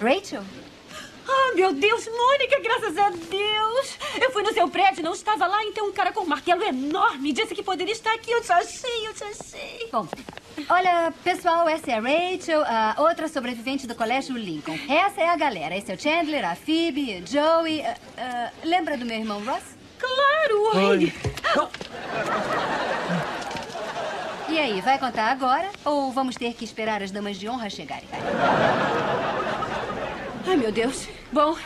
Rachel? Oh, meu Deus, Mônica, graças a Deus. Eu fui no seu prédio, não estava lá, então um cara com um martelo enorme disse que poderia estar aqui. Eu te achei, eu te achei. Bom, olha, pessoal, essa é a Rachel, a outra sobrevivente do colégio Lincoln. Essa é a galera. Esse é o Chandler, a Phoebe, Joey. ah, ah, lembra do meu irmão Ross? Claro, oi. E aí, vai contar agora ou vamos ter que esperar as damas de honra chegarem? Ai, meu Deus. Bom,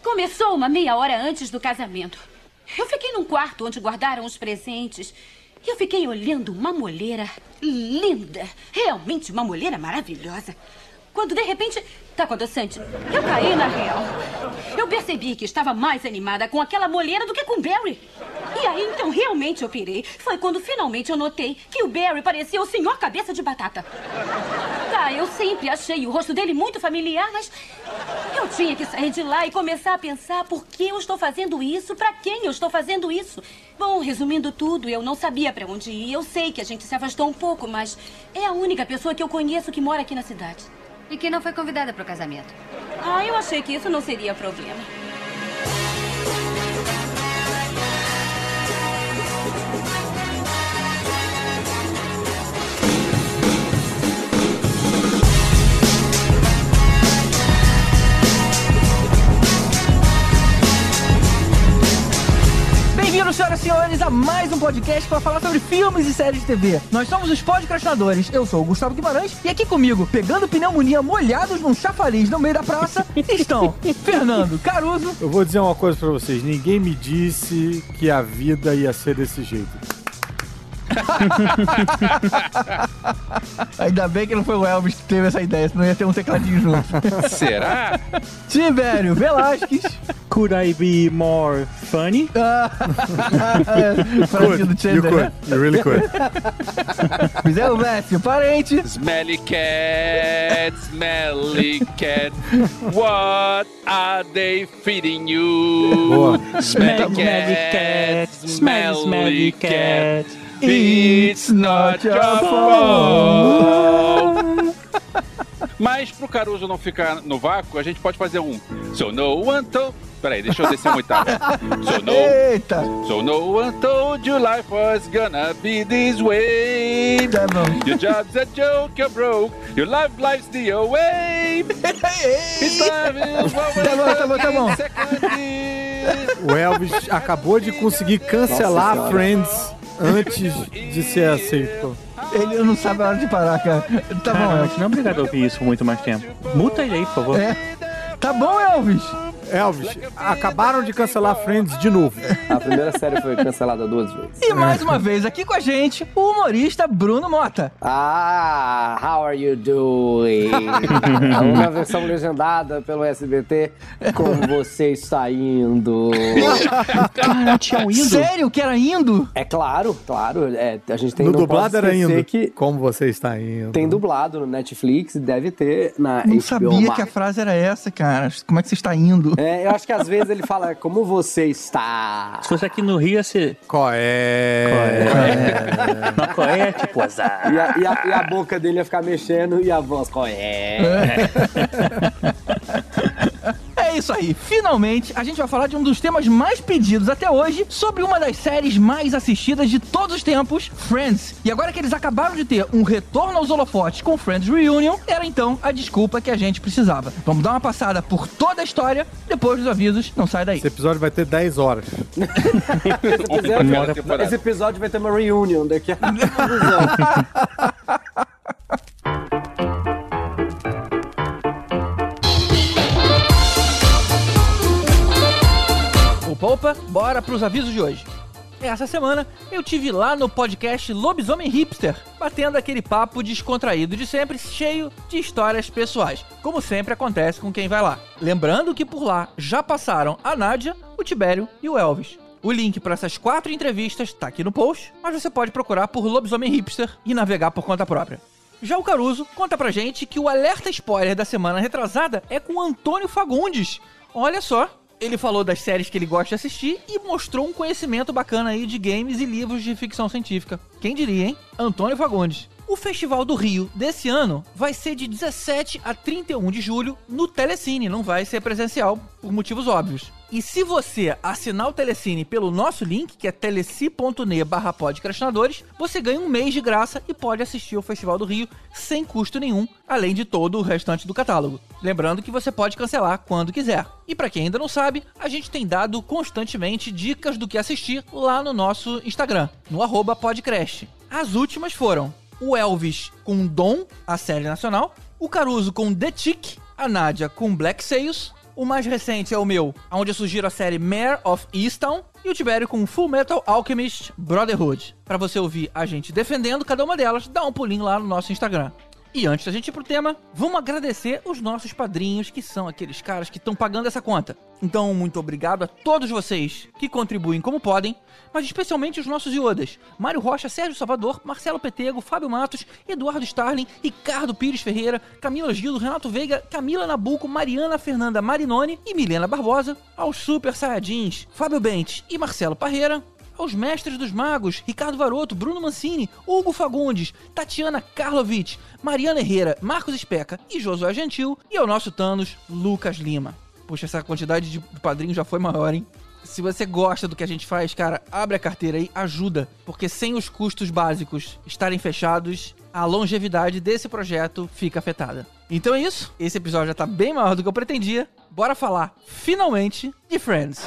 começou uma meia hora antes do casamento. Eu fiquei num quarto onde guardaram os presentes. E eu fiquei olhando uma moleira linda. Realmente uma moleira maravilhosa. Quando de repente. Tá com adoçante? Eu caí na real. Eu percebi que estava mais animada com aquela moleira do que com Barry. E aí então realmente eu pirei. Foi quando finalmente eu notei que o Barry parecia o senhor cabeça de batata. Tá, eu sempre achei o rosto dele muito familiar, mas eu tinha que sair de lá e começar a pensar por que eu estou fazendo isso, pra quem eu estou fazendo isso. Bom, resumindo tudo, eu não sabia pra onde ir. Eu sei que a gente se afastou um pouco, mas é a única pessoa que eu conheço que mora aqui na cidade. E que não foi convidada para o casamento. Ah, eu achei que isso não seria problema. Bem-vindos, senhoras e senhores, a mais um podcast para falar sobre filmes e séries de TV. Nós somos os podcastinadores. Eu sou o Gustavo Guimarães e aqui comigo, pegando pneumonia molhados num chafariz no meio da praça, estão Fernando Caruso. Eu vou dizer uma coisa pra vocês: ninguém me disse que a vida ia ser desse jeito. Ainda bem que não foi o Elvis que teve essa ideia, senão ia ter um tecladinho junto. Será? Tibério Velasquez. Could I be more funny? Francinho do you could. You really could. Zé Lécio, parente. Smelly cat, smelly cat. What are they feeding you? Boa. Smelly Smelly cat, cat, smelly smelly cat. cat. It's not your fault. Mas pro Caruso não ficar no vácuo, a gente pode fazer um. So no one told. Peraí, deixa eu descer um oitavo. So no, Eita, so no one told you life was gonna be this way. tá bom. Your job's a joke, you're broke. Your life life's the away. It's time is what Tá bom, tá bom, tá bom. O Elvis acabou de conseguir cancelar Nossa Friends antes de ser aceito. Ele não sabe a hora de parar, cara. Tá Cara, bom, Elvis. não é obrigado a ouvir isso por muito mais tempo. Muta ele aí, por favor. É. Tá bom, Elvis. Elvis, acabaram de cancelar Friends de novo. A primeira série foi cancelada duas vezes. E mais uma vez aqui com a gente, o humorista Bruno Mota. Ah, how are you doing? Uma versão legendada pelo SBT. Como você está indo? Cara, tinham ido. Sério que era indo? É claro, claro. É, a gente tem no não dublado era indo. que Como você está indo? tem dublado no Netflix deve ter na Não HBO sabia que a frase era essa, cara. Como é que você está indo? É, eu acho que às vezes ele fala como você está. Se fosse aqui no Rio, ia ser. Qual é? Não, qual é? Tipo, azar. E a, e a- e a boca dele ia ficar mexendo e a voz qual é? É isso aí. Finalmente, a gente vai falar de um dos temas mais pedidos até hoje sobre uma das séries mais assistidas de todos os tempos, Friends. E agora que eles acabaram de ter um retorno aos holofotes com Friends Reunion, era então a desculpa que a gente precisava. Vamos dar uma passada por toda a história, depois dos avisos, não sai daí. Esse episódio vai ter 10 horas. Primeira temporada. Esse episódio vai ter uma reunion daqui a opa, bora pros avisos de hoje. Essa semana eu tive lá no podcast Lobisomem Hipster, batendo aquele papo descontraído de sempre, cheio de histórias pessoais, como sempre acontece com quem vai lá. Lembrando que por lá já passaram a Nádia, o Tibério e o Elvis. O link para essas quatro entrevistas tá aqui no post, mas você pode procurar por Lobisomem Hipster e navegar por conta própria. Já o Caruso conta pra gente que o alerta spoiler da semana retrasada é com Antônio Fagundes. Olha só, ele falou das séries que ele gosta de assistir e mostrou um conhecimento bacana aí de games e livros de ficção científica. Quem diria, hein? Antônio Fagundes. O Festival do Rio desse ano vai ser de 17 a 31 de julho no Telecine, não vai ser presencial por motivos óbvios. E se você assinar o Telecine pelo nosso link, que é teleci.ne barra podcastinadores, você ganha um mês de graça e pode assistir ao Festival do Rio sem custo nenhum, além de todo o restante do catálogo. Lembrando que você pode cancelar quando quiser. E para quem ainda não sabe, a gente tem dado constantemente dicas do que assistir lá no nosso Instagram, no arroba podcrast. As últimas foram o Elvis com Dom, a série nacional, o Caruso com The Tick, a Nádia com Black Sails, o mais recente é o meu, onde eu sugiro a série Mare of Easttown, e o Tibério com Full Metal Alchemist Brotherhood. Para você ouvir a gente defendendo cada uma delas, dá um pulinho lá no nosso Instagram. E antes da gente ir pro tema, vamos agradecer os nossos padrinhos, que são aqueles caras que estão pagando essa conta. Então, muito obrigado a todos vocês que contribuem como podem, mas especialmente os nossos iodas: Mário Rocha, Sérgio Salvador, Marcelo Petego, Fábio Matos, Eduardo Starling, Ricardo Pires Ferreira, Camila Gildo, Renato Veiga, Camila Nabuco, Mariana Fernanda Marinoni e Milena Barbosa, aos Super Saiyajins, Fábio Bentes e Marcelo Parreira, aos mestres dos magos, Ricardo Varoto, Bruno Mancini, Hugo Fagundes, Tatiana Karlovic, Mariana Herrera, Marcos Especa e Josué Gentil, e ao nosso Thanos, Lucas Lima. Puxa, essa quantidade de padrinhos já foi maior, hein? Se você gosta do que a gente faz, cara, abre a carteira aí, ajuda. Porque sem os custos básicos estarem fechados, a longevidade desse projeto fica afetada. Então é isso. Esse episódio já tá bem maior do que eu pretendia. Bora falar, finalmente, de Friends.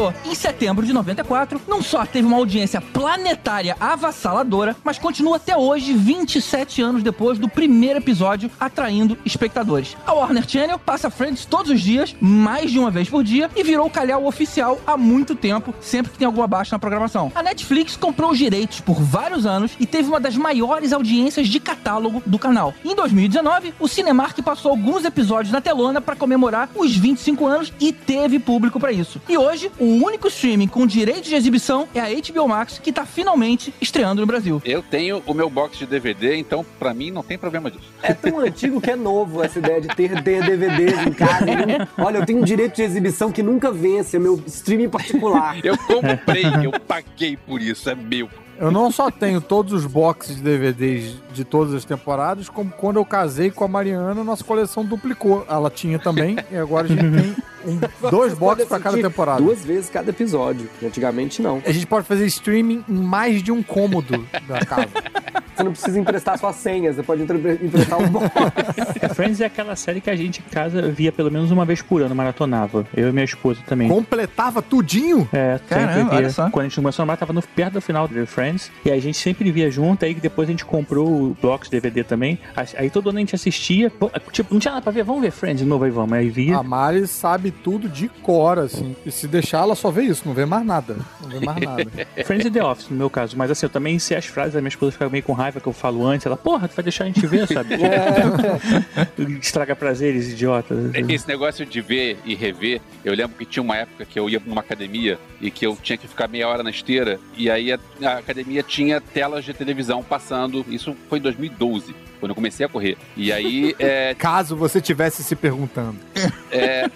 Estreou em setembro de 94, não só teve uma audiência planetária avassaladora, mas continua até hoje, 27 anos depois do primeiro episódio, atraindo espectadores. A Warner Channel passa Friends todos os dias, mais de uma vez por dia, e virou o calhau oficial há muito tempo, sempre que tem alguma baixa na programação. A Netflix comprou os direitos por vários anos e teve uma das maiores audiências de catálogo do canal. Em 2019, o Cinemark passou alguns episódios na telona para comemorar os 25 anos e teve público para isso. E hoje, o único streaming com direitos de exibição é a HBO Max, que tá finalmente estreando no Brasil. Eu tenho o meu box de DVD, então pra mim não tem problema disso. É tão antigo que é novo essa ideia de ter, ter DVDs em casa. né? Olha, eu tenho um direito de exibição que nunca vence, é meu streaming particular. Eu comprei, eu paguei por isso, é meu. Eu não só tenho todos os boxes de DVDs de todas as temporadas, como quando eu casei com a Mariana, nossa coleção duplicou. Ela tinha também, e agora a gente tem um- dois boxes pra cada temporada. Duas vezes cada episódio. Antigamente não. A gente pode fazer streaming em mais de um cômodo da casa. Você não precisa emprestar suas senhas, você pode emprestar um box. É, Friends é aquela série que a gente em casa via pelo menos uma vez por ano, maratonava. Eu e minha esposa também. Completava tudinho? É, Caramba, sempre via. olha só. Quando a gente começou a namorar, tava no, perto do final de Friends. E a gente sempre via junto. Aí depois a gente comprou o box DVD também. Aí- todo ano a gente assistia. Tipo, não tinha nada pra ver. Vamos ver Friends de novo aí, vamos. Aí via. A Mari sabe tudo de cor, assim. E se deixar, ela só vê isso, não vê mais nada. Não vê mais nada. Friends e The Office, no meu caso. Mas assim, eu também sei as frases, a minha esposa fica meio com raiva que eu falo antes. Ela, porra, tu vai deixar a gente ver, sabe? Estraga prazeres, idiotas. Esse negócio de ver e rever, eu lembro que tinha uma época que eu ia numa academia e que eu tinha que ficar meia hora na esteira, e aí a, a academia tinha telas de televisão passando. Isso foi em 2012, quando eu comecei a correr. E aí é, Caso você tivesse se perguntando. é,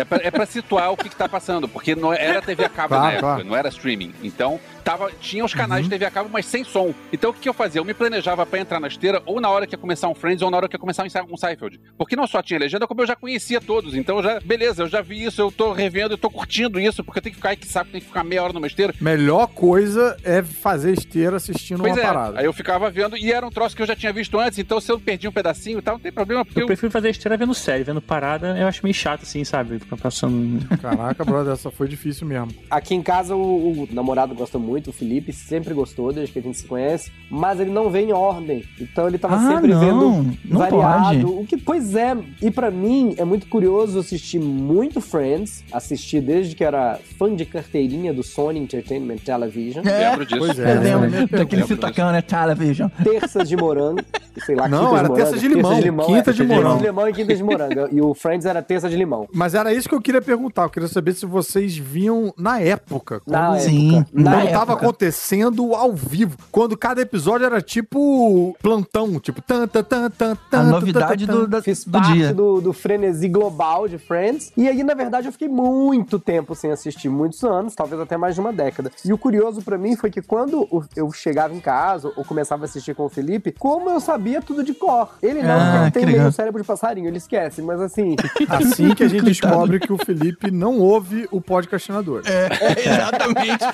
é, pra, é pra situar o que, que tá passando, porque não era TV a cabo Claro, na época, claro. não era streaming. Então, tava, tinha os canais de TV a cabo, mas sem som. Então, o que, que eu fazia? Eu me planejava pra entrar na esteira ou na hora que ia começar um Friends ou na hora que ia começar um um Seinfeld. Porque não só tinha legenda, como eu já conhecia todos. Então, já, beleza, eu já vi isso, eu tô revendo, eu tô curtindo isso, porque eu tenho que ficar, aí que sabe, tem que ficar meia hora numa esteira. Melhor coisa é fazer esteira assistindo Pois uma é, parada. aí eu ficava vendo, e era um troço que eu já tinha visto antes, então se eu perdi um pedacinho e tal, não tem problema, porque Eu eu, prefiro fazer esteira vendo série, vendo parada, eu acho meio chato, assim, sabe? Ficar passando. Caraca, brother, essa foi difícil mesmo. Aqui em casa o, o namorado gosta muito, o Felipe sempre gostou desde que a gente se conhece, mas ele não vê em ordem. Então ele tava Ah, sempre não, vendo não variado. pode. O que, pois é, e pra mim é muito curioso assistir muito Friends, assistir desde que era fã de carteirinha do Sony Entertainment Television, Lembro disso. Pois é, Eu lembro né? daquele Lembro fitacão, né? Television. terças de morango, sei lá, Não, era terça de limão, quinta é, de terça morango. de limão e quinta de morango. E o Friends era terça de limão. Mas era isso que eu queria perguntar. Eu queria saber se vocês viam na época. Na Sim, época. na Na quando tava acontecendo ao vivo. Quando cada episódio era tipo plantão. Tipo, tan, tan, tan, tan, tan, A novidade tan, do, da- Fiz do parte dia. do, do frenesi global de Friends. E aí, na verdade, eu fiquei muito tempo sem assistir, muitos anos, talvez até mais de uma década. E o curioso pra mim foi que quando eu chegava em casa ou começava a assistir com o Felipe, como eu sabia tudo de cor. Ele não, Ah, ele tem meio legal. cérebro de passarinho, ele esquece, mas assim, Assim que a gente descobre que o Felipe não ouve o podcastinador. Exatamente.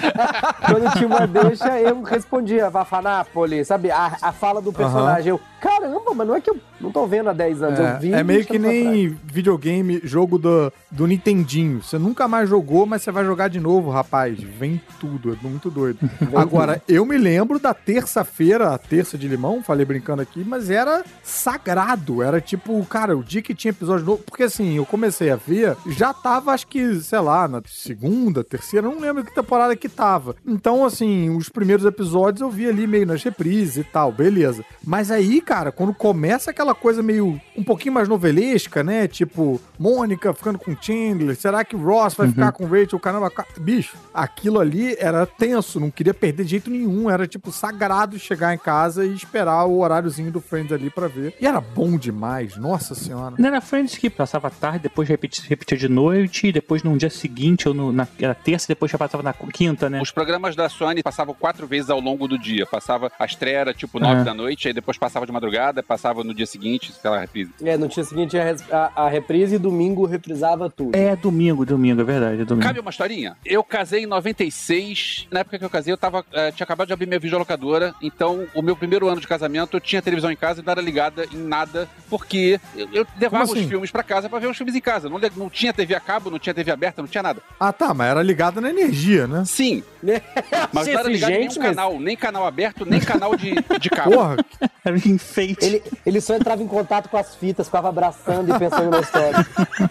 quando tinha uma deixa, eu respondia, Vafanápolis, sabe? A, a fala do personagem. Eu, caramba, mas não é que eu não tô vendo há 10 anos, eu vi. É, é meio 20 que anos atrás. nem videogame, jogo do, do Nintendinho. Você nunca mais jogou, mas você vai jogar de novo, rapaz. Vem tudo, é muito doido. Agora, eu me lembro da terça-feira, a terça de limão, falei brincando aqui, mas era sagrado. Era tipo, cara, o dia que tinha episódio novo. Porque assim, eu comecei a ver, já tava, acho que, sei lá, na segunda, terceira, não lembro que temporada que tava. Então, assim, os primeiros episódios eu vi ali meio nas reprises e tal, beleza. Mas aí, cara, quando começa aquela coisa meio um pouquinho mais novelesca, né? Tipo, Mônica ficando com Chandler, será que Ross vai ficar com Rachel? Caramba, ca- bicho, aquilo ali era tenso, não queria perder de jeito nenhum. Era tipo sagrado chegar em casa e esperar o horáriozinho do Friends ali pra ver. E era bom demais, nossa senhora. Não era Friends que passava tarde, depois repetia, repetia de noite, e depois no dia seguinte, ou no, na era terça, depois já passava na quinta, né? Os programas da Sony passavam quatro vezes ao longo do dia. Passava a estreia era tipo nove É. da noite, aí depois passava de madrugada, passava no dia seguinte, lá, reprise. É, no dia seguinte a, a- a reprise e domingo reprisava tudo. É domingo, domingo, é verdade, é domingo. Cabe uma historinha? Eu casei em 96. Na época que eu casei, eu tava, eh, tinha acabado de abrir minha videolocadora. Então, o meu primeiro ano de casamento, eu tinha televisão em casa e não era ligada em nada, porque eu, eu levava Como os assim? filmes pra casa pra ver os filmes em casa. Não, não tinha TV a cabo, não tinha TV aberta, não tinha nada. Ah, tá, mas era ligado na energia, né? Sim, mas não era ligado em nenhum mas- canal, nem canal aberto, nem canal de, de cabo. Porra, Era enfeite. Ele, ele só entrava em contato com as fitas, ficava abraçando e pensando na história.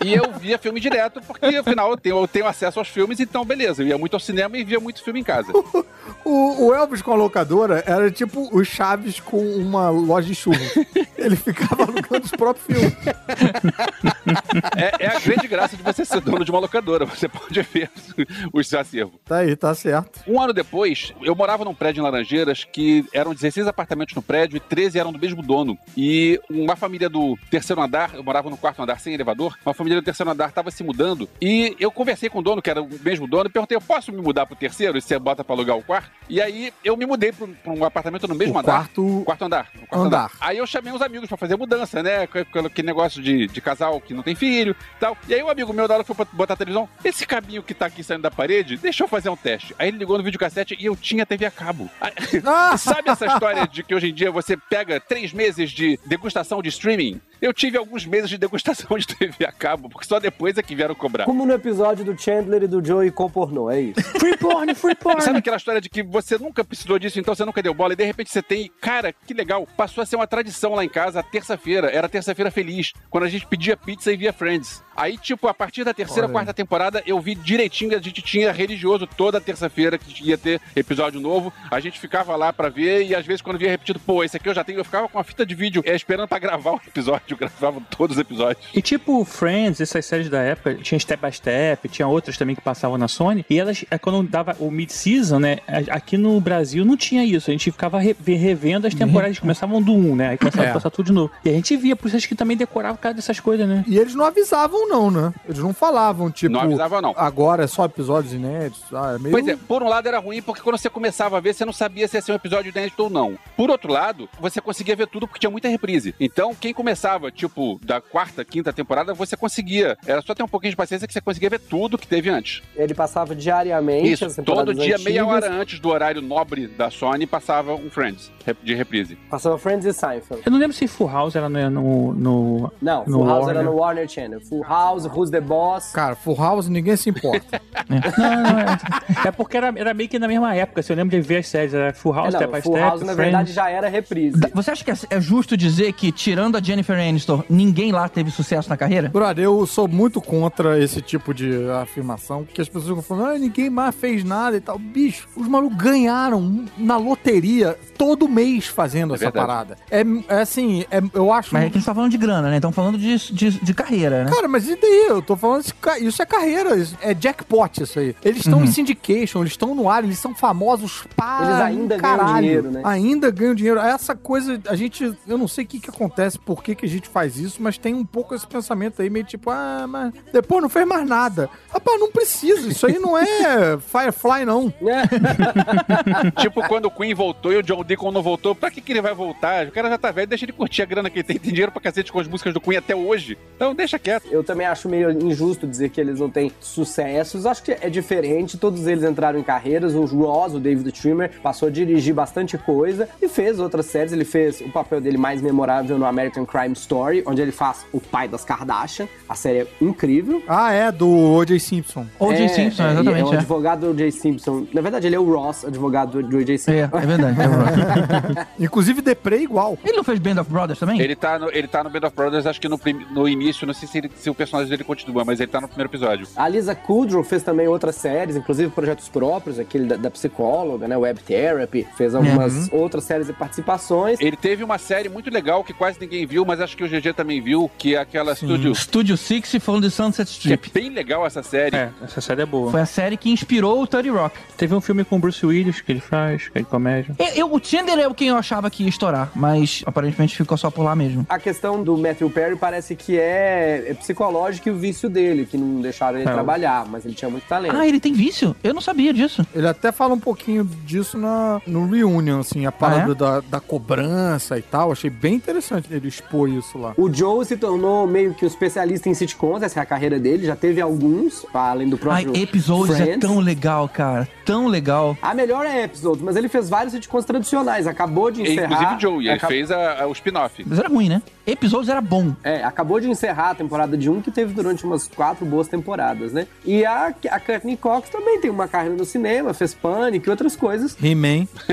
E eu via filme direto, porque afinal eu tenho, eu tenho acesso aos filmes, então beleza. Eu ia muito ao cinema e via muito filme em casa. o, o Elvis com a locadora era tipo o Chaves com uma loja de churros. Ele ficava alugando os próprios filmes. É, é a grande graça de você ser dono de uma locadora. Você pode ver os seus acervos. Tá aí, tá certo. Um ano depois, eu morava num prédio em Laranjeiras que eram 16 apartamentos no prédio e 13 eram do mesmo dono. E uma família do terceiro andar, eu morava no quarto andar sem elevador, uma família do terceiro andar estava se mudando e eu conversei com o dono, que era o mesmo dono, e perguntei: eu posso me mudar pro terceiro e você bota pra alugar o quarto? E aí eu me mudei pra um- pra um apartamento no mesmo O andar. quarto- Quarto andar. o quarto Andar. Aí eu chamei uns amigos pra fazer mudança, né? Aquele negócio de, de casal que não tem filho e tal. E aí um amigo meu, da hora que foi pra botar a televisão, esse cabinho que tá aqui saindo da parede, deixa eu fazer um teste. Aí ele ligou no videocassete e eu tinha TV a cabo. Aí- Ah! Sabe essa história de que hoje em dia você pega três meses de degustação de streaming? Eu tive alguns meses de degustação de TV a cabo, porque só depois é que vieram cobrar. Como no episódio do Chandler e do Joey com pornô, é isso. Free porn, free porn. Sabe aquela história de que você nunca precisou disso, então você nunca deu bola, e de repente você tem. Cara, que legal. Passou a ser uma tradição lá em casa, a terça-feira. Era terça-feira feliz, quando a gente pedia pizza e via Friends. Aí, tipo, a partir da terceira, Olha quarta temporada, eu vi direitinho, a gente tinha religioso toda terça-feira que ia ter episódio novo. A gente ficava lá pra ver, e às vezes quando via repetido, pô, esse aqui eu já tenho, eu ficava com a fita de vídeo é, esperando pra gravar o episódio. Eu gravava todos os episódios. E tipo, Friends, essas séries da época, tinha Step by Step, tinha outras também que passavam na Sony, e elas, é, quando dava o mid-season, né, aqui no Brasil não tinha isso, a gente ficava re- ve- revendo as temporadas, começavam do 1, né, aí começava É. a passar tudo de novo. E a gente via, por isso acho que também decorava cada dessas coisas, né. E eles não avisavam, não, né? Eles não falavam, tipo. Não avisava, não. Agora é só episódios inéditos. Ah, é meio. Pois é, por um lado era ruim, porque quando você começava a ver, você não sabia se ia ser um episódio inédito ou não. Por outro lado, você conseguia ver tudo porque tinha muita reprise. Então, quem começava, tipo, da quarta, quinta temporada, você conseguia. Era só ter um pouquinho de paciência que você conseguia ver tudo que teve antes. Ele passava diariamente Isso, as todo dia, meia antigas. hora antes do horário nobre da Sony, passava um Friends de reprise. Passava Friends e Seinfeld. Eu não lembro se Full House era no. no, no Não, No Full House era Warner. no Warner Channel. Full House, Who's the Boss. Cara, Full House ninguém se importa. não, não, é, é porque era, era meio que na mesma época. Se eu lembro de ver as séries, era Full É, House, não, Step by Full Step. House, na Friends. verdade, já era reprise. Você acha que é- é justo dizer que, tirando a Jennifer Aniston, ninguém lá teve sucesso na carreira? Brother, eu sou muito contra esse tipo de afirmação, porque as pessoas ficam falando, ah, ninguém mais fez nada e tal. Bicho, os malucos ganharam na loteria todo mês fazendo É essa verdade. parada. É, é assim, é- eu acho... Mas é que a gente tá falando de grana, né? Estamos falando de, de, de carreira, né? Cara, mas e daí? Eu tô falando, isso, é carreira, isso é jackpot isso aí. Eles estão em syndication, eles estão no ar, eles são famosos para Eles ainda ganham caralho. dinheiro, né? Ainda ganham dinheiro. Essa coisa, a gente, eu não sei o que que acontece, por que que a gente faz isso, mas tem um pouco esse pensamento aí, meio tipo, ah, mas depois não fez mais nada. Rapaz, não precisa, isso aí não é Firefly, não. tipo quando o Queen voltou e o John Deacon não voltou, pra que, que ele vai voltar? O cara já tá velho, deixa ele curtir a grana que ele tem. Tem dinheiro pra cacete com as músicas do Queen até hoje. Então deixa quieto. Eu também acho meio injusto dizer que eles não têm sucessos. Acho que é diferente. Todos eles entraram em carreiras. O Ross, o David Trimmer, passou a dirigir bastante coisa e fez outras séries. Ele fez o papel dele mais memorável no American Crime Story, onde ele faz o pai das Kardashian. A série é incrível. Ah, é, do O.J. Simpson. O.J. É, Simpson, é, É exatamente. o É, advogado do O.J. Simpson. Na verdade, ele é o Ross, advogado do O.J. Simpson. é, é verdade. é verdade. Inclusive, Depre é igual. Ele não fez Band of Brothers também? Ele tá no, ele tá no Band of Brothers, acho que no, prim- no início, não sei se, ele- se o personagem dele continua, mas ele tá no primeiro episódio. A Lisa Kudrow fez também outras séries, inclusive projetos próprios, aquele da, da psicóloga, né? Web Therapy. Fez algumas outras séries e participações. Ele teve uma série muito legal que quase ninguém viu, mas acho que o GG também viu, que é aquela Studio. Studio Six falando de Sunset Que é Strip. bem legal essa série. É, essa série é boa. Foi a série que inspirou o 30 Rock. Teve um filme com o Bruce Willis que ele faz, que é de comédia. Eu, eu- o Tinder é o quem eu achava que ia estourar, mas aparentemente ficou só por lá mesmo. A questão do Matthew Perry parece que é, é psicológico e o vício dele, que não deixaram ele É, trabalhar, mas ele tinha muito talento. Ah, ele tem vício? Eu não sabia disso. Ele até fala um pouquinho disso na, no Reunion, assim, a parada Ah, é? da, da cobrança e tal. Achei bem interessante ele expor isso lá. O Joe se tornou meio que um especialista em sitcoms, essa é a carreira dele, já teve alguns, além do Ai, próprio episódios é Friends. tão legal, cara. Tão legal. A melhor é Episodes, mas ele fez vários sitcoms tradicionais, acabou de encerrar... Inclusive o Joey, ele acab- fez a- a- o spin-off. Mas era ruim, né? Episódios era bom. É, acabou de encerrar a temporada de um que teve durante umas quatro boas temporadas, né? E a, a Courtney Cox também tem uma carreira no cinema, fez Panic e outras coisas. He-Man.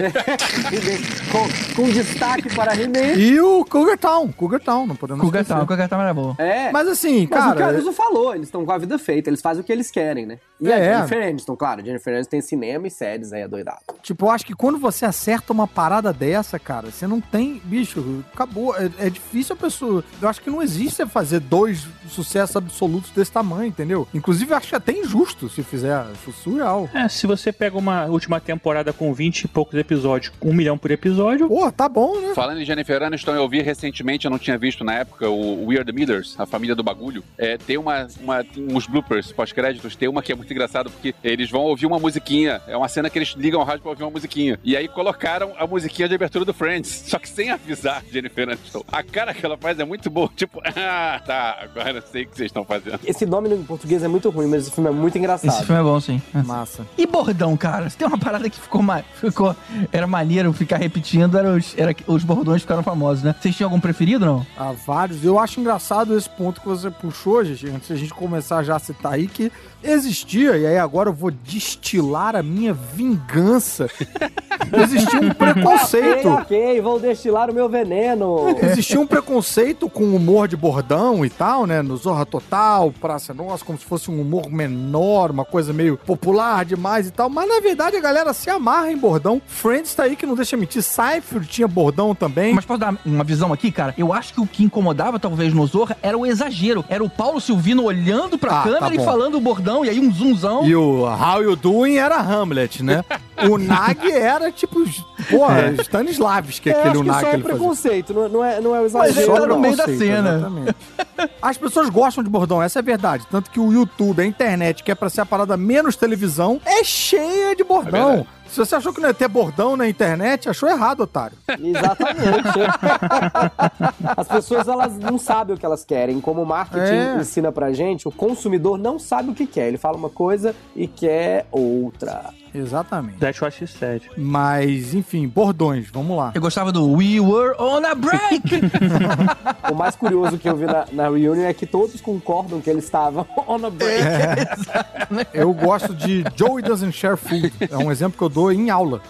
com, com destaque para He-Man. E o Cougar Town. Cougar Town, não podemos Cougar esquecer. Town, Cougar Town era boa. É. Mas assim, Mas o cara... Caruso falou, eles estão com a vida feita, eles fazem o que eles querem, né? E É. a Jennifer Aniston, claro, Jennifer Aniston tem cinema e séries aí, adoidado. Tipo, eu acho que quando você acerta uma parada dessa, cara, você não tem. Bicho, acabou. É, é difícil pessoa. Eu acho que não existe você fazer dois sucessos absolutos desse tamanho, entendeu? Inclusive, eu acho até injusto se fizer. Acho surreal. É, se você pega uma última temporada com 20 e poucos episódios, um milhão por episódio, Pô, tá bom, né? Falando em Jennifer Aniston, eu vi recentemente, eu não tinha visto na época, o We Are The Millers, a família do bagulho. É, tem uma, uma, uns bloopers pós-créditos, tem uma que é muito engraçado, porque eles vão ouvir uma musiquinha, é uma cena que eles ligam ao rádio pra ouvir uma musiquinha. E aí colocaram a musiquinha de abertura do Friends, só que sem avisar Jennifer Aniston. A cara que ela faz é muito boa, tipo, ah, tá, agora eu sei o que vocês estão fazendo. Esse nome em português é muito ruim, mas esse filme é muito Esse engraçado. filme é bom, sim. Massa. E bordão, cara? Se tem uma parada que ficou, ma- ficou era maneiro ficar repetindo, era os, era que os bordões ficaram famosos, né? Vocês tinham algum preferido, não? Há vários. Eu acho engraçado esse ponto que você puxou, gente, antes da gente começar já a citar aí, que existia, e aí agora eu vou destilar a minha vingança. Existia um preconceito. Ok, ok, vou destilar o meu veneno. Existia um preconceito com humor de bordão e tal, né? No Zorra Total, Praça Nossa, como se fosse um humor menor, uma coisa meio popular demais e tal. Mas na verdade a galera se amarra em bordão. Friends tá aí que não deixa mentir. Seinfeld tinha bordão também. Mas posso dar uma visão aqui, cara? Eu acho que o que incomodava, talvez, no Zorra era o exagero. Era o Paulo Silvino olhando pra Ah, câmera tá e falando o bordão, e aí um zoomzão. E o How You Doing era Hamlet, né? o Nag era tipo, porra, Stanislavski, É, aquele acho que Nag que é preconceito, não, não é, não é o Mas exagero. ele tá no meio da cena. exatamente. As pessoas gostam de bordão, essa é a verdade. Tanto que o YouTube, a internet, que é pra ser a parada menos televisão, é cheia de É bordão. verdade. Se você achou que não ia ter bordão na internet, achou errado, otário. Exatamente. As pessoas elas não sabem o que elas querem. Como o marketing É. ensina pra gente, o consumidor não sabe o que quer. Ele fala uma coisa e quer outra. Exatamente. That's what she said. Mas, enfim, bordões, vamos lá. Eu gostava do We Were on a Break. O mais curioso que eu vi na, na reunion é que todos concordam que eles estavam on a break. Eu gosto de Joey Doesn't Share Food. É um exemplo que eu dou em aula.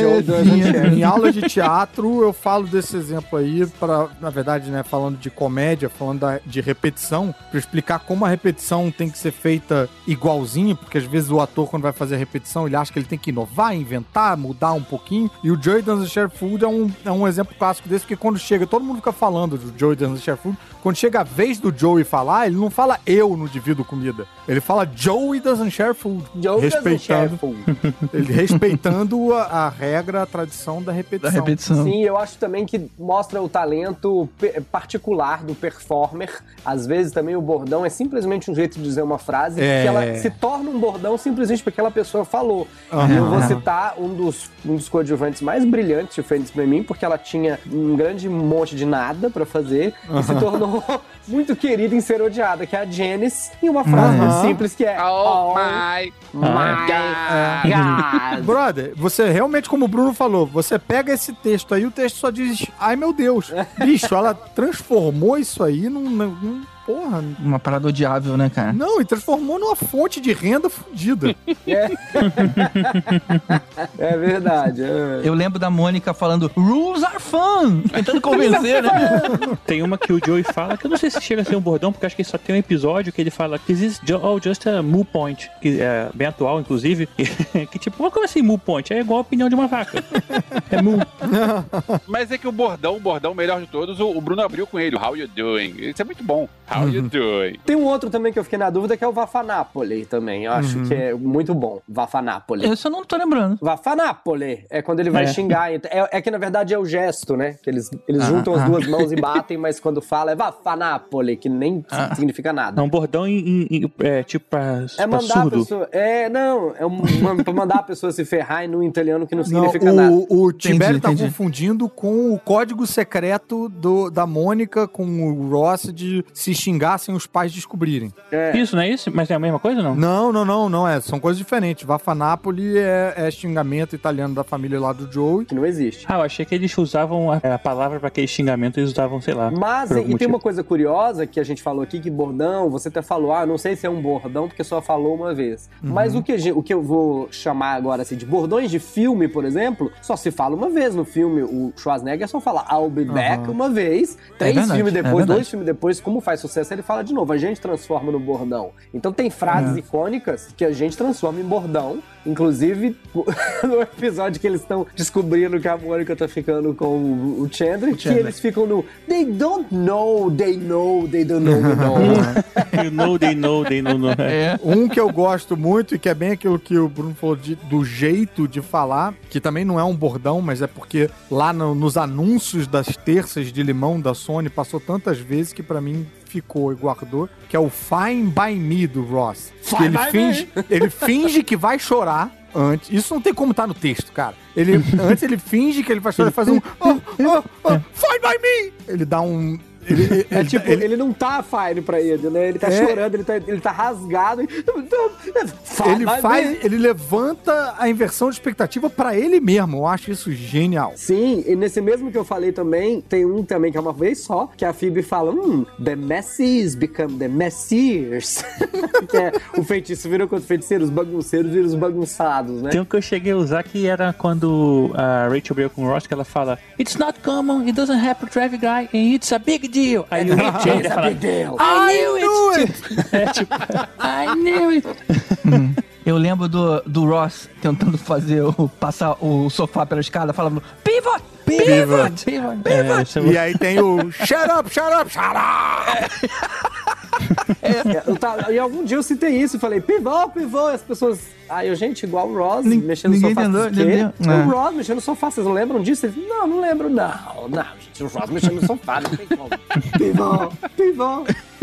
Joe doesn't share. Em aula de teatro, eu falo desse exemplo aí para, na verdade, né, falando de comédia, falando da- de repetição, para explicar como a repetição tem que ser feita igualzinho, porque às vezes o ator quando vai fazer a repetição, ele acha que ele tem que inovar, inventar, mudar um pouquinho. E o Joey Share Food é um, é um exemplo clássico desse, porque quando chega, todo mundo fica falando do Joey Share Food, quando chega a vez do Joey falar, ele não fala eu não divido comida. Ele fala Joey Doesn't Share Food. Joe doesn't share respeitando, food. ele respeitando a, a regra, a tradição da da repetição. repetição. Sim, eu acho também que mostra o talento particular do performer. Às vezes também o bordão é simplesmente um jeito de dizer uma frase É. que ela se torna um bordão simplesmente porque aquela pessoa falou. Aham. E eu vou citar um dos, um dos coadjuvantes mais brilhantes de Friends pra mim, porque ela tinha um grande monte de nada pra fazer e se tornou muito querida em ser odiada, que é a Janice, em uma frase muito Aham. simples que é Oh my my God. Brother, você realmente, como o Bruno falou, você pega esse texto aí, o texto só diz, ai meu Deus. Bicho, ela transformou isso aí num. num porra. Uma parada odiável, né, cara? Não, e transformou numa fonte de renda fodida. É verdade. é. Eu lembro da Mônica falando Rules are fun! Tentando convencer, né? Tem uma que o Joey fala, que eu não sei se chega a ser um bordão, porque acho que só tem um episódio que ele fala This is ju- oh, just a moo point, que é bem atual, inclusive. que tipo, como assim moo point? É igual a opinião de uma vaca. É moo. Mas é que o bordão, o bordão melhor de todos, o, o Bruno abriu com ele. How you doing? Isso é muito bom. How you doing? Tem um outro também que eu fiquei na dúvida, que é o Vafanapoli também. Eu acho que é muito bom. Vafanapoli. Esse eu não tô lembrando. Vafanapoli é quando ele vai É. xingar. Então, É, é que na verdade é o gesto, né? Que eles, eles Ah, juntam as ah. duas mãos e batem, mas quando fala é Vafanapoli, que nem Ah. significa nada. É um bordão em, em- em- é, tipo pra, É pra mandar a surdo. pessoa. É, não, é um, pra mandar a pessoa se ferrar no italiano que não Não, significa nada. o, o Tibério tá entendi. confundindo com o código secreto do, da Mônica com o Ross de se xingar sem os pais descobrirem. É. Isso, não é isso? Mas é a mesma coisa, não? Não, não, não, não é. São coisas diferentes. Vafanapoli é, é xingamento italiano da família lá do Joey. Que não existe. Ah, eu achei que eles usavam a, a palavra pra aquele xingamento, eles usavam, sei lá. Mas, e tem uma coisa curiosa que a gente falou aqui, que bordão, você até falou, ah, não sei se é um bordão, porque só falou uma vez. Uhum. Mas o que, o que eu vou chamar agora, assim, de bordões de filme, por exemplo, só se fala uma vez no filme. O Schwarzenegger só fala I'll be back uma vez. Três verdade, filmes é depois, verdade. dois filmes depois, como faz sucesso, ele fala de novo. A gente transforma no bordão. Então tem É. frases icônicas que a gente transforma em bordão. Inclusive, no episódio que eles estão descobrindo que a Mônica tá ficando com o o Chandler, que eles ficam no They don't know, they know, they don't know, we know. You know, they know, they know. know. É. Um que eu gosto muito e que é bem aquilo que o Bruno falou de- do jeito de falar, que também não é um bordão, mas é porque lá no- nos anúncios das terças de limão da Sony passou tantas vezes que pra mim ficou e guardou, que é o Fine by Me do Ross. que ele finge, ele finge que vai chorar antes. Isso não tem como estar no texto, cara. Ele antes ele finge que ele vai chorar, ele faz um oh, oh, oh, Fine by Me. Ele dá um ele, É ele- tipo, ele- ele, não tá fine pra ele, né? Ele tá É. chorando, ele tá, ele tá rasgado. ele faz, ele levanta a inversão de expectativa pra ele mesmo. Eu acho isso genial. Sim, e nesse mesmo que eu falei também, tem um também que é uma vez só, que a Phoebe fala, hum, the messies become the messiers. que é, o feitiço virou contra o feiticeiro, os bagunceiros viram os bagunçados, né? Tem um que eu cheguei a usar que era quando a Rachel brigou com o Ross, que ela fala It's not common, it doesn't happen to every guy, and it's a big deal. Aí o fala deal. I knew it! É tipo, I knew it! Eu lembro do, do Ross tentando fazer o. passar o sofá pela escada, falando pivot! Pivot! Pivot! É, isso é E aí tem o shut up, shut up, shut up. É, eu tava- e algum dia eu citei isso e falei, pivô, pivô, e as pessoas. Aí eu, gente, igual o Ross mexendo no ninguém sofá. entendeu, quê? entendeu? O É. Ross mexendo no sofá, vocês não lembram disso? Não, não lembro, não. Não, gente, o Ross mexendo no sofá, não tem como. pivô, pivô.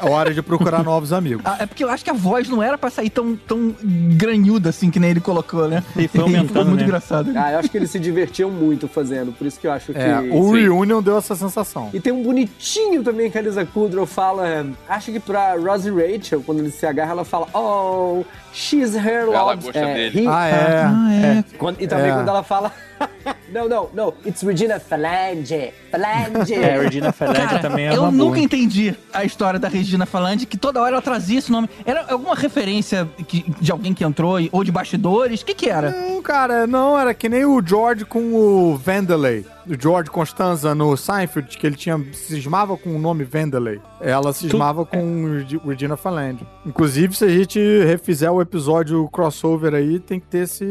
É hora de procurar novos amigos. Ah, é porque eu acho que a voz não era pra sair tão, tão granhuda assim que nem ele colocou, né? E foi aumentando, Ficou muito né? engraçado. Ah, eu acho que eles se divertiam muito fazendo, por isso que eu acho que. É, o Reunion deu essa sensação. E tem um bonitinho também que a Lisa Kudrow fala, acho que pra Rosie Rachel, quando eles se agarram, ela fala, oh, she's her Ela gosta dele. he- Ah, é. Ah, é. Quando- e também É. quando ela fala, não, não, não, it's Regina Falange, Falange. É, Regina Falange Cara, também é eu uma nunca boa. entendi a história da Regina Falandi, que toda hora ela trazia esse nome. Era alguma referência que- de alguém que entrou, ou de bastidores? O que que era? Não, cara, não, era que nem o George com o Vanderlei. O George Constanza no Seinfeld, que ele tinha cismava com o nome Vanderlei. Ela cismava com Regi- Regina Falange. Inclusive, se a gente refizer o episódio crossover aí, tem que ter esse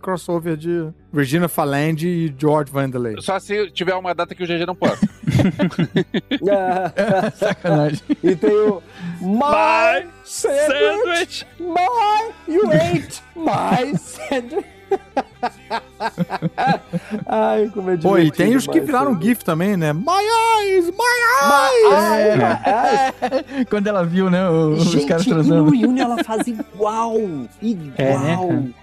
crossover de Regina Falange e George Vanderlei. Só se tiver uma data que o GG não. Ah, Sacanagem. e tem o My Sandwich, My, you ate My Sandwich. Ai, como é Pô, e tem os que viraram. GIF também, né? My eyes, my My eyes! my eyes. Quando ela viu, né, o- os Gente, caras no transando. Reunion ela faz igual. Igual. É, né?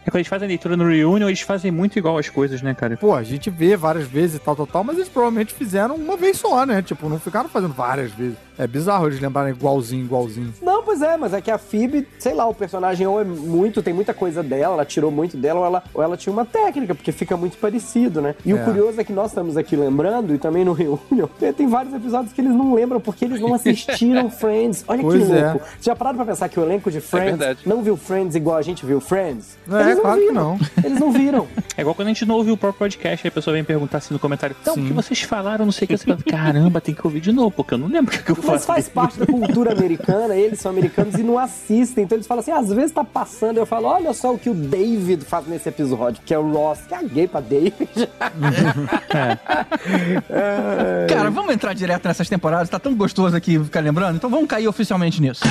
É quando eles fazem a leitura no Reunion, eles fazem muito igual as coisas, né, cara? Pô, a gente vê várias vezes e tal, tal, tal, mas eles provavelmente fizeram uma vez só, né? Tipo, não ficaram fazendo várias vezes. É bizarro eles lembrarem igualzinho, igualzinho. Não, pois é, mas é que a Phoebe, sei lá, o personagem ou é muito, tem muita coisa dela, ela tirou muito dela, ou ela, ou ela tinha uma técnica, porque fica muito parecido, né? E o É. curioso é que nós estamos aqui lembrando, e também no Reunion, tem vários episódios que eles não lembram porque eles não assistiram Friends. Olha Pois que é. louco. Você já pararam pra pensar que o elenco de Friends verdade. não viu Friends igual a gente viu Friends? É, eles claro que viram. não. Eles não viram. É igual quando a gente não ouve o próprio podcast, aí a pessoa vem perguntar assim no comentário, então, o Sim. que vocês falaram, não sei o que, você fala, caramba, tem que ouvir de novo, porque eu não lembro o que, que eu Mas falei. faz parte da cultura americana, eles são americanos e não assistem. Então eles falam assim: às vezes tá passando, eu falo, olha só o que o David faz nesse episódio, que é o Ross. Caguei pra David. Cara, vamos entrar direto nessas temporadas. Tá tão gostoso aqui ficar lembrando. Então vamos cair oficialmente nisso.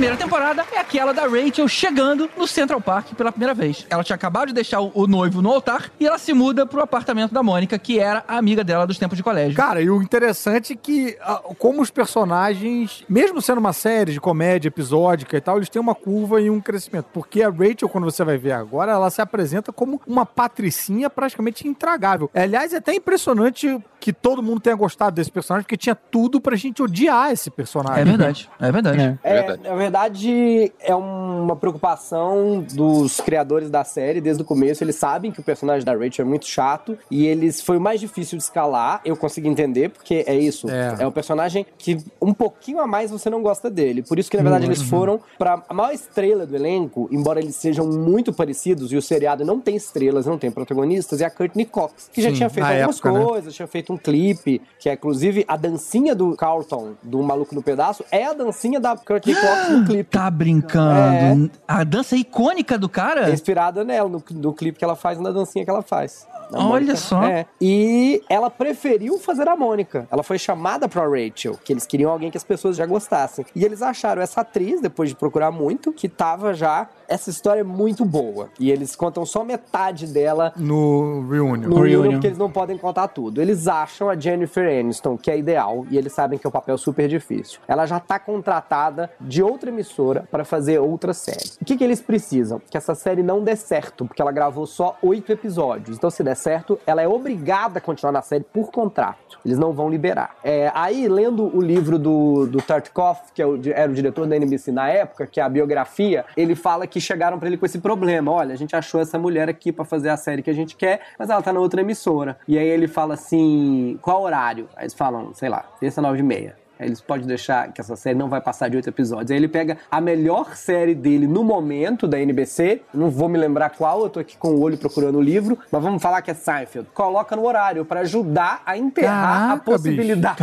Primeira temporada é aquela da Rachel chegando no Central Park pela primeira vez. Ela tinha acabado de deixar o, o noivo no altar e ela se muda pro apartamento da Mônica, que era a amiga dela dos tempos de colégio. Cara, e o interessante é que, como os personagens, mesmo sendo uma série de comédia episódica e tal, eles têm uma curva e um crescimento. Porque a Rachel, quando você vai ver agora, ela se apresenta como uma patricinha praticamente intragável. Aliás, é até impressionante que todo mundo tenha gostado desse personagem, porque tinha tudo pra gente odiar esse personagem. É verdade, é verdade. É. É, Verdade. na verdade, é uma preocupação dos criadores da série desde o começo. Eles sabem que o personagem da Rachel é muito chato e eles foi o mais difícil de escalar. Eu consegui entender, porque é isso. É. É, o personagem que um pouquinho a mais você não gosta dele. Por isso que, na verdade, eles foram pra a maior estrela do elenco, embora eles sejam muito parecidos e o seriado não tem estrelas, não tem protagonistas, é a Courtney Cox, que já Sim, tinha feito algumas época, né? coisas, tinha feito um clipe, que é inclusive a dancinha do Carlton, do Maluco no Pedaço, é a dancinha da Courtney Cox no clipe. Tá brincando. A dança icônica do É cara? inspirada nela, no, no clipe que ela faz, na dancinha que ela faz. Olha Mônica. só. É. E ela preferiu fazer a Mônica. Ela foi chamada pra Rachel, que eles queriam alguém que as pessoas já gostassem. E eles acharam essa atriz, depois de procurar muito, que tava já. Essa história é muito boa. E eles contam só metade dela No Reunion. no Reunion. Reunion, porque eles não podem contar tudo. Eles acham a Jennifer Aniston, que é ideal, e eles sabem que é um papel super difícil. Ela já tá contratada de outra emissora para fazer outra série. O que, que eles precisam? Que essa série não dê certo, porque ela gravou só oito episódios. Então, se der certo, ela é obrigada a continuar na série por contrato. Eles não vão liberar. É, aí, lendo o livro do, do Tartikoff, que é o era o diretor da NBC na época, que é a biografia, ele fala que chegaram pra ele com esse problema. Olha, a gente achou essa mulher aqui pra fazer a série que a gente quer, mas ela tá na outra emissora. E aí ele fala assim: qual horário? Aí eles falam, sei lá, terça nove e meia. Eles podem deixar que essa série não vai passar de oito episódios. Aí ele pega a melhor série dele no momento da NBC. Não vou me lembrar qual, eu tô aqui com o olho procurando o livro, mas vamos falar que é Seinfeld. Coloca no horário pra ajudar a enterrar Caraca, a possibilidade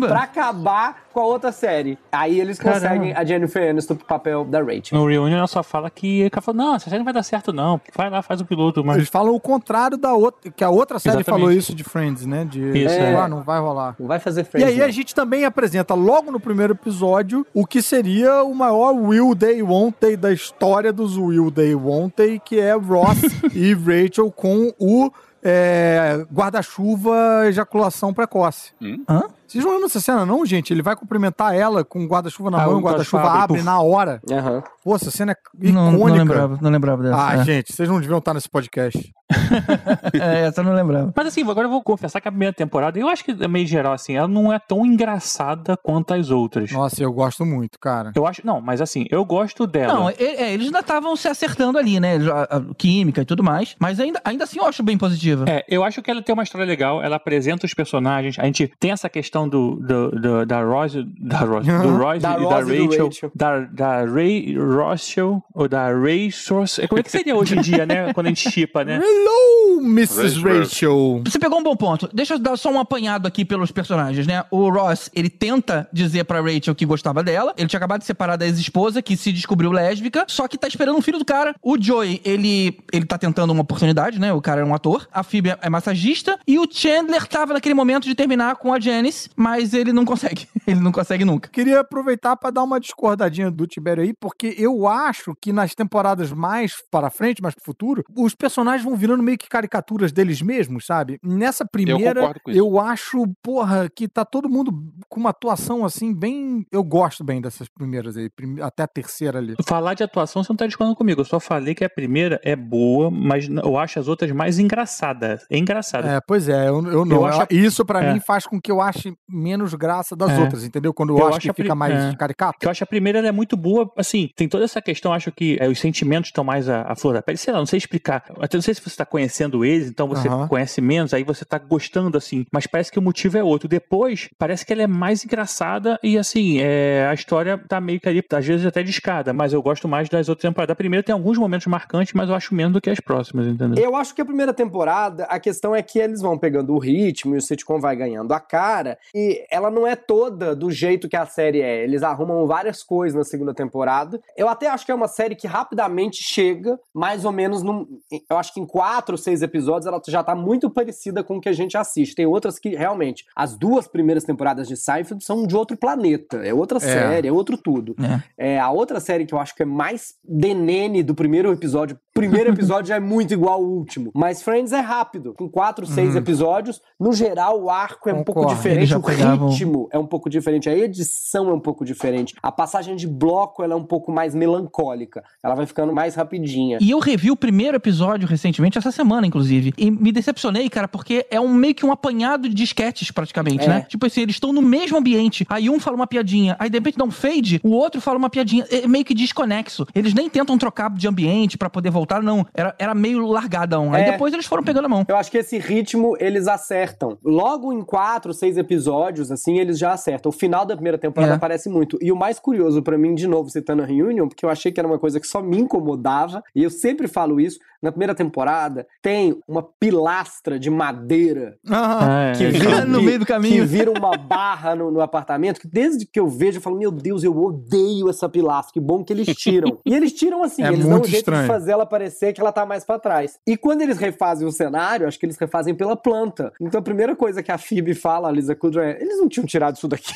pra acabar com a outra série. Aí eles Caramba. conseguem a Jennifer Aniston pro papel da Rachel. No Reunion ela só fala que. Ela falou, não, essa série não vai dar certo, não. Vai lá, faz o piloto, mas. Eles falam o contrário da outra, que a outra série Exatamente. falou isso de Friends, né? De, Isso, é. ah, não vai rolar. Não vai fazer E Friends. aí não. a gente também apresenta logo no primeiro episódio o que seria o maior Will They Won't da história dos Will They Won't que é Ross e Rachel com o é, guarda-chuva ejaculação precoce. Hum? Hã? Vocês não lembram dessa cena não, gente? Ele vai cumprimentar ela com o guarda-chuva na Ah, mão, o o guarda-chuva abre abre, na hora. Aham. Pô, essa cena é Não, icônica. não lembrava, não lembrava dessa. Ah, é. gente, vocês não deviam estar nesse podcast. É, essa eu não lembrava. Mas assim, agora eu vou confessar que a primeira temporada, eu acho que é meio geral, assim, ela não é tão engraçada quanto as outras. Nossa, eu gosto muito, cara. Eu acho. Não, mas assim, eu gosto dela. Não, é, é, eles ainda estavam se acertando ali, né? A, a química e tudo mais. Mas ainda, ainda assim eu acho bem positiva. É, eu acho que ela tem uma história legal, ela apresenta os personagens, a gente tem essa questão do, do, do- da Rose, da Rose, do Royce Da e da Rose do Rachel, Rachel. da, da Ray Rochelle, ou da Ray Source, como é que seria hoje em dia, né, quando a gente chipa, né? Hello, Mrs. Rachel. Você pegou um bom ponto. Deixa eu dar só um apanhado aqui pelos personagens, né? O Ross, ele tenta dizer pra Rachel que gostava dela. Ele tinha acabado de separar da ex-esposa, que se descobriu lésbica, só que tá esperando um filho do cara. O Joey, ele, ele tá tentando uma oportunidade, né? O cara é um ator. A Phoebe é- é massagista. E o Chandler tava naquele momento de terminar com a Janice, mas ele não consegue. ele não consegue nunca. Queria aproveitar pra dar uma discordadinha do Tibério aí, porque eu acho que nas temporadas mais para frente, mais pro futuro, os personagens vão virando meio que caricaturas deles mesmos, sabe? Nessa primeira, isso. eu acho, porra, que tá todo mundo com uma atuação assim, bem. Eu gosto bem dessas primeiras aí, até a terceira ali. Falar de atuação, você não tá discordando comigo, eu só falei que a primeira é boa, mas eu acho as outras mais engraçadas. É engraçada. É, pois é, eu, eu não. Eu acho Isso pra é. mim faz com que eu ache menos graça das É. outras, entendeu? Quando eu, Eu acho, acho que fica mais é. caricato. Eu acho que a primeira ela é muito boa, assim, tem toda essa questão, acho que é, os sentimentos estão mais à, à flor da pele, sei lá, não sei explicar. Até não sei se você tá conhecendo eles, então você conhece menos, aí você tá gostando, assim, mas parece que o motivo é outro. Depois, parece que ela é mais engraçada e, assim, é, a história tá meio que ali, às vezes até de escada, mas eu gosto mais das outras temporadas. A primeira tem alguns momentos marcantes, mas eu acho menos do que as próximas, entendeu? Eu acho que a primeira temporada, a questão é que eles vão pegando o ritmo e o sitcom vai ganhando a cara. E ela não é toda do jeito que a série é. Eles arrumam várias coisas na segunda temporada. Eu até acho que é uma série que rapidamente chega, mais ou menos num. Eu acho que em quatro, seis episódios ela já tá muito parecida com o que a gente assiste. Tem outras que realmente. As duas primeiras temporadas de Seinfeld são de outro planeta. É outra série, é outro tudo. É, a outra série que eu acho que é mais denene do primeiro episódio. Primeiro episódio já é muito igual ao último. Mas Friends é rápido. Com quatro, seis episódios. No geral, o arco é um pouco Concordo. Diferente. Já O pegavam- ritmo é um pouco diferente. A edição é um pouco diferente. A passagem de bloco ela é um pouco mais melancólica. Ela vai ficando mais rapidinha. E eu revi o primeiro episódio recentemente, essa semana, inclusive. E me decepcionei, cara, porque é um meio que um apanhado de esquetes, praticamente, É. né? Tipo assim, eles estão no mesmo ambiente. Aí um fala uma piadinha, aí de repente dá um fade, o outro fala uma piadinha. É meio que desconexo. Eles nem tentam trocar de ambiente pra poder voltar, não. Era, era meio largadão. Aí É. depois eles foram pegando a mão. Eu acho que esse ritmo eles acertam. Logo em quatro, seis episódios, assim, eles já acertam. O final da primeira temporada É. aparece muito. E o mais curioso pra mim, de novo, citando a Reunion, porque eu achei que era uma coisa que só me incomodava, e eu sempre falo isso, na primeira temporada tem uma pilastra de madeira Aham. É, que é, vira, No meio do caminho. Que vira uma barra no, no apartamento, que desde que eu vejo, eu falo, meu Deus, eu odeio essa pilastra, que bom que eles tiram. e eles tiram assim, É eles dão um jeito estranho. de fazer ela parecer que ela tá mais pra trás. E quando eles refazem o cenário, acho que eles refazem pela planta. Então a primeira coisa que a Phoebe fala, a Lisa Kudrow, é, eles não tinham tirado isso daqui.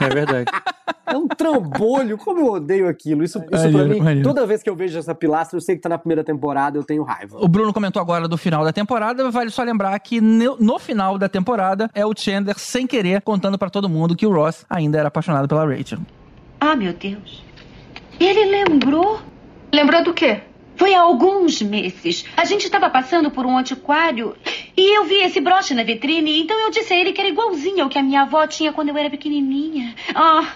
é verdade. É um trambolho, como eu odeio aquilo. Isso, isso pra mim, maneiro. toda vez que eu vejo essa pilastra, eu sei que tá na primeira temporada, eu tenho raiva. O Bruno comentou agora do final da temporada, vale só lembrar que no, no final da temporada é o Chandler, sem querer, contando pra todo mundo que o Ross ainda era apaixonado pela Rachel. Ah, meu Deus. Ele lembrou? Lembrou do quê? Foi há alguns meses. A gente estava passando por um antiquário e eu vi esse broche na vitrine. Então eu disse a ele que era igualzinho ao que a minha avó tinha quando eu era pequenininha. Ah,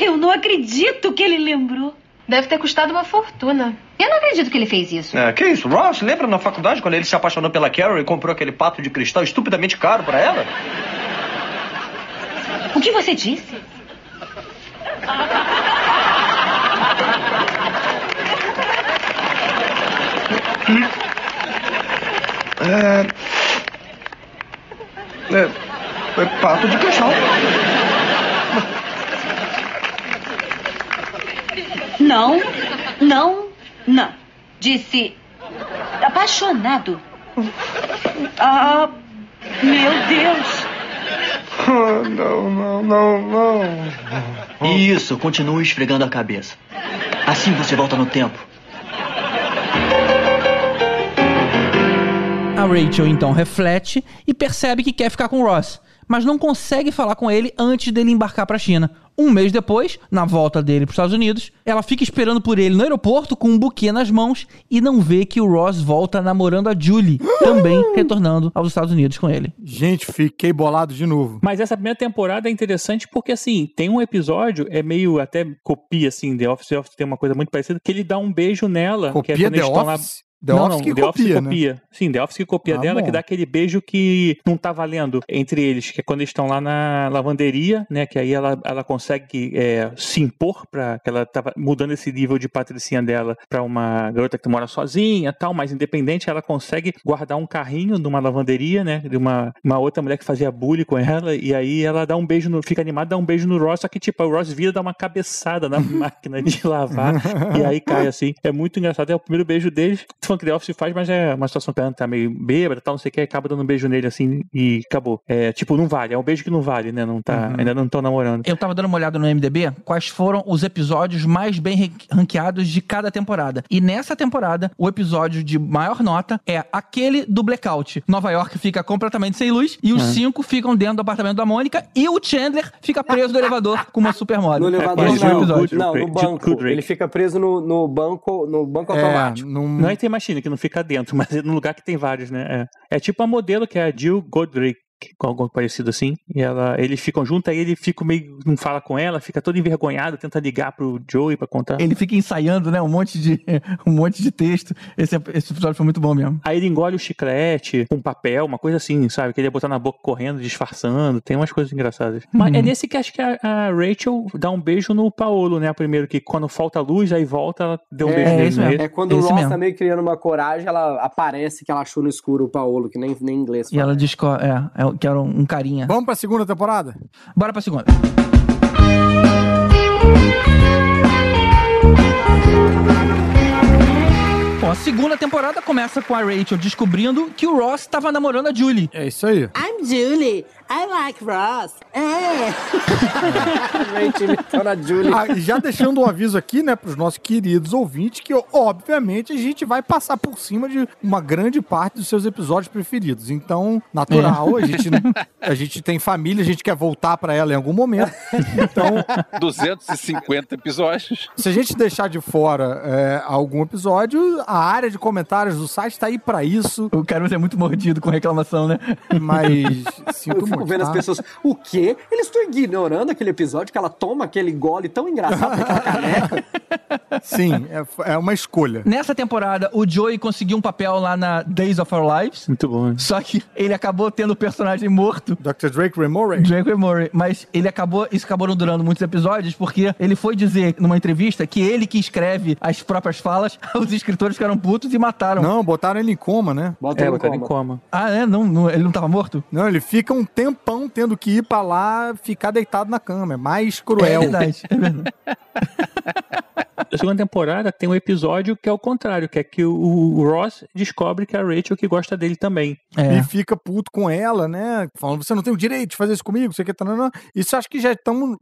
eu não acredito que ele lembrou. Deve ter custado uma fortuna. Eu não acredito que ele fez isso. É, que isso, Ross? Lembra na faculdade quando ele se apaixonou pela Carol e comprou aquele pato de cristal estupidamente caro pra ela? O que você disse? É. É. É pato de cristal. Não, não, não. Disse apaixonado. Ah, meu Deus. Oh, não, não, não, não. Isso, continue esfregando a cabeça. Assim você volta no tempo. A Rachel então reflete e percebe que quer ficar com o Ross, mas não consegue falar com ele antes dele embarcar pra China. Um mês depois, na volta dele pros Estados Unidos, ela fica esperando por ele no aeroporto com um buquê nas mãos e não vê que o Ross volta namorando a Julie, também retornando aos Estados Unidos com ele. Gente, fiquei bolado de novo. Mas essa primeira temporada é interessante porque, assim, tem um episódio, é meio até copia, assim, The Office, The Office tem uma coisa muito parecida, que ele dá um beijo nela. que Copia é quando The eles estão lá- Office? The não, Office não, que The Office copia, né? copia. Sim, The Office que copia Ah, dela, bom. que dá aquele beijo que não tá valendo entre eles, que é quando eles estão lá na lavanderia, né? Que aí ela, ela consegue é, se impor para que ela tava mudando esse nível de patricinha dela pra uma garota que mora sozinha, tal, mais independente, ela consegue guardar um carrinho numa lavanderia, né? De uma, uma outra mulher que fazia bullying com ela, e aí ela dá um beijo no, fica animada, dá um beijo no Ross, só que tipo, o Ross vira dá uma cabeçada na máquina de lavar e aí cai assim. É muito engraçado, é o primeiro beijo deles. Falando que The Office faz, mas é uma situação que ela tá meio bêbada, tal, não sei o que, acaba dando um beijo nele assim e acabou. É tipo, não vale, é um beijo que não vale, né? Não tá, Uhum. ainda não estão namorando. Eu tava dando uma olhada no MDB, quais foram os episódios mais bem ran- ranqueados de cada temporada. E nessa temporada, o episódio de maior nota é aquele do Blackout. Nova York fica completamente sem luz e os É. cinco ficam dentro do apartamento da Mônica e o Chandler fica preso no elevador com uma supermodel. No elevador Esse foi o não, episódio. não, no banco. Ele fica preso no, no banco, no banco É, automático. Não é tem machine que não fica dentro, mas é num lugar que tem vários, né? É, é tipo a modelo que é a Jill Godric. Com algo parecido assim, e ela, eles ficam juntos, aí ele fica meio, não fala com ela, fica todo envergonhado, tenta ligar pro Joey pra contar. Ele fica ensaiando, né? Um monte de, um monte de texto. Esse, esse episódio foi muito bom mesmo. Aí ele engole o chiclete, um papel, uma coisa assim, sabe? Que ele ia botar na boca correndo, disfarçando. Tem umas coisas engraçadas. Mas Uhum. é nesse que acho que a, a Rachel dá um beijo no Paolo, né? Primeiro, que quando falta luz, aí volta, ela deu um beijo nele. não É quando o Ross tá meio criando uma coragem, ela aparece que ela achou no escuro o Paolo, que nem, nem inglês E ela diz que é, é, que era um carinha. Vamos pra segunda temporada? Bora pra segunda. Bom, a segunda temporada começa com a Rachel descobrindo que o Ross estava namorando a Julie. É isso aí. I'm Julie. I like Ross. É. Imitando a Julie. Ah, e já deixando um aviso aqui, né, pros nossos queridos ouvintes, que obviamente a gente vai passar por cima de uma grande parte dos seus episódios preferidos. Então, natural, É. a, gente, a gente tem família, a gente quer voltar pra ela em algum momento. Então, 250 episódios. se a gente deixar de fora é, algum episódio, a área de comentários do site tá aí pra isso. O cara é muito mordido com reclamação, né? Mas sinto Eu fico vendo tá? as pessoas, o quê? Eles estão ignorando aquele episódio que ela toma aquele gole tão engraçado daquela caneca. Sim, é, é uma escolha. Nessa temporada, o Joey conseguiu um papel lá na Days of Our Lives. Muito bom. Só que ele acabou tendo o personagem morto. Dr. Drake Remore. Drake Remore. Mas ele acabou. Isso acabou não durando muitos episódios, porque ele foi dizer numa entrevista que ele que escreve as próprias falas, os escritores ficaram putos e mataram. Não, botaram ele em coma, né? Bota É, botaram em coma. Ah, é? Não, não, ele não tava morto? Não, ele fica um tempão tendo que ir pra lá ficar deitado na cama. É mais cruel. É verdade, é verdade. A segunda temporada tem um episódio que é o contrário, que é que o, Ross descobre que é a Rachel que gosta dele também. É. E fica puto com ela, né? Falando, você não tem o direito de fazer isso comigo, você que tá. Isso acho que já estamos.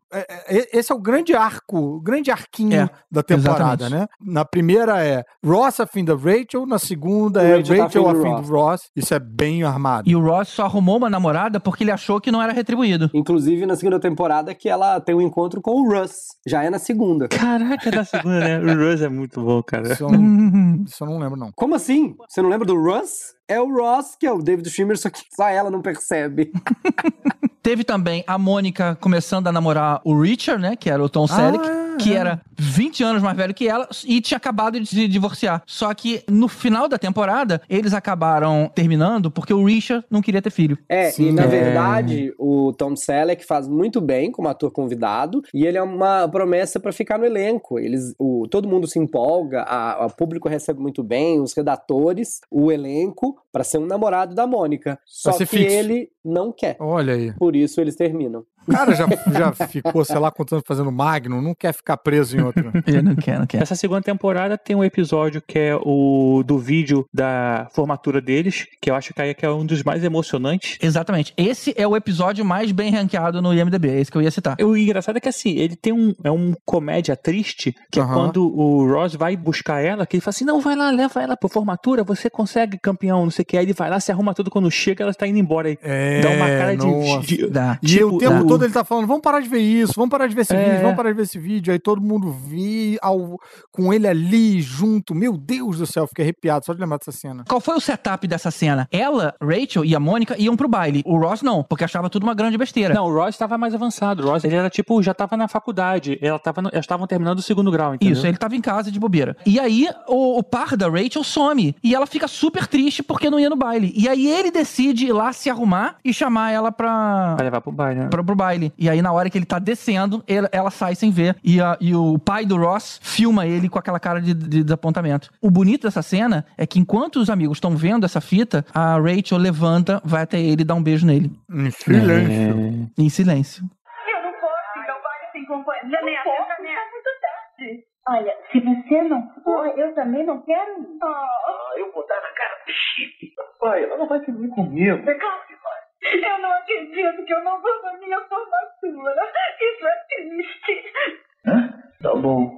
esse é o grande arco, o grande arquinho É, da temporada, exatamente. né? Na primeira é Ross afim da Rachel, na segunda é Rachel tá Rachel afim do Ross. do Ross. Isso é bem armado. E o Ross só arrumou uma namorada porque ele achou que não era retribuído. Inclusive, na segunda temporada, que ela tem um encontro com o Russ. Já é na segunda. Caraca, é da segunda, né? O Ross é muito bom, cara. Isso eu não, isso eu não lembro, não. Como assim? Você não lembra do Russ? É o Ross, que é o David Schwimmer, só que só ela não percebe. Teve também a Mônica começando a namorar o Richard, né? Que era o Tom Selleck, que era 20 anos mais velho que ela e tinha acabado de se divorciar. Só que no final da temporada, eles acabaram terminando porque o Richard não queria ter filho. É, Sim. e na É. verdade, o Tom Selleck faz muito bem como ator convidado, e ele é uma promessa pra ficar no elenco. Eles, o, todo mundo se empolga, a- o público recebe muito bem, os redatores, o elenco, pra ser um namorado da Mônica. Só que fixo. ele não quer. Olha aí. Por isso eles terminam. O cara já, já ficou, sei lá, quantos anos fazendo Magnum, não quer ficar preso em outro. Eu não quero, não quero. Essa segunda temporada tem um episódio que é o do vídeo da formatura deles, que eu acho que aí que é um dos mais emocionantes. Exatamente. Esse é o episódio mais bem ranqueado no IMDB, é esse que eu ia citar. O engraçado é que assim, ele tem um. É um comédia triste, que é Aham. quando o Ross vai buscar ela, que ele fala assim: não, vai lá, leva ela pra formatura, você consegue campeão, não sei o que. Aí ele vai lá, se arruma tudo, quando chega, ela tá indo embora. Aí É, dá uma cara de. nossa. de- Dá. E tipo, o tempo dá- todo ele tá falando, vamos parar de ver isso, vamos parar de ver esse É. vídeo, vamos parar de ver esse vídeo. Aí todo mundo vê ao, com ele ali, junto. Meu Deus do céu, fiquei arrepiado só de lembrar dessa cena. Qual foi o setup dessa cena? Ela, Rachel e a Mônica iam pro baile. O Ross não, porque achava tudo uma grande besteira. Não, o Ross tava mais avançado. O Ross, ele era tipo, já tava na faculdade. Ela tava no- elas estavam terminando o segundo grau, entendeu? Isso, ele tava em casa de bobeira. E aí, o, o par da Rachel some. E ela fica super triste porque não ia no baile. E aí ele decide ir lá se arrumar e chamar ela pra. Vai levar pro baile, né? Pra, pro baile. E aí, na hora que ele tá descendo, ele- ela sai sem ver. E, a- e o pai do Ross filma ele com aquela cara de, de desapontamento. O bonito dessa cena é que enquanto os amigos estão vendo essa fita, a Rachel levanta, vai até ele e dá um beijo nele. Em silêncio. Em silêncio. Eu não posso ir ao baile sem companhia. Janete, Janete. Tá muito tarde. Olha, se você não for, eu também não quero ir. Ah, eu vou dar na cara do Chip. Pai, ela não vai querer comigo. Calme, pai. Eu não acredito que eu não vou na minha formatura. Isso é triste. Hã? Tá bom.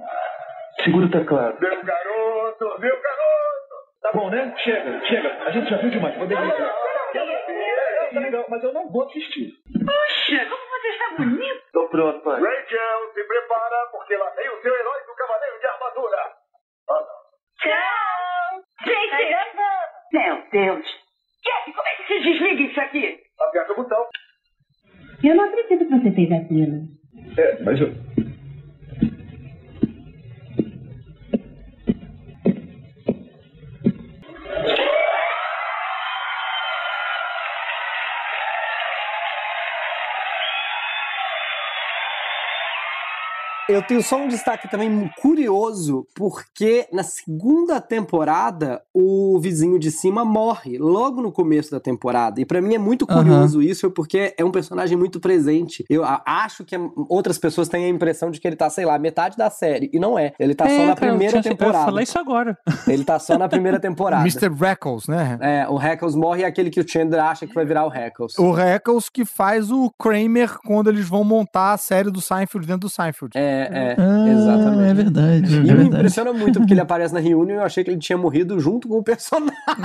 Segura o teclado. Meu garoto, meu garoto. Tá bom, né? Chega, chega. A gente já viu demais. Vou desligar. É, tá legal, mas eu não vou assistir. Puxa, como você está bonito. Tô pronto, pai. Rachel, se prepara, porque lá vem o seu herói do Cavaleiro de Armadura. Tchau. Gente, meu Deus. Jeff, como é que se desliga isso aqui? Aperta o botão. Eu não acredito que você fez aquilo. É, mas eu... Eu tenho só um destaque também curioso, porque na segunda temporada o vizinho de cima morre logo no começo da temporada. E pra mim é muito curioso isso, porque é um personagem muito presente. Eu acho que outras pessoas têm a impressão de que ele tá, sei lá, metade da série. E não é. Ele tá só É, na cara, eu primeira Eu temporada. falar isso agora. Ele tá só na primeira temporada. Mr. Reckles, né? É, o Heckles morre e é aquele que o Chandler acha que vai virar o Heckles. O Reckles que faz o Kramer quando eles vão montar a série do Seinfeld dentro do Seinfeld. É, é, Ah, exatamente. É verdade. E é me verdade. impressiona muito porque ele aparece na reunião e eu achei que ele tinha morrido junto com o personagem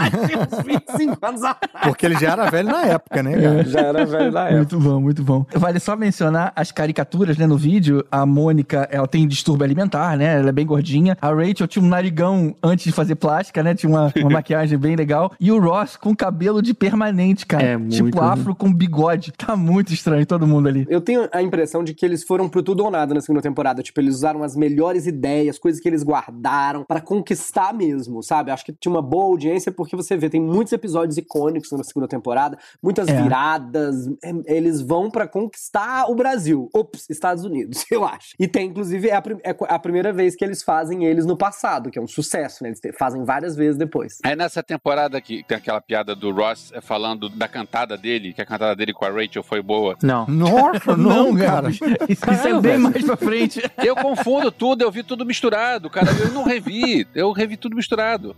uns 25 anos atrás. Porque ele já era velho na época, né, cara? Já era velho na época. Muito bom, muito bom. Vale só mencionar as caricaturas, né, no vídeo. A Mônica, ela tem distúrbio alimentar, né? Ela é bem gordinha. A Rachel tinha um narigão antes de fazer plástica, né? Tinha uma, uma maquiagem bem legal. E o Ross com cabelo de permanente, cara. É, muito, tipo afro com bigode. Tá muito estranho todo mundo ali. Eu tenho a impressão de que eles foram pro tudo ou nada na segunda temporada. Tipo, eles usaram as melhores ideias, coisas que eles guardaram pra conquistar mesmo, sabe? Acho que tinha uma boa audiência porque você vê, tem muitos episódios icônicos na segunda temporada, muitas É. viradas. é, Eles vão pra conquistar o Brasil. Ops, Estados Unidos, eu acho. E tem, inclusive, é a, prim- é a primeira vez que eles fazem eles no passado, que é um sucesso, né? Eles fazem várias vezes depois. Aí nessa temporada que tem aquela piada do Ross eh, falando da cantada dele, que a cantada dele com a Rachel foi boa. Não. Nossa, não, cara. Isso, isso é bem mais pra frente. Eu confundo tudo, eu vi tudo misturado, cara. Eu não revi, eu revi tudo misturado.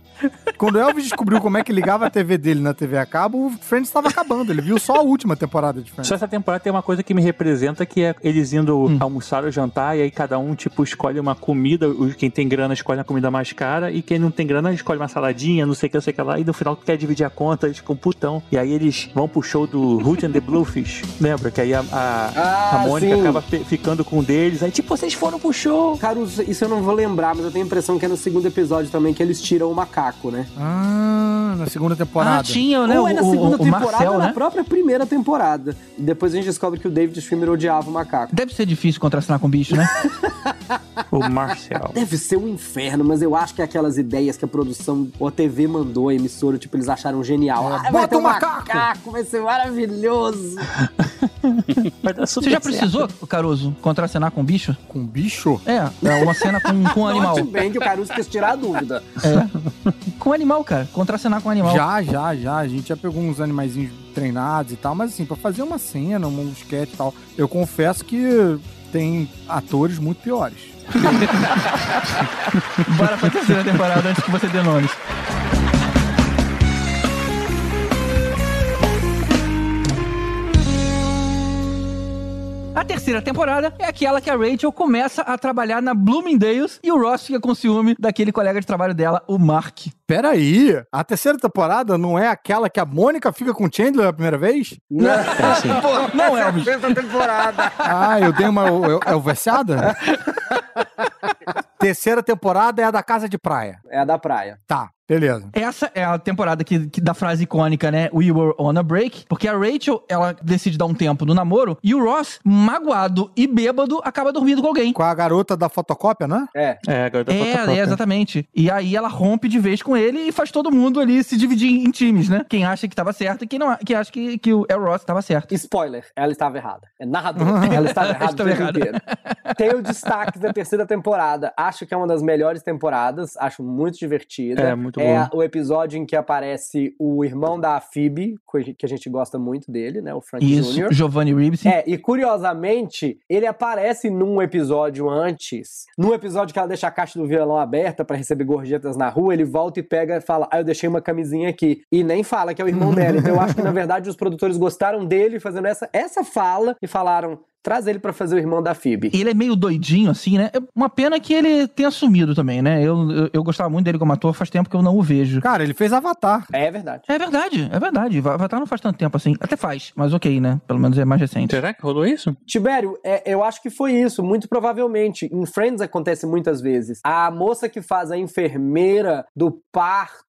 Quando o Elvis descobriu como é que ligava a TV dele na TV a cabo, o Friends estava acabando. Ele viu só a última temporada de Friends. Só essa temporada tem uma coisa que me representa, que é eles indo almoçar ou jantar, e aí cada um, tipo, escolhe uma comida, o- quem tem grana escolhe a comida mais cara, e quem não tem grana escolhe uma saladinha, não sei o que, não sei o que lá, e no final quer dividir a conta, eles ficam putão. E aí eles vão pro show do Root and the Bluefish, lembra? Que aí a, a, Ah, a Mônica sim. acaba fi- ficando com um deles, aí tipo, vocês foram pro show. Caruso, isso eu não vou lembrar, mas eu tenho a impressão que é no segundo episódio também que eles tiram o macaco, né? Ah, na segunda temporada. Ah, tinha, né? Ou é na o, segunda o, o temporada Marcel, ou na né? própria primeira temporada. Depois a gente descobre que o David Schwimmer odiava o macaco. Deve ser difícil contracenar com bicho, né? O Marcel. Deve ser um inferno, mas eu acho que é aquelas ideias que a produção ou a TV mandou, a emissora, tipo, eles acharam genial. Ah, vai bota ter um macaco! macaco, vai ser maravilhoso. Vai dar super Você já certo. precisou, Caruso, contracenar com bicho? Com bicho? É, é uma cena com, com um animal. Note bem que o Caruso quis tirar a dúvida. É. Com animal, cara. Contracenar com animal. Já, já, já. A gente já pegou uns animaizinhos treinados e tal, mas assim, pra fazer uma cena, um sketch e tal, eu confesso que tem atores muito piores. Bora pra terceira temporada antes que você dê nomes. A terceira temporada é aquela que a Rachel começa a trabalhar na Bloomingdale's e o Ross fica com ciúme daquele colega de trabalho dela, o Mark. Peraí, a terceira temporada não é aquela que a Mônica fica com o Chandler a primeira vez? Não, Pô, não é, Elvis. Terceira temporada. Ah, eu dei uma. É o Versada? terceira temporada é a da Casa de Praia. É a da praia. Tá, beleza. Essa é a temporada que, que da frase icônica, né? We were on a break. Porque a Rachel, ela decide dar um tempo no namoro e o Ross, magoado e bêbado, acaba dormindo com alguém. Com a garota da fotocópia, né? É. É, agora tá É, é, exatamente. E aí ela rompe de vez com ele e faz todo mundo ali se dividir em times, né? Quem acha que tava certo e quem, não, quem acha que, que o El Ross tava certo. Spoiler, ela estava errada. É narrador, ela estava errada o tempo inteiro. Tem o destaque da terceira temporada. Acho que é uma das melhores temporadas. Acho muito divertida. É, muito É o episódio em que aparece o irmão da Phoebe, que a gente gosta muito dele, né? O Frank Isso, Jr. Giovanni Ribisi. É, e curiosamente, ele aparece num episódio antes. Num episódio que ela deixa a caixa do violão aberta pra receber gorjetas na rua, ele volta e pega e fala: Ah, eu deixei uma camisinha aqui. E nem fala que é o irmão dela. Então eu acho que, na verdade, os produtores gostaram dele fazendo essa, essa fala e falaram: traz ele pra fazer o irmão da Phoebe. Ele é meio doidinho, assim, né? É uma pena que ele tenha sumido também, né? Eu, eu, eu gostava muito dele como ator, faz tempo que eu não o vejo. Cara, ele fez Avatar. É verdade. É verdade, é verdade. Avatar não faz tanto tempo assim. Até faz, mas ok, né? Pelo menos é mais recente. Será que rolou isso? Tibério, é, eu acho que foi isso, muito provavelmente. Em Friends acontece muitas vezes. A moça que faz a enfermeira do parto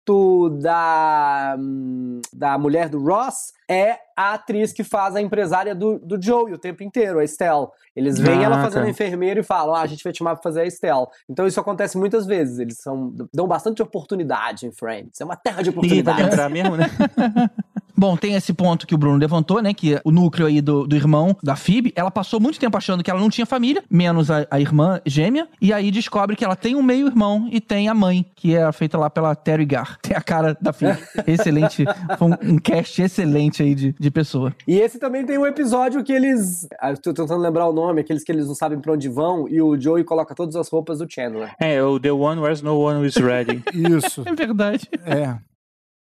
da, hum, da mulher do Ross é a atriz que faz a empresária do, do Joey o tempo inteiro, a Estelle. Eles veem Ah, ela fazendo tá. enfermeira e falam: ah, a gente vai te chamar pra fazer a Estelle. Então isso acontece muitas vezes. Eles são, dão bastante oportunidade em Friends. É uma terra de oportunidades. lembrar mesmo, né? Bom, tem esse ponto que o Bruno levantou, né? Que o núcleo aí do, do irmão da Phoebe, ela passou muito tempo achando que ela não tinha família, menos a, a irmã gêmea, e aí descobre que ela tem um meio-irmão e tem a mãe, que é feita lá pela Terry Gar. Tem a cara da Phoebe. excelente. Foi um, um cast excelente aí de, de pessoa. E esse também tem um episódio que eles. ah, eu tô tentando lembrar o nome, aqueles que eles não sabem pra onde vão, e o Joey coloca todas as roupas do Chandler. É, o The One Where's No One Is Ready. Isso. É verdade. É.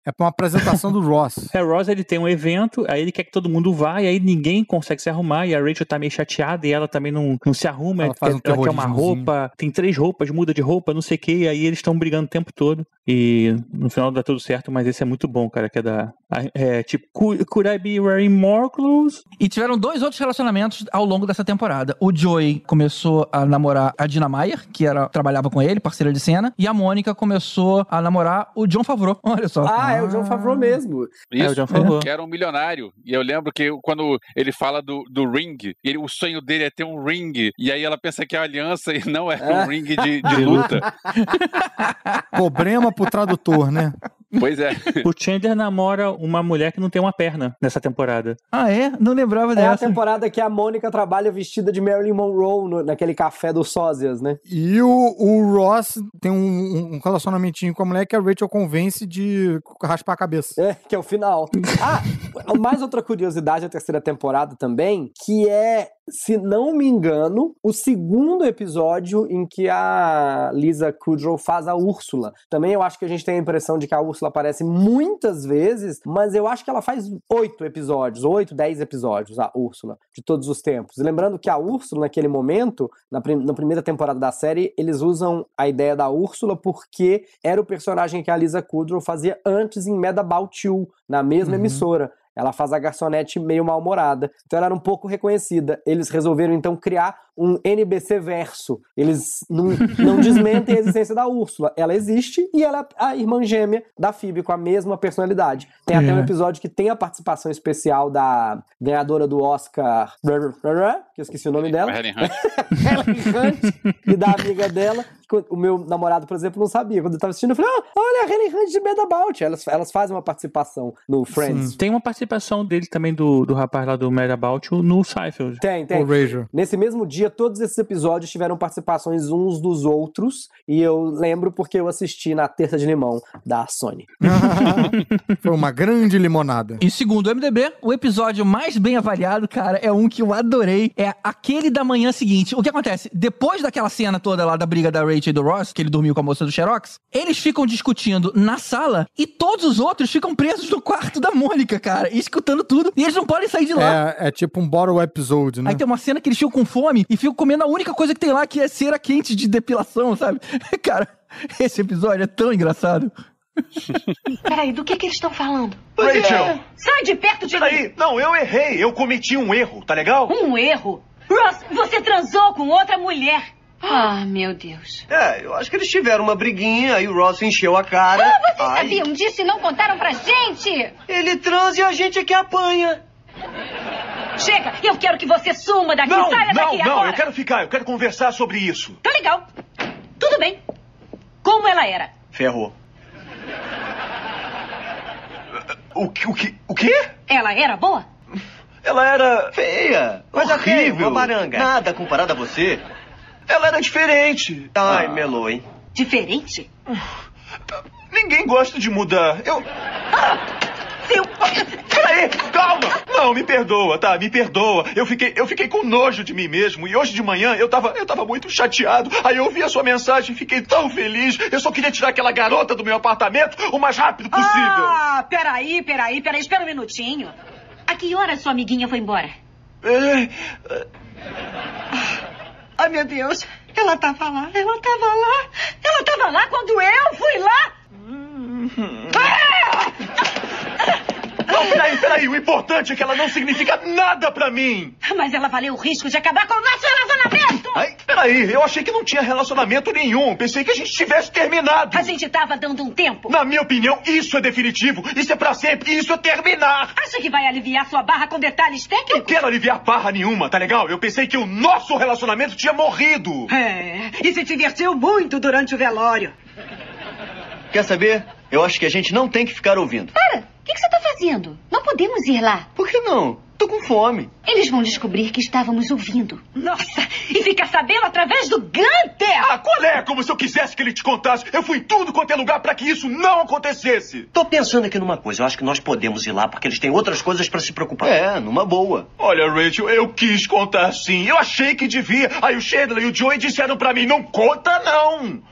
É pra uma apresentação do Ross. É, o Ross ele tem um evento, aí ele quer que todo mundo vá, e aí ninguém consegue se arrumar, e a Rachel tá meio chateada, e ela também não, não se arruma, Ela faz um ela quer uma roupa, tem três roupas, muda de roupa, não sei o que, e aí eles estão brigando o tempo todo, e no final dá tudo certo, mas esse é muito bom, cara, que é da... É tipo, could, I be wearing more clothes? E tiveram dois outros relacionamentos ao longo dessa temporada. O Joey começou a namorar a Dina Meyer, que era, trabalhava com ele, parceira de cena, e a Mônica começou a namorar o John Favreau. Olha só. Ah, é o John Favreau mesmo. É, o Isso, John Favreau. que era um milionário. E eu lembro que quando ele fala do, do ring, ele, o sonho dele é ter um ring. E aí ela pensa que é aliança e não é um ring de, de luta. Problema pro tradutor, né? Pois é. O Chandler namora uma mulher que não tem uma perna nessa temporada. Ah, é? Não lembrava É a dessa. temporada que a Mônica trabalha vestida de Marilyn Monroe no- naquele café dos sósias, né? E o, o Ross tem um, um relacionamentinho com a mulher que a Rachel convence de raspar a cabeça. É, que é o final. Ah, mais outra curiosidade da terceira temporada também, que é, se não me engano, o segundo episódio em que a Lisa Kudrow faz a Úrsula. Também eu acho que a gente tem a impressão de que a Úrsula aparece muitas vezes, mas eu acho que ela faz oito episódios, oito, dez episódios, a Úrsula, de todos os tempos. E lembrando que a Úrsula, naquele momento, na, prim- na primeira temporada da série, eles usam a ideia da Úrsula porque era o personagem que a Lisa Kudrow fazia antes em Mad About You, na mesma Uhum. emissora. Ela faz a garçonete meio mal-humorada. Então ela era um pouco reconhecida. Eles resolveram então criar um NBC verso. Eles não, não desmentem a existência da Úrsula. Ela existe e ela é a irmã gêmea da Phoebe com a mesma personalidade. Tem até É. um episódio que tem a participação especial da ganhadora do Oscar, que eu esqueci o nome dela. Helen Hunt. Helen Hunt e da amiga dela, o meu namorado, por exemplo, não sabia. Quando eu tava assistindo, eu falei, ah, olha a Helen Hunt de Mad About. Elas, elas fazem uma participação no Friends. Tem uma participação dele também, do, do rapaz lá do Mad About You, no Seinfeld. Tem, tem. Nesse mesmo dia, todos esses episódios tiveram participações uns dos outros. E eu lembro porque eu assisti na Terça de Limão da Sony. Foi uma grande limonada. E segundo o MDB, o episódio mais bem avaliado, cara, é um que eu adorei. É aquele da manhã seguinte. O que acontece? Depois daquela cena toda lá da briga da Rachel e do Ross, que ele dormiu com a moça do Xerox, eles ficam discutindo na sala e todos os outros ficam presos no quarto da Mônica, cara, e escutando tudo. E eles não podem sair de lá. É, é tipo um bottle episode, né? Aí tem uma cena que eles ficam com fome e ficam comendo a única coisa que tem lá, que é cera quente de depilação, sabe? Cara, esse episódio é tão engraçado. Peraí, do que, que eles estão falando? Rachel! Sai de perto de mim! Peraí, não, eu errei. Eu cometi um erro, tá legal? Um erro? Ross, você transou com outra mulher. Ah, meu Deus. É, eu acho que eles tiveram uma briguinha, aí o Ross encheu a cara. Ah, vocês Ai, sabiam disso e não contaram pra gente? Ele transa e a gente é que apanha. Chega, eu quero que você suma daqui, Não, saia não, daqui não, agora. eu quero ficar, eu quero conversar sobre isso. Tá legal. Tudo bem. Como ela era? Ferrou. O, que- o, que- o quê? Ela era boa? Ela era. Feia, mas horrível. uma baranga. Nada comparado a você. Ela era diferente. Ai, Ah. hein? Diferente? Ninguém gosta de mudar. Eu. Seu. Peraí, calma! Não, me perdoa, tá? Me perdoa. Eu fiquei, eu fiquei com nojo de mim mesmo. E hoje de manhã eu tava, eu tava muito chateado. Aí eu ouvi a sua mensagem e fiquei tão feliz. Eu só queria tirar aquela garota do meu apartamento o mais rápido possível. Ah, peraí, peraí, peraí. Espera um minutinho. A que hora sua amiguinha foi embora? É, Ai, meu Deus. Ela tava lá, ela tava lá. Ela tava lá quando eu fui lá. Não, peraí, peraí. O importante é que ela não significa nada pra mim. Mas ela valeu o risco de acabar com o nosso relacionamento. Ai, peraí, eu achei que não tinha relacionamento nenhum. Pensei que a gente tivesse terminado. A gente tava dando um tempo. Na minha opinião, isso é definitivo. Isso é pra sempre. Isso é terminar. Acha que vai aliviar sua barra com detalhes técnicos? Não quero aliviar barra nenhuma, tá legal? Eu pensei que o nosso relacionamento tinha morrido. É, e se divertiu muito durante o velório. Quer saber? Eu acho que a gente não tem que ficar ouvindo. Para! O que, que você tá fazendo? Não podemos ir lá. Por que não? Tô com fome. Eles vão descobrir que estávamos ouvindo. Nossa! E ficar sabendo através do Gunter! Ah, qual é? Como se eu quisesse que ele te contasse. Eu fui em tudo quanto é lugar pra que isso não acontecesse. Tô pensando aqui numa coisa. Eu acho que nós podemos ir lá porque eles têm outras coisas pra se preocupar. É, numa boa. Olha, Rachel, eu quis contar sim. Eu achei que devia. Aí o Chandler e o Joey disseram pra mim, não conta não.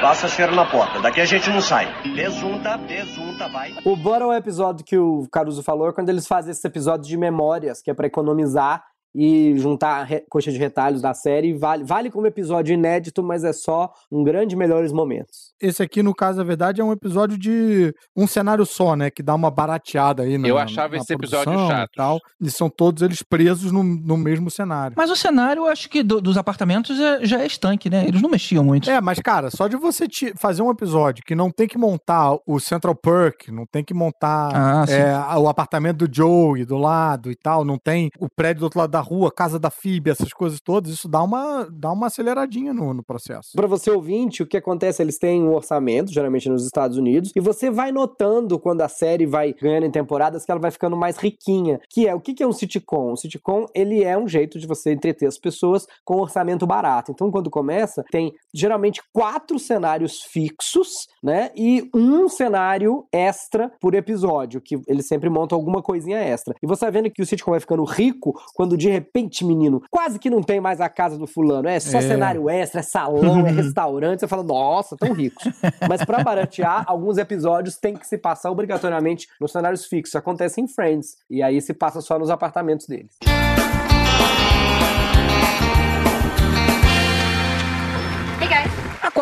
Passa cheiro na porta. Daqui a gente não sai. Besunta, besunta, vai. O bora é o episódio que o Caruso falou é quando eles fazem esse episódio de memórias, que é pra economizar e juntar coxa de retalhos da série. Vale, vale como episódio inédito, mas é só um grande melhores momentos. Esse aqui, no caso, na verdade, é um episódio de um cenário só, né? Que dá uma barateada aí na Eu achava na esse episódio produção chato. E, tal, e são todos eles presos no, no mesmo cenário. Mas o cenário, eu acho que do- dos apartamentos é- já é estanque, né? Eles não mexiam muito. É, mas, cara, só de você ti- fazer um episódio que não tem que montar o Central Perk, não tem que montar Ah, é, a- o apartamento do Joey do lado e tal, não tem o prédio do outro lado da rua, casa da Phoebe, essas coisas todas, isso dá uma, dá uma aceleradinha no, no processo. Pra você ouvinte, o que acontece? Eles têm um orçamento, geralmente nos Estados Unidos, e você vai notando quando a série vai ganhando em temporadas que ela vai ficando mais riquinha. Que é, o que é um sitcom? Um sitcom, ele é um jeito de você entreter as pessoas com orçamento barato. Então, quando começa, tem geralmente quatro cenários fixos, né? E um cenário extra por episódio, que eles sempre montam alguma coisinha extra. E você vai vendo que o sitcom vai ficando rico quando de repente, menino, quase que não tem mais a casa do fulano. É só É. cenário extra, é salão, é restaurante. Você fala, nossa, tão ricos. Mas pra baratear, alguns episódios tem que se passar obrigatoriamente nos cenários fixos. Acontece em Friends. E aí se passa só nos apartamentos deles.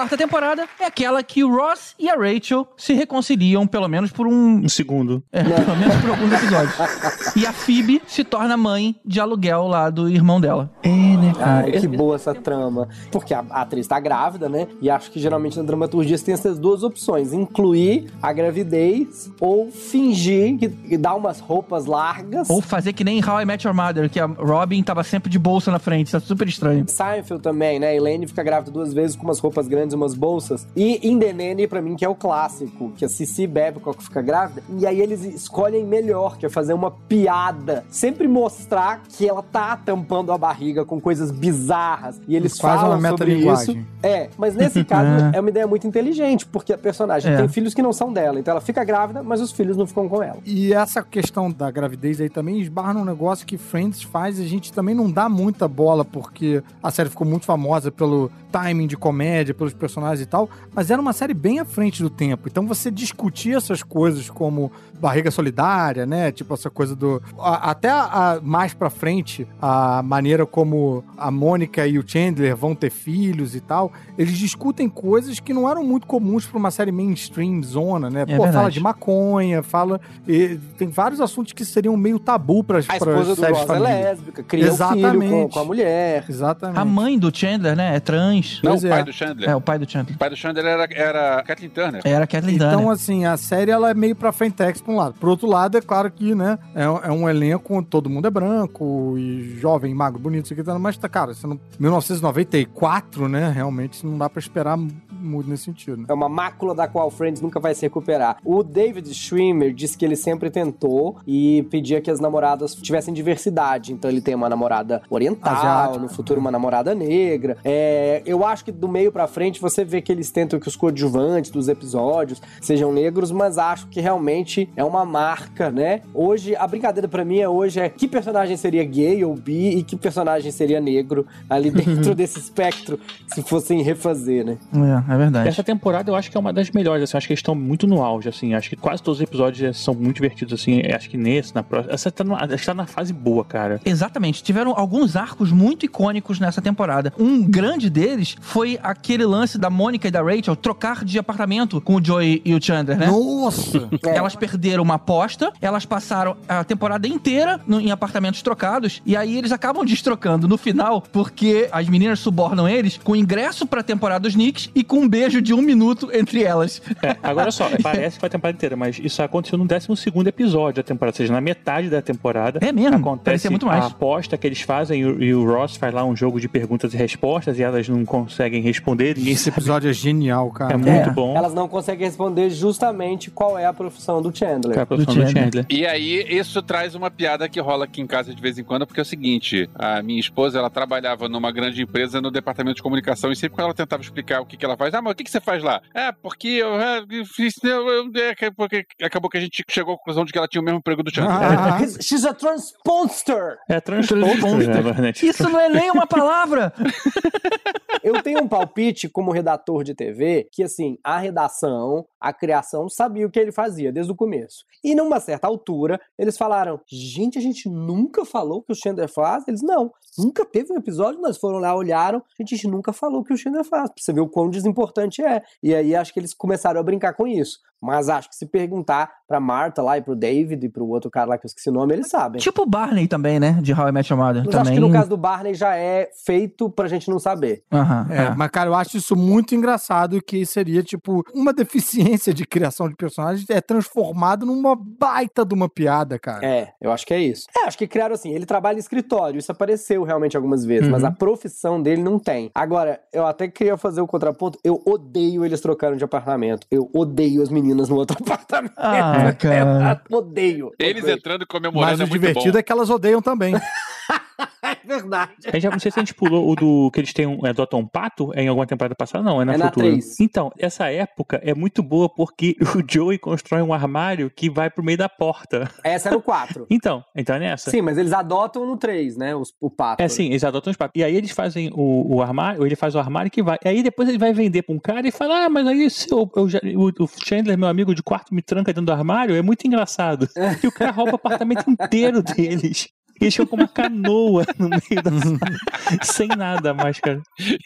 Quarta quarta temporada é aquela que o Ross e a Rachel se reconciliam, pelo menos por um. Um segundo. É, pelo menos por alguns episódios. E a Phoebe se torna mãe de aluguel lá do irmão dela. É, né, Ai, que boa essa trama. Porque a a atriz tá grávida, né? E acho que geralmente na dramaturgia você tem essas duas opções: incluir a gravidez ou fingir que, que dá umas roupas largas. Ou fazer que nem How I Met Your Mother, que a Robin tava sempre de bolsa na frente. Tá super estranho. Seinfeld também, né? Elaine fica grávida duas vezes com umas roupas grandes umas bolsas. E In The Nanny, pra mim, que é o clássico, que a Cici Babcock fica grávida. E aí eles escolhem melhor, que é fazer uma piada. Sempre mostrar que ela tá tampando a barriga com coisas bizarras. E eles Quase falam uma sobre isso. É, mas nesse caso é uma ideia muito inteligente, porque a personagem É. tem filhos que não são dela. Então ela fica grávida, mas os filhos não ficam com ela. E essa questão da gravidez aí também esbarra num negócio que Friends faz e a gente também não dá muita bola, porque a série ficou muito famosa pelo timing de comédia, pelos personagens e tal, mas era uma série bem à frente do tempo. Então você discutir essas coisas como barriga solidária, né? Tipo essa coisa do. a- até a- a- mais pra frente, a maneira como a Mônica e o Chandler vão ter filhos e tal, eles discutem coisas que não eram muito comuns pra uma série mainstream zona, né? Pô, fala de maconha, fala. e tem vários assuntos que seriam meio tabu para A esposa do séries Ross é lésbica, cria um filho com, com a mulher. Exatamente. A mãe do Chandler, né? É trans. Não, Pois o é. pai do Chandler. É, o pai do Chandler. O pai do Chandler era, era Kathleen Turner. Era Kathleen Então, Turner. assim, a série ela é meio pra frentex pra um lado. Por outro lado, é claro que, né, é, é um elenco onde todo mundo é branco e jovem, magro, bonito, isso aqui, mas, tá, cara, você não, 1994, né, realmente não dá pra esperar muito nesse sentido. Né? É uma mácula da qual Friends nunca vai se recuperar. O David Schwimmer disse que ele sempre tentou e pedia que as namoradas tivessem diversidade. Então ele tem uma namorada oriental, Asiática. no futuro uma namorada negra. É, eu acho que do meio pra frente você vê que eles tentam que os coadjuvantes dos episódios sejam negros, mas acho que realmente é uma marca, né? Hoje, a brincadeira pra mim é hoje é que personagem seria gay ou bi e que personagem seria negro ali dentro desse espectro, se fossem refazer, né? É, é verdade. Essa temporada eu acho que é uma das melhores, assim, eu acho que eles estão muito no auge, assim, acho que quase todos os episódios são muito divertidos, assim, acho que nesse, na próxima, essa tá, no, que tá na fase boa, cara. Exatamente. Tiveram alguns arcos muito icônicos nessa temporada. Um grande deles foi aquele lance da Mônica e da Rachel trocar de apartamento com o Joey e o Chandler, né? Nossa! Elas perderam uma aposta, elas passaram a temporada inteira no- em apartamentos trocados, e aí eles acabam destrocando no final, porque as meninas subornam eles com ingresso pra temporada dos Knicks e com um beijo de um minuto entre elas. É, agora só, parece que foi a temporada inteira, mas isso aconteceu no 12 episódio da temporada, ou seja, na metade da temporada. É mesmo? Acontece muito mais. a aposta que eles fazem e o, Ross faz lá um jogo de perguntas e respostas e elas não conseguem responder. Ninguém Esse episódio é genial, cara. É muito bom. Elas não conseguem responder justamente qual é a profissão do Chandler. Qual é a profissão do Chandler. E aí, isso traz uma piada que rola aqui em casa de vez em quando, porque é o seguinte: a minha esposa, ela trabalhava numa grande empresa no departamento de comunicação, e sempre quando ela tentava explicar o que, que ela faz, ah, mas o que, que você faz lá? É, porque eu é, fiz. eu- eu- é, que- porque acabou que a gente chegou à conclusão de que ela tinha o mesmo emprego do Chandler. He's- She's a transponster! É transponster, né? Isso não é nem uma palavra! Eu tenho um palpite como redator de TV que, assim, a redação, a criação sabia o que ele fazia desde o começo. E numa certa altura, eles falaram: gente, a gente nunca falou o que o Chandler faz. Eles, não, nunca teve um episódio. Nós foram lá, olharam, gente, a gente nunca falou o que o Chandler faz. Pra você ver o quão desimportante é. E aí acho que eles começaram a brincar com isso. Mas acho que se perguntar pra Marta lá e pro David e pro outro cara lá que eu esqueci o nome, eles sabem. Tipo o Barney também, né? De How I Met Your Mother. Mas também. acho que no caso do Barney já é feito pra gente não saber. É, é. mas, cara, eu acho isso muito engraçado que seria, tipo, uma deficiência de criação de personagens é transformado numa baita de uma piada, cara. É, eu acho que é isso. É, acho que criaram assim, ele trabalha em escritório, isso apareceu realmente algumas vezes, mas Uhum. a profissão dele não tem. Agora, eu até queria fazer o contraponto, eu odeio eles trocando de apartamento. Eu odeio as meninas no outro apartamento. Ah, cara. Eu odeio. Eles odeio. entrando e comemorando Mas o é muito divertido bom. é que elas odeiam também. É verdade. A gente já, não sei se a gente pulou o do que eles têm um, é, adotam um pato em alguma temporada passada, não, é na É na futura. três. Então, essa época é muito boa porque o Joey constrói um armário que vai pro meio da porta. Essa é no 4. Então, então é nessa. Sim, mas eles adotam no 3, né? Os, o pato. É sim, eles adotam os patos. E aí eles fazem o, o armário, ou ele faz o armário que vai. E aí depois ele vai vender pra um cara e fala: Ah, mas aí se eu, eu já- o, o Chandler, meu amigo de quarto, me tranca dentro do armário, é muito engraçado. E o cara rouba o apartamento inteiro deles. E eles ficam com uma canoa no meio da sem nada mais, cara.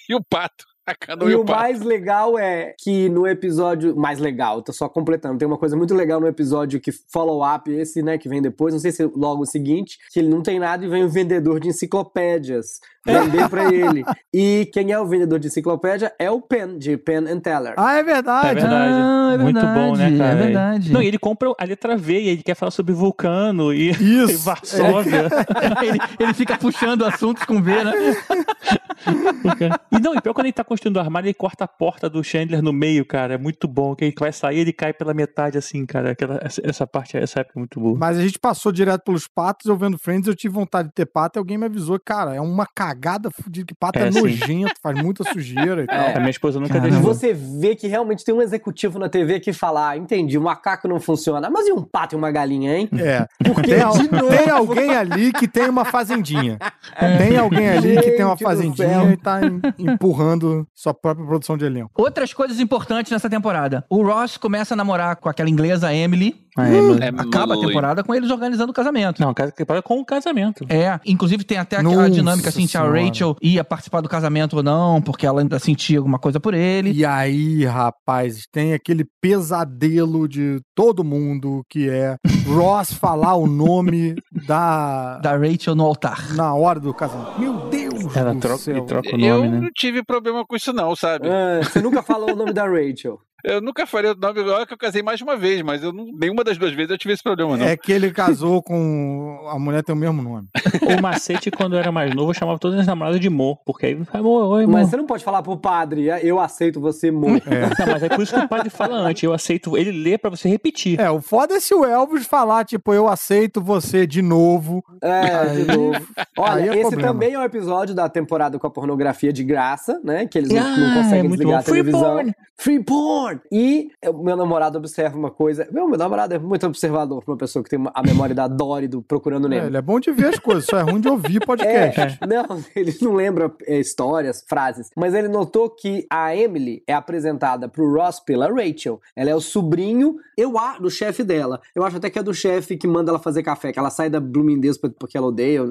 E o pato. E o pato. mais legal é que no episódio. Mais legal, tô só completando. Tem uma coisa muito legal no episódio que follow-up, esse, né, que vem depois, não sei se é logo o seguinte, que ele não tem nada e vem o vendedor de enciclopédias vender pra ele. E quem é o vendedor de enciclopédia é o Penn, de Penn and Teller. Ah, é verdade. É verdade. Ah, é Muito bom, né, cara? é verdade. Não, e ele compra a letra V e ele quer falar sobre Vulcano e, Isso. e Varsóvia. ele, ele fica puxando assuntos com V, né? E não, e pior quando ele tá construindo o armário, ele corta a porta do Chandler no meio, cara. É muito bom. Que ele vai sair, ele cai pela metade, assim, cara. Aquela, essa, essa parte, essa época é muito boa. Mas a gente passou direto pelos patos, eu vendo Friends, eu tive vontade de ter pato e alguém me avisou, cara, é uma cagada fudida, que pato é, É, nojento, faz muita sujeira e tal. A minha esposa nunca E deixou. você vê que realmente tem um executivo na TV que fala: ah, entendi, o macaco não funciona. Mas e um pato e uma galinha, hein? É. Porque, Tem, novo, tem alguém ali que tem uma fazendinha. Tem alguém ali que tem uma fazendinha céu. e tá em- empurrando sua própria produção de elenco. Outras coisas importantes nessa temporada. O Ross começa a namorar com aquela inglesa Emily. A Emily. Acaba a temporada com eles organizando o casamento. Não, temporada com o casamento. É, inclusive tem até aquela Nossa dinâmica assim, se a. Rachel ia participar do casamento ou não, porque ela ainda sentia alguma coisa por ele. E aí, rapaz, tem aquele pesadelo de todo mundo que é Ross falar o nome da. Da Rachel no altar. Na hora do casamento. Meu Deus! Ela do troca, céu. troca o Eu nome, né? não tive problema com isso, não, sabe? Ah, você nunca falou o nome da Rachel. Eu nunca falei o nome, olha que eu casei mais de uma vez, mas eu não, nenhuma das duas vezes eu tive esse problema, não. É que ele casou com. A mulher tem o mesmo nome. O macete, quando eu era mais novo, eu chamava todas as namoradas de Mo, porque aí amor, oi, amor. Mas você não pode falar pro padre, "Ah, eu aceito você, mo. Não, mas é por isso que o padre fala antes. Eu aceito. Ele lê pra você repetir. É, o foda é se o Elvis falar, tipo, eu aceito você de novo. É, de novo. Olha, é esse problema. também é um episódio da temporada com a pornografia de graça, né? Que eles não- Ah, não é conseguem muito desligar bom. a Free televisão. porn. Free porn! E o meu namorado observa uma coisa. Meu, meu namorado é muito observador pra uma pessoa que tem uma- a memória da Dory do Procurando É, Nemo. ele é bom de ver as coisas, só é ruim de ouvir podcast. É, não, ele não lembra é, histórias, frases, mas ele notou que a Emily é apresentada pro Ross pela Rachel. Ela é o sobrinho, eu a- do chefe dela. Eu acho até que é do chefe que manda ela fazer café, que ela sai da Bloomingdale's por- porque ela odeia.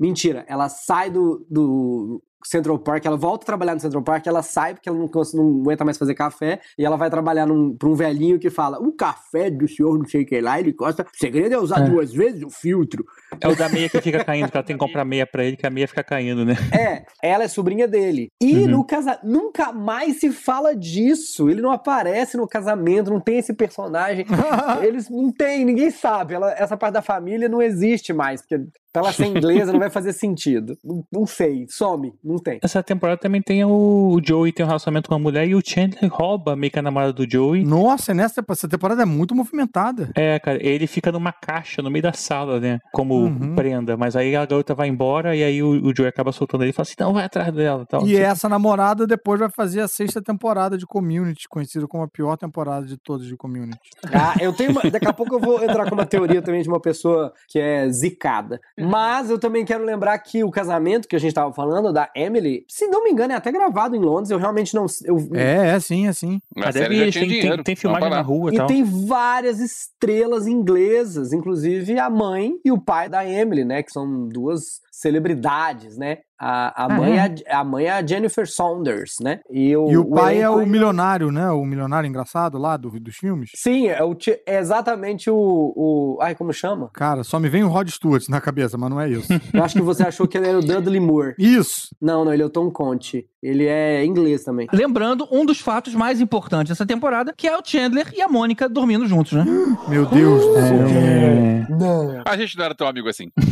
Mentira, ela sai do, do Central Park, ela volta a trabalhar no Central Park, ela sai porque ela não, não aguenta mais fazer café, e ela vai trabalhar pra um velhinho que fala: o café do senhor não sei o que lá, ele gosta. O segredo é usar É. duas vezes o filtro. É o da meia que fica caindo, que ela tem que comprar meia pra ele, que a meia fica caindo, né? É, ela é sobrinha dele. E Uhum. no casamento, nunca mais se fala disso. Ele não aparece no casamento, não tem esse personagem. Eles não tem, ninguém sabe. Ela- essa parte da família não existe mais, porque pra ela ser inglesa não vai fazer sentido. Não, não sei, some, não tem. Essa temporada também tem o, o Joey tem um relacionamento com a mulher e o Chandler rouba meio que a namorada do Joey. Nossa, nessa essa temporada é muito movimentada. É, cara, ele fica numa caixa no meio da sala, né? Como Uhum. prenda. Mas aí a garota vai embora e aí o, o Joey acaba soltando ele e fala assim: não, vai atrás dela. Tal. E essa namorada depois vai fazer a sexta temporada de Community, conhecida como a pior temporada de todas de Community. Ah, eu tenho uma, daqui a pouco eu vou entrar com uma teoria também de uma pessoa que é zicada. Mas eu também quero lembrar que o casamento que a gente tava falando da Emily, se não me engano, é até gravado em Londres. Eu realmente não. Eu, É, é sim, é sim. A série deve, já tinha tem, tem, dinheiro. tem Vamos filmagem na rua e E tal. tem várias estrelas inglesas, inclusive a mãe e o pai da Emily, né? Que são duas celebridades, né? A, a, Ah, mãe, é? a, a mãe é a Jennifer Saunders, né? E o, E o pai é o milionário, né? O milionário engraçado lá do, dos filmes. Sim, é, o, é exatamente o, o. Ai, como chama? Cara, só me vem o Rod Stewart na cabeça, mas não é isso. Eu acho que você achou que ele era o Dudley Moore. Isso! Não, não, ele é o Tom Conte. Ele é inglês também. Lembrando um dos fatos mais importantes dessa temporada, que é o Chandler e a Mônica dormindo juntos, né? Meu Deus do céu. É. Não. A gente não era tão amigo assim.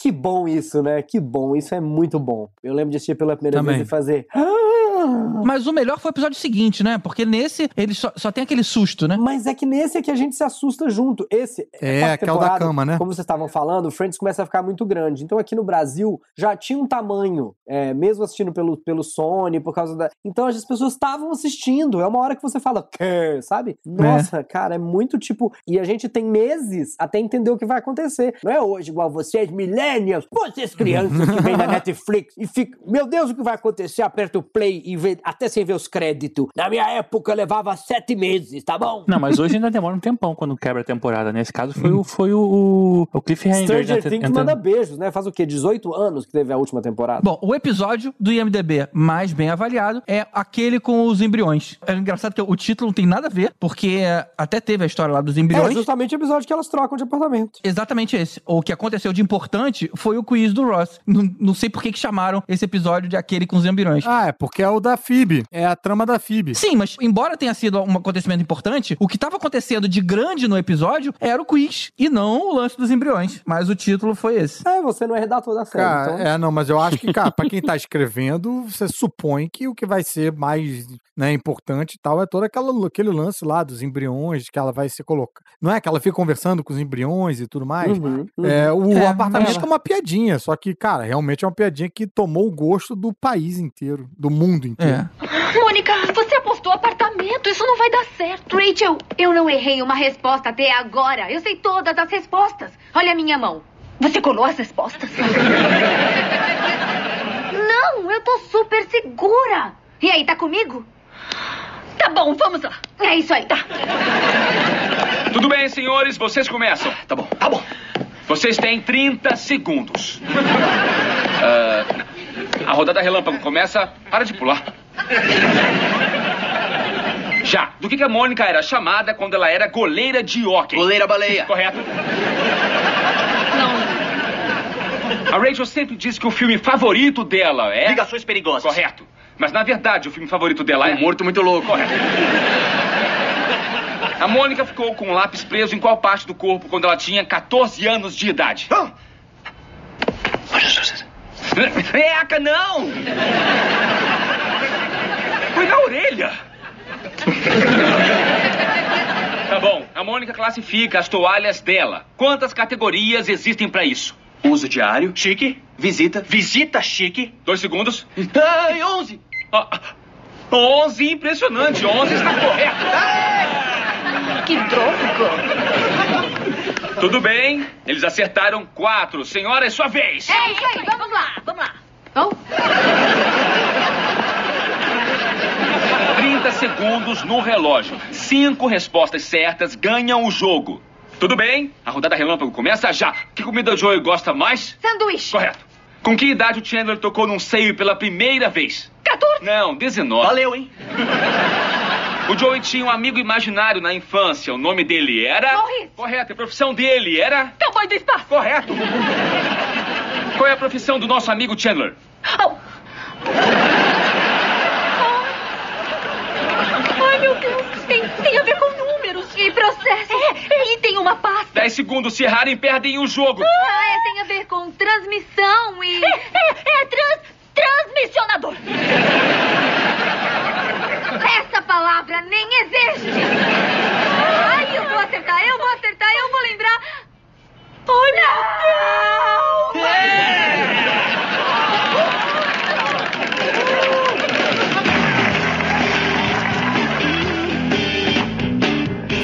Que bom isso, né? Que bom. Isso é muito bom. Eu lembro de assistir pela primeira Também. vez e fazer. Mas o melhor foi o episódio seguinte, né? Porque nesse ele só, só tem aquele susto, né? Mas é que nesse é que a gente se assusta junto. Esse. É, é o da cama, né? Como vocês estavam falando, o Friends começa a ficar muito grande. Então aqui no Brasil já tinha um tamanho, é, mesmo assistindo pelo, pelo Sony, por causa da. Então as pessoas estavam assistindo. É uma hora que você fala? Sabe? Nossa, cara, é muito tipo. E a gente tem meses até entender o que vai acontecer. Não é hoje igual vocês, millennials, vocês crianças que vêm da Netflix e fica. Meu Deus, o que vai acontecer? Aperta o play e até sem ver os créditos. Na minha época levava sete meses, tá bom? Não, mas hoje ainda demora um tempão quando quebra a temporada. Nesse caso foi, o, foi o, o Cliffhanger. Stranger né? Things Entra- manda beijos, né? Faz o quê? 18 anos que teve a última temporada? Bom, o episódio do IMDB mais bem avaliado é aquele com os embriões. É engraçado que o título não tem nada a ver, porque é, até teve a história lá dos É embriões. justamente o episódio que elas trocam de apartamento. Exatamente esse. O que aconteceu de importante foi o quiz do Ross. Não, não sei por que que chamaram esse episódio de aquele com os embriões. Ah, é porque é o da Phoebe. É a trama da Phoebe. Sim, mas embora tenha sido um acontecimento importante, o que estava acontecendo de grande no episódio era o quiz e não o lance dos embriões. Mas o título foi esse. É, você não é redator da série. Cara, então... é, não, mas eu acho que, cara, pra quem tá escrevendo, você supõe que o que vai ser mais né, importante e tal é todo aquela, aquele lance lá dos embriões, que ela vai ser colocada. Não é que ela fica conversando com os embriões e tudo mais? Uhum, uhum. É, o É, apartamento ela- é uma piadinha, só que, cara, realmente é uma piadinha que tomou o gosto do país inteiro, do mundo inteiro. É. Mônica, você apostou apartamento. Isso não vai dar certo. Rachel, eu não errei uma resposta até agora. Eu sei todas as respostas. Olha a minha mão. Você colou as respostas? não, eu tô super segura. E aí, tá comigo? Tá bom, vamos lá. É isso aí, tá. Tudo bem, senhores, vocês começam. Tá bom, tá bom. Vocês têm 30 segundos. Ah, a rodada relâmpago começa. Para de pular. Já. Do que, que a Mônica era chamada quando ela era goleira de hóquei? Goleira baleia. Correto. A Rachel sempre diz que o filme favorito dela é. Ligações perigosas. Correto. Mas na verdade o filme favorito dela é. Um morto muito louco. Correto. A Mônica ficou com um lápis preso em qual parte do corpo quando ela tinha 14 anos de idade? Eca, não! Foi na orelha! Tá bom, a Mônica classifica as toalhas dela. Quantas categorias existem pra isso? Uso diário. Chique. Visita. Visita chique. Dois segundos. Ai, 11. Ah, 11, impressionante. 11 está correto. Que droga. Tudo bem, eles acertaram quatro. Senhora, é sua vez. É isso aí, vamos lá, vamos lá. Vamos? 30 segundos no relógio. Cinco respostas certas ganham o jogo. Tudo bem? A rodada relâmpago começa já. Que comida o Joey gosta mais? Sanduíche. Correto. Com que idade o Chandler tocou num seio pela primeira vez? 14. Não, 19. Valeu, hein? O Joey tinha um amigo imaginário na infância. O nome dele era. Morris. Correto. A profissão dele era. Cowboy do espaço. Correto. Qual é a profissão do nosso amigo Chandler? Oh. Ai, meu Deus. Tem, tem a ver com números. E processo. É, e tem uma pasta. 10 segundos. Se errarem, perdem o jogo. Ah, é, tem a ver com transmissão e... É, é, é trans, transmissionador. Essa palavra nem existe. Ai, eu vou acertar, eu vou acertar, eu vou lembrar. Deus!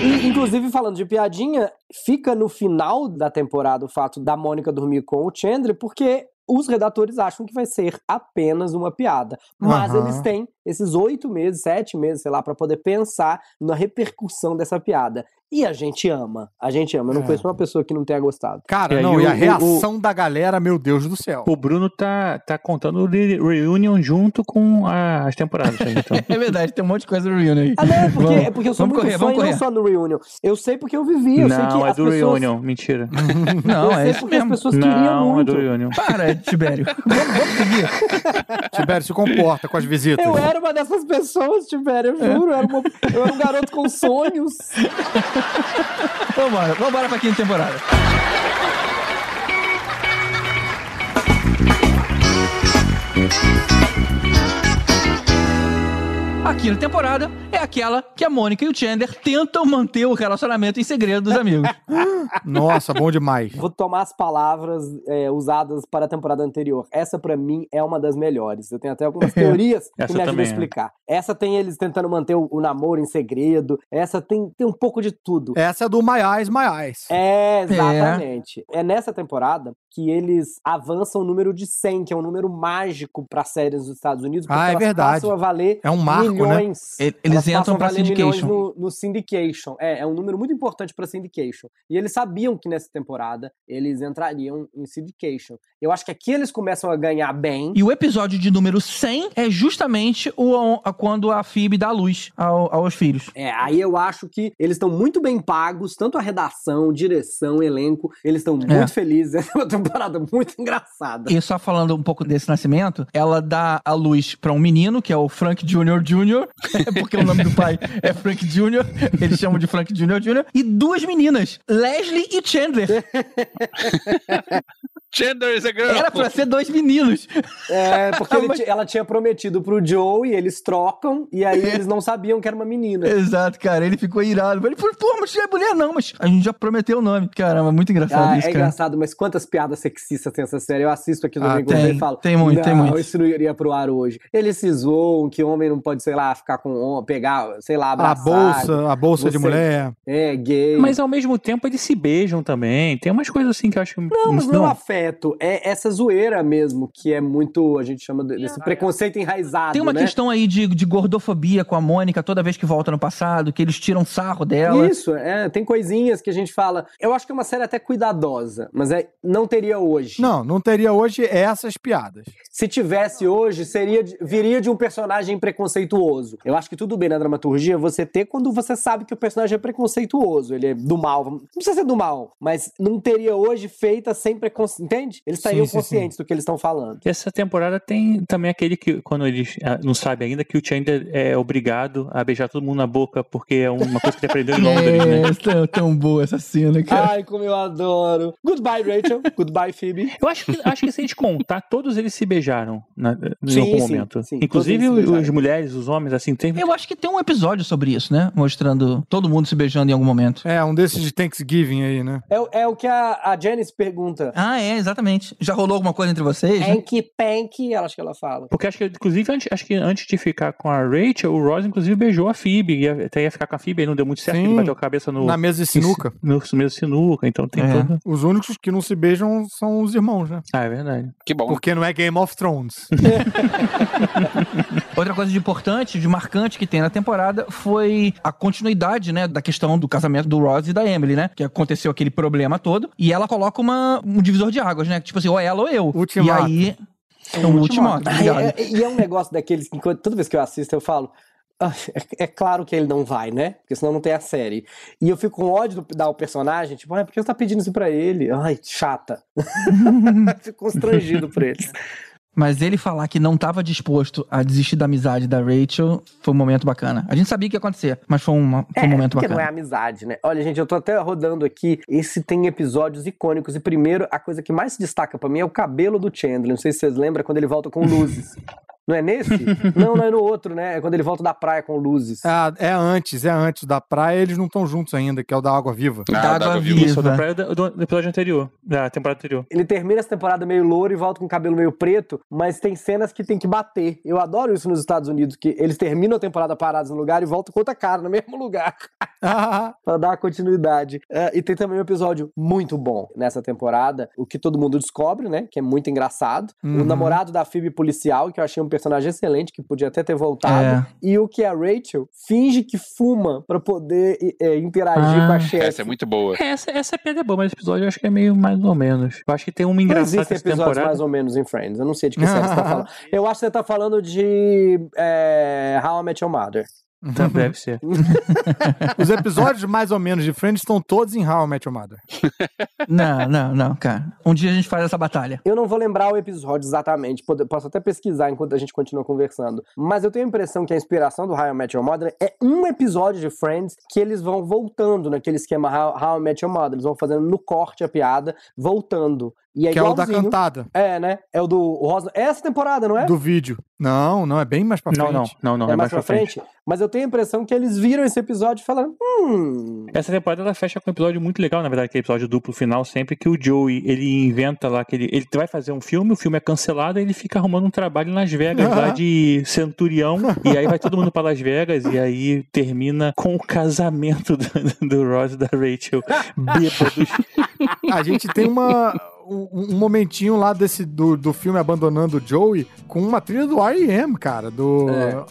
E, inclusive, falando de piadinha, fica no final da temporada o fato da Mônica dormir com o Chandler, porque os redatores acham que vai ser apenas uma piada. Mas Aham. eles têm esses oito meses, sete meses, sei lá, pra poder pensar na repercussão dessa piada. E a gente ama. A gente ama. Eu não É. conheço uma pessoa que não tenha gostado. Cara, É, não, e e a o- o- reação da galera, meu Deus do céu. O Bruno tá, tá contando o re- Reunion junto com a- as temporadas. né, Então. É verdade, tem um monte de coisa no Reunion aí. Ah, não, é porque, Vamos- é porque eu sou vamos muito correr, fã vamos e não correr. só no Reunion. Eu sei porque eu vivi, eu sei que Não, é as do pessoas... Reunion. Mentira. Não, eu é sei isso porque as mesmo. pessoas queriam Não, é muito. do Reunion. Para, Tibério. vamos, vamos seguir. Tibério, se comporta com as visitas. Eu era uma dessas pessoas, Tibério, eu juro. Eu, era uma- eu era um garoto com sonhos. Vambora, vambora pra quinta temporada. A quinta temporada é aquela que a Mônica e o Chandler tentam manter o relacionamento em segredo dos amigos. Nossa, bom demais. Vou tomar as palavras é, usadas para a temporada anterior. Essa, pra mim, é uma das melhores. Eu tenho até algumas teorias que me ajudam a é. explicar. Essa tem eles tentando manter o, o namoro em segredo. Essa tem, tem um pouco de tudo. Essa é do My Eyes, My Eyes. É, exatamente. É. nessa temporada que eles avançam o número de 100, que é um número mágico para séries dos Estados Unidos, porque Ah, é elas verdade. passam a valer É um marco? Milhões. E- Eles entram passam a pra valer milhões syndication. No, no syndication. É, é um número muito importante para syndication. E eles sabiam que nessa temporada eles entrariam em syndication. Eu acho que aqui eles começam a ganhar bem. E o episódio de número 100 é justamente o, a- quando a Phoebe dá luz ao- aos filhos. É, aí eu acho que eles estão muito bem pagos, tanto a redação, direção, elenco, eles estão muito É. felizes. Essa é uma temporada muito engraçada. E só falando um pouco desse nascimento, ela dá a luz pra um menino, que é o Frank Jr. Jr., porque o nome do pai é Frank Jr., eles chamam de Frank Jr. Jr., e duas meninas, Leslie e Chandler. Chandler is a girl. Era pra ser dois meninos. É, porque Ah, mas- ela tinha prometido pro Joe e eles trocam, e aí eles não sabiam que era uma menina. Exato, cara, ele ficou irado. Ele falou, pô, mas você é mulher não, mas a gente já prometeu o nome. Caramba, muito engraçado Ah, isso, é cara. engraçado, mas quantas piadas sexistas tem essa série? Eu assisto aqui no Ah, Domingo e falo. tem muito, não, tem muito." isso não iria pro ar hoje. Eles se zoam que homem não pode, sei lá, ficar com homem, pegar, sei lá, A abraçar. bolsa, a bolsa de Você- mulher. É, gay. Mas ao mesmo tempo eles se beijam também. Tem umas coisas assim que eu acho que. Não, mas não é afeto. É essa zoeira mesmo, que é muito, a gente chama de- desse preconceito enraizado, Tem uma né? questão aí de, de gordofobia com a Mônica toda vez que volta no passado, que eles tiram sarro dela. Isso, é, tem coisinhas que a gente fala. Eu acho que é uma série até cuidadosa, mas é, não teria hoje. Não, não teria hoje essas piadas. Se tivesse hoje, seria de- viria de um personagem preconceituoso. Eu acho que tudo bem na dramaturgia você ter quando você sabe que o personagem é preconceituoso, ele é do mal. Não precisa ser do mal, mas não teria hoje feita sem preconceito. Entende? Eles estariam sim, sim. conscientes do que eles estão falando. E essa temporada tem também aquele que, quando eles ah, não sabem ainda, que o Chandler é obrigado a beijar todo mundo na boca, porque é uma coisa que ele aprendeu em Londres, né? É, tão, tão boa essa cena, cara. Ai, como eu adoro. Goodbye, Rachel. Goodbye, Phoebe. Eu acho que, acho que se a gente contar, todos eles se beijaram na, em Sim, algum sim, momento. sim, Inclusive as mulheres, os homens, assim, tem. Eu acho que tem um episódio sobre isso, né? Mostrando todo mundo se beijando em algum momento. É, um desses de Thanksgiving aí, né? É, o- é o que a, a Janice pergunta. Ah, é, exatamente. Já rolou alguma coisa entre vocês? né? Panky, panky, ela acho que ela fala. Porque acho que, inclusive, antes, acho que antes de ficar com a Rachel, o Ross, inclusive, beijou a Phoebe. Ia, até ia ficar com a Phoebe, aí não deu muito certo, Sim, ele bateu a cabeça no. na mesa de sinuca. No, no mesa de sinuca, então tem É. todo. Os únicos que não se beijam são os irmãos, né? Ah, é verdade. Que bom. Porque não é Game of Thrones. Outra coisa de importante, de marcante que tem na temporada foi a continuidade, né, da questão do casamento do Ross e da Emily, né? Que aconteceu aquele problema todo. E ela coloca uma, um divisor de águas, né? Tipo assim, ou ela ou eu. Ultimato. E aí. É um ultimato, Ah, obrigado. é- é- e é um negócio daqueles que toda vez que eu assisto eu falo. "Ah, é, é claro que ele não vai, né? Porque senão não tem a série. E eu fico com ódio do, dar o personagem, tipo, ah, por que você tá pedindo isso pra ele? Ai, chata. fico constrangido por eles. Mas ele falar que não estava disposto a desistir da amizade da Rachel foi um momento bacana. A gente sabia que ia acontecer, mas foi, uma, foi um momento porque bacana. não é amizade, né? Olha, gente, eu tô até rodando aqui. Esse tem episódios icônicos. E primeiro, a coisa que mais se destaca pra mim é o cabelo do Chandler. Não sei se vocês lembram quando ele volta com luzes. Não é nesse? não, não é no outro, né? É quando ele volta da praia com luzes. Ah, é antes, é antes da praia, eles não estão juntos ainda, que é o da Água Viva. Ah, Da da água água viva. Isso, da viva. praia do, do episódio anterior, da temporada anterior. Ele termina essa temporada meio louro e volta com o cabelo meio preto, mas tem cenas que tem que bater. Eu adoro isso nos Estados Unidos, que eles terminam a temporada parados no lugar e voltam com outra cara no mesmo lugar. pra dar uma continuidade. É, e tem também um episódio muito bom nessa temporada, o que todo mundo descobre, né? Que é muito engraçado. Uhum. O namorado da Phoebe policial, que eu achei um personagem excelente, que podia até ter voltado. É. E o que a Rachel finge que fuma pra poder é, interagir Ah. com a chefe. Essa é muito boa. É, essa, essa piada é boa, mas esse episódio eu acho que é meio mais ou menos. Eu acho que tem uma Não engraçada existem episódios temporada. mais ou menos em Friends. Eu não sei de que série você tá falando. Eu acho que você tá falando de é, How I Met Your Mother. Então, deve ser. Os episódios mais ou menos de Friends estão todos em How I Met Your Mother. Não, não, não, cara. Um dia a gente faz essa batalha. Eu não vou lembrar o episódio exatamente, posso até pesquisar enquanto a gente continua conversando. Mas eu tenho a impressão que a inspiração do How I Met Your Mother é um episódio de Friends que eles vão voltando naquele esquema How, How I Met Your Mother. Eles vão fazendo no corte a piada, voltando. E é Que é o da cantada. É, né? É o do o Rosa. É essa temporada, não é? Do vídeo. Não, não, é bem mais pra Não, frente. não, não, não, é, mais pra frente. Mas eu tenho a impressão que eles viram esse episódio e falaram: hum. Essa temporada ela fecha com um episódio muito legal, na verdade, aquele episódio duplo final, sempre que o Joey, ele inventa lá que ele, ele vai fazer um filme, o filme é cancelado, e ele fica arrumando um trabalho em Las Vegas, lá de centurião, e aí vai todo mundo pra Las Vegas, e aí termina com o casamento do, do Ross e da Rachel, bêbados. A gente tem uma, um, momentinho lá desse do, do filme Abandonando o Joey com uma trilha do R.E.M., cara. Do. É,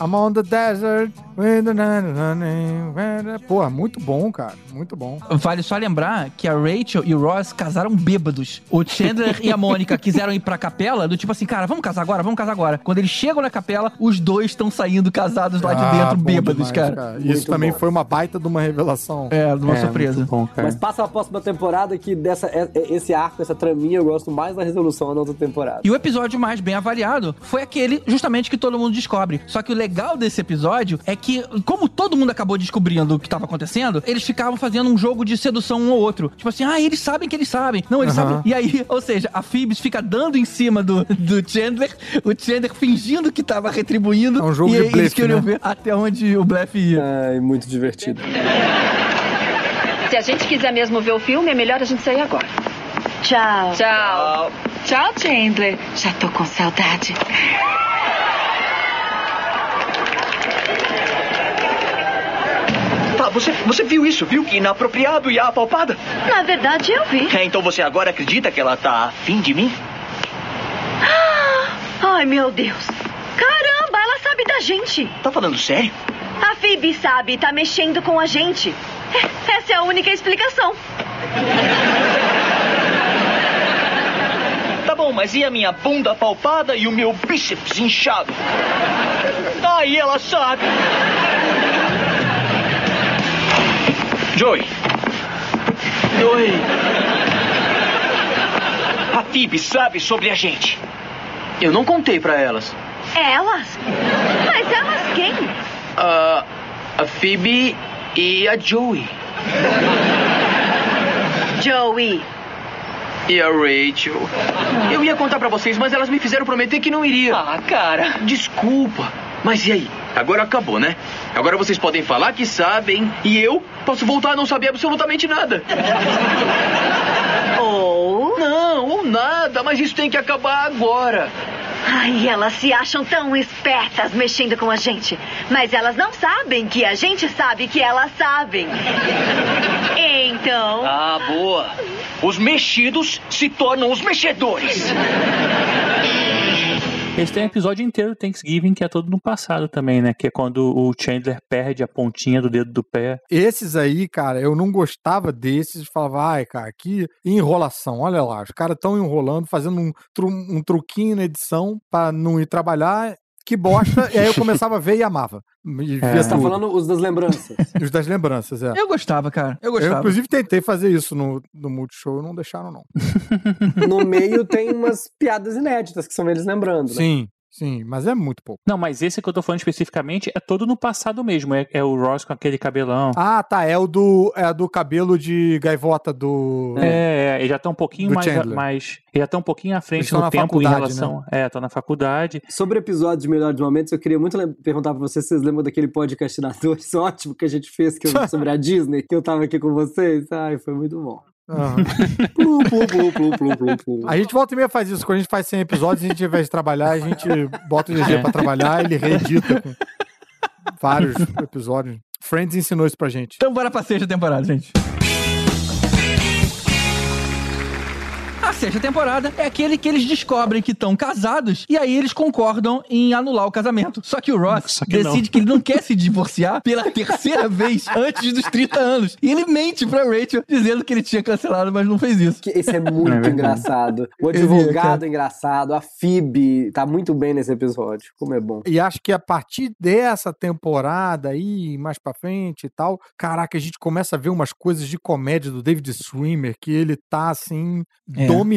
I'm on the desert. Pô, muito bom, cara. Muito bom. Vale só lembrar que a Rachel e o Ross casaram bêbados. O Chandler e a Mônica quiseram ir pra capela, do tipo assim, cara, vamos casar agora, vamos casar agora. Quando eles chegam na capela, os dois estão saindo casados lá de Ah, dentro, bom bêbados, demais, cara. Isso Muito também bom. foi uma baita de uma revelação. É, de uma surpresa. Mas passa a próxima temporada que dessa, é- é- esse arco, essa traminha, eu gosto mais da resolução da outra temporada. E o episódio mais bem avaliado foi aquele justamente que todo mundo descobre. Só que o legal desse episódio é que, como todo mundo acabou descobrindo o que estava acontecendo, eles ficavam fazendo um jogo de sedução um ao outro. Tipo assim, ah, eles sabem que eles sabem. Não, eles Aham. sabem. E aí, ou seja, a Phoebs fica dando em cima do, do Chandler, o Chandler fingindo que tava retribuindo. É um jogo e de eles blefe, queriam né? ver até onde o blefe ia. Ai, muito divertido. Se a gente quiser mesmo ver o filme, é melhor a gente sair agora. Tchau. Tchau. Tchau, Chandler. Já tô com saudade. Tá, você, você viu isso, viu? Que inapropriado e apalpada. Na verdade, eu vi. É, então você agora acredita que ela tá afim de mim? Ai, meu Deus. Caramba, ela sabe da gente. Tá falando sério? A Phoebe sabe, tá mexendo com a gente. Essa é a única explicação. Tá bom, mas e a minha bunda palpada e o meu bíceps inchado? Aí ela sabe. Joey, Oi. A Phoebe sabe sobre a gente. Eu não contei pra elas. Elas? Mas elas quem? a Phoebe e a Joey. Joey. E a Rachel. Eu ia contar pra vocês, mas elas me fizeram prometer que não iria. Ah, cara. Desculpa. Mas e aí? Agora acabou, né? Agora vocês podem falar que sabem e eu posso voltar a não saber absolutamente nada. Ou. Não, ou nada, mas isso tem que acabar agora. Ai, elas se acham tão espertas mexendo com a gente. Mas elas não sabem que a gente sabe que elas sabem. Então. Ah, boa. Os mexidos se tornam os mexedores. Eles têm um episódio inteiro Thanksgiving que é todo no passado também, né? Que é quando o Chandler perde a pontinha do dedo do pé. Esses aí, cara, eu não gostava desses. Falava, ai, cara, que enrolação. Olha lá, os caras estão enrolando, fazendo um, tru- um truquinho na edição pra não ir trabalhar. Que bosta. e aí eu começava a ver e amava. E via Você tá falando os das lembranças. Os das lembranças, é. Eu gostava, cara. Eu Eu, gostava. inclusive, tentei fazer isso no, no Multishow e não deixaram, não. No meio tem umas piadas inéditas que são eles lembrando. Né? Sim, sim, mas é muito pouco. Não, mas esse que eu tô falando especificamente é todo no passado mesmo. É, é o Ross com aquele cabelão. Ah, tá. É o do, é do cabelo de gaivota do. É, é, ele já tá um pouquinho mais, Chandler. mais. Ele já tá um pouquinho à frente no tempo em relação. né? É, tá na faculdade. Sobre episódios de Melhores Momentos, eu queria muito perguntar pra vocês se vocês lembram daquele podcastinadores ótimo que a gente fez que eu- sobre a Disney, que eu tava aqui com vocês. Ai, foi muito bom. Aham. Plum, plum, plum, plum, plum, plum, plum. A gente volta e meia faz isso. Quando a gente faz 100 episódios, a gente, ao invés de trabalhar, a gente bota o GG É. pra trabalhar, ele reedita com vários episódios. Friends ensinou isso pra gente. Então bora pra sexta temporada, gente. Sexta temporada é aquele que eles descobrem que estão casados e aí eles concordam em anular o casamento. Só que o Ross que não. decide que ele não quer se divorciar pela terceira vez antes dos 30 anos. E ele mente pra Rachel dizendo que ele tinha cancelado, mas não fez isso. Esse é muito É engraçado. O advogado é engraçado, a Phoebe tá muito bem nesse episódio. Como é bom. E acho que a partir dessa temporada aí, mais pra frente e tal, caraca, a gente começa a ver umas coisas de comédia do David Swimmer, que ele tá assim, É. dominando,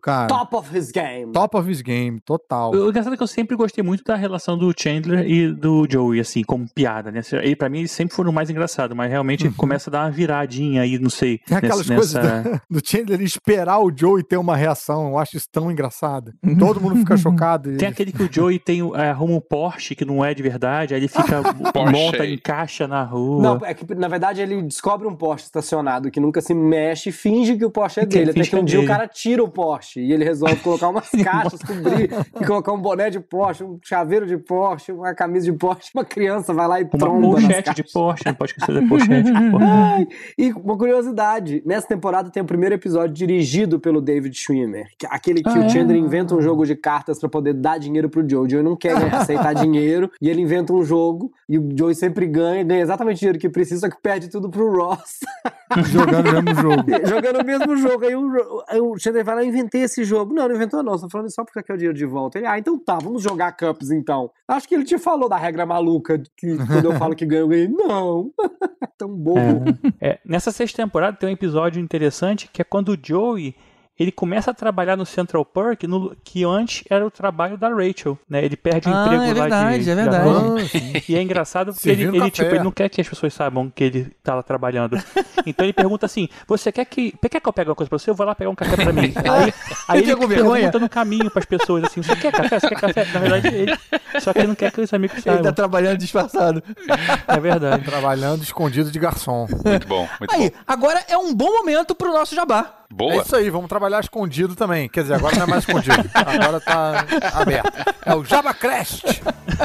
cara. Top of his game. Top of his game, total. O engraçado é que eu sempre gostei muito da relação do Chandler e do Joey, assim, como piada, né? E pra mim eles sempre foram mais engraçados, mas realmente começa a dar uma viradinha aí, não sei. Tem aquelas nessa- coisas nessa- do, do Chandler esperar o Joey ter uma reação. Eu acho isso tão engraçado. Todo mundo fica chocado. e Tem ele- aquele que o Joey tem, o- é, arruma um Porsche que não é de verdade, aí ele fica, monta, encaixa na rua. Não, é que na verdade ele descobre um Porsche estacionado que nunca se mexe e finge que o Porsche é dele. Até que um é dia o cara tira o Porsche e ele resolve colocar umas caixas, cobrir e colocar um boné de Porsche, um chaveiro de Porsche, uma camisa de Porsche. Uma criança vai lá e Uma tromba nas pochete de Porsche, não pode esquecer da pochete de Porsche. Ai, e uma curiosidade, nessa temporada tem o primeiro episódio dirigido pelo David Schwimmer, que- aquele que Ah, o é? Chandler inventa um jogo de cartas pra poder dar dinheiro pro Joe. O Joe não quer aceitar dinheiro e ele inventa um jogo e o Joe sempre ganha, ganha exatamente o dinheiro que precisa, só que perde tudo pro Ross. Jogando o mesmo jogo. Jogando o mesmo jogo. Aí o, aí o Chandler vai lá, eu inventei esse jogo. Não, não inventou não, só falando só porque quer o dinheiro de volta. Ele, ah, então tá, vamos jogar Cups então. Acho que ele te falou da regra maluca, que quando eu falo que ganho, eu ganhei. Não. Tão bobo. É, nessa sexta temporada tem um episódio interessante que é quando o Joey ele começa a trabalhar no Central Park, no- que antes era o trabalho da Rachel, né? Ele perde o Ah, emprego é lá verdade, de, é da verdade. Rose. Ah, sim. E é engraçado porque ele, ele, tipo, ele não quer que as pessoas saibam que ele tá lá trabalhando. Então ele pergunta assim: Você quer que. Quer que eu pegue uma coisa pra você? Eu vou lá pegar um café pra mim. Aí, aí Ele pergunta no caminho pras pessoas assim: Você quer café? Você quer café? Na verdade, ele. Só que ele não quer que os amigos Ele tá saibam. trabalhando disfarçado. É verdade. Trabalhando escondido de garçom. Muito bom, muito Aí, bom. agora é um bom momento pro nosso jabá. É Boa. isso aí, vamos trabalhar escondido também. Quer dizer, agora não é mais escondido. Agora tá aberto. É o JabaCrest.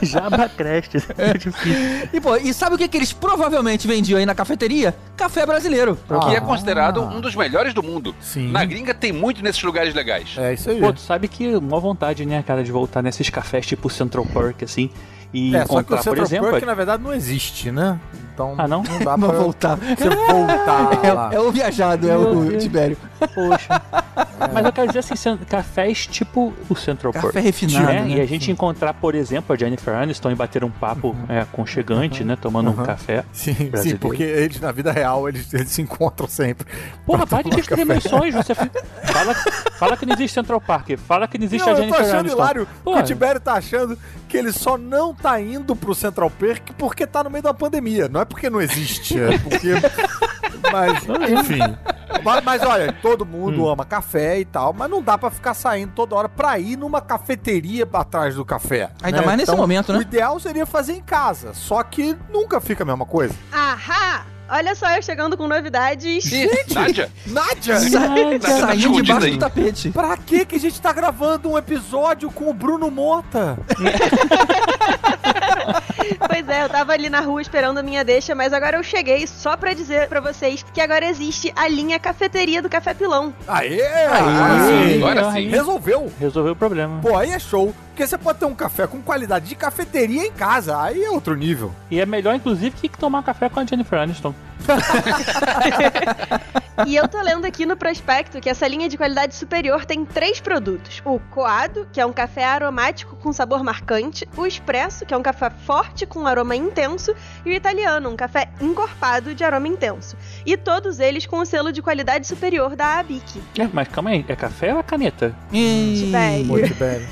Jabba Crest. É difícil. E, pô, e sabe o que, que eles provavelmente vendiam aí na cafeteria? Café brasileiro. Que é considerado um dos melhores do mundo. Sim. Na gringa tem muito nesses lugares legais. É isso aí. Pô, tu sabe que uma vontade, né, cara, de voltar nesses cafés tipo Central Park, assim, e É, só que o encontrar, por Central exemplo... Park, na verdade, não existe, né? Então, Ah, não? Não dá Pra voltar. você voltar lá. É, é o viajado, é Meu o Deus. Tibério. Poxa. Mas eu quero dizer assim, cafés tipo o Central Café Park. refinado, né? né? E a gente encontrar, por exemplo, a Jennifer Aniston e bater um papo é, aconchegante, né, tomando um Uhum. café Sim, sim, porque eles, na vida real, eles, eles se encontram sempre. Porra, para de café. sonhos. Você fala, fala que não existe Central Park. Fala que não existe Não, a eu tô Jennifer achando Aniston. hilário que Porra, o Tibério tá achando que ele só não tá indo pro Central Park porque tá no meio da pandemia. Não é porque não existe, é porque... Mas, enfim... Mas, mas olha, todo mundo Hum. ama café e tal, mas não dá pra ficar saindo toda hora pra ir numa cafeteria atrás do café. Ainda né? mais nesse Então, momento, né? O ideal seria fazer em casa, só que nunca fica a mesma coisa. Ahá! Olha só eu chegando com novidades. Nádia, Nádia! Saindo escondida debaixo aí. do tapete. Pra que que a gente tá gravando um episódio com o Bruno Mota? Pois é, eu tava ali na rua esperando a minha deixa, mas agora eu cheguei só pra dizer pra vocês que agora existe a linha cafeteria do Café Pilão. Aê! Agora sim! agora sim. Resolveu! Resolveu o problema. Pô, aí é show. Porque você pode ter um café com qualidade de cafeteria em casa. Aí é outro nível. E é melhor, inclusive, que tomar café com a Jennifer Aniston. E eu tô lendo aqui no prospecto que essa linha de qualidade superior tem três produtos: o coado, que é um café aromático com sabor marcante, o expresso, que é um café forte com aroma intenso, e o italiano, um café encorpado de aroma intenso. E todos eles com o selo de qualidade superior da Abic. É, mas calma aí, é café ou é caneta? Tibério. Pô, Tibério.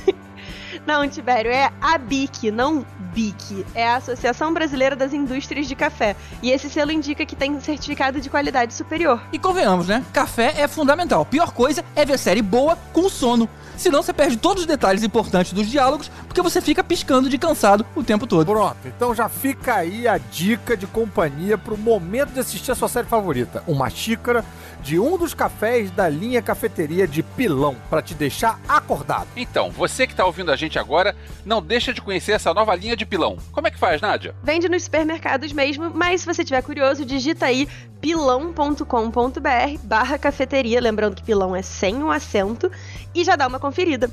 Não, Tibério, é ABIC, não BIC. É a Associação Brasileira das Indústrias de Café. E esse selo indica que tem certificado de qualidade superior. E convenhamos, né? Café é fundamental. Pior coisa é ver série boa com sono. Senão você perde todos os detalhes importantes dos diálogos, porque você fica piscando de cansado o tempo todo. Pronto, então já fica aí a dica de companhia pro momento de assistir a sua série favorita. Uma xícara de um dos cafés da linha cafeteria de pilão, pra te deixar acordado. Então, você que tá ouvindo a gente agora, não deixa de conhecer essa nova linha de pilão. Como é que faz, Nádia? Vende nos supermercados mesmo, mas se você tiver curioso, digita aí pilão.com.br barra cafeteria, lembrando que pilão é sem um acento, e já dá uma conferida.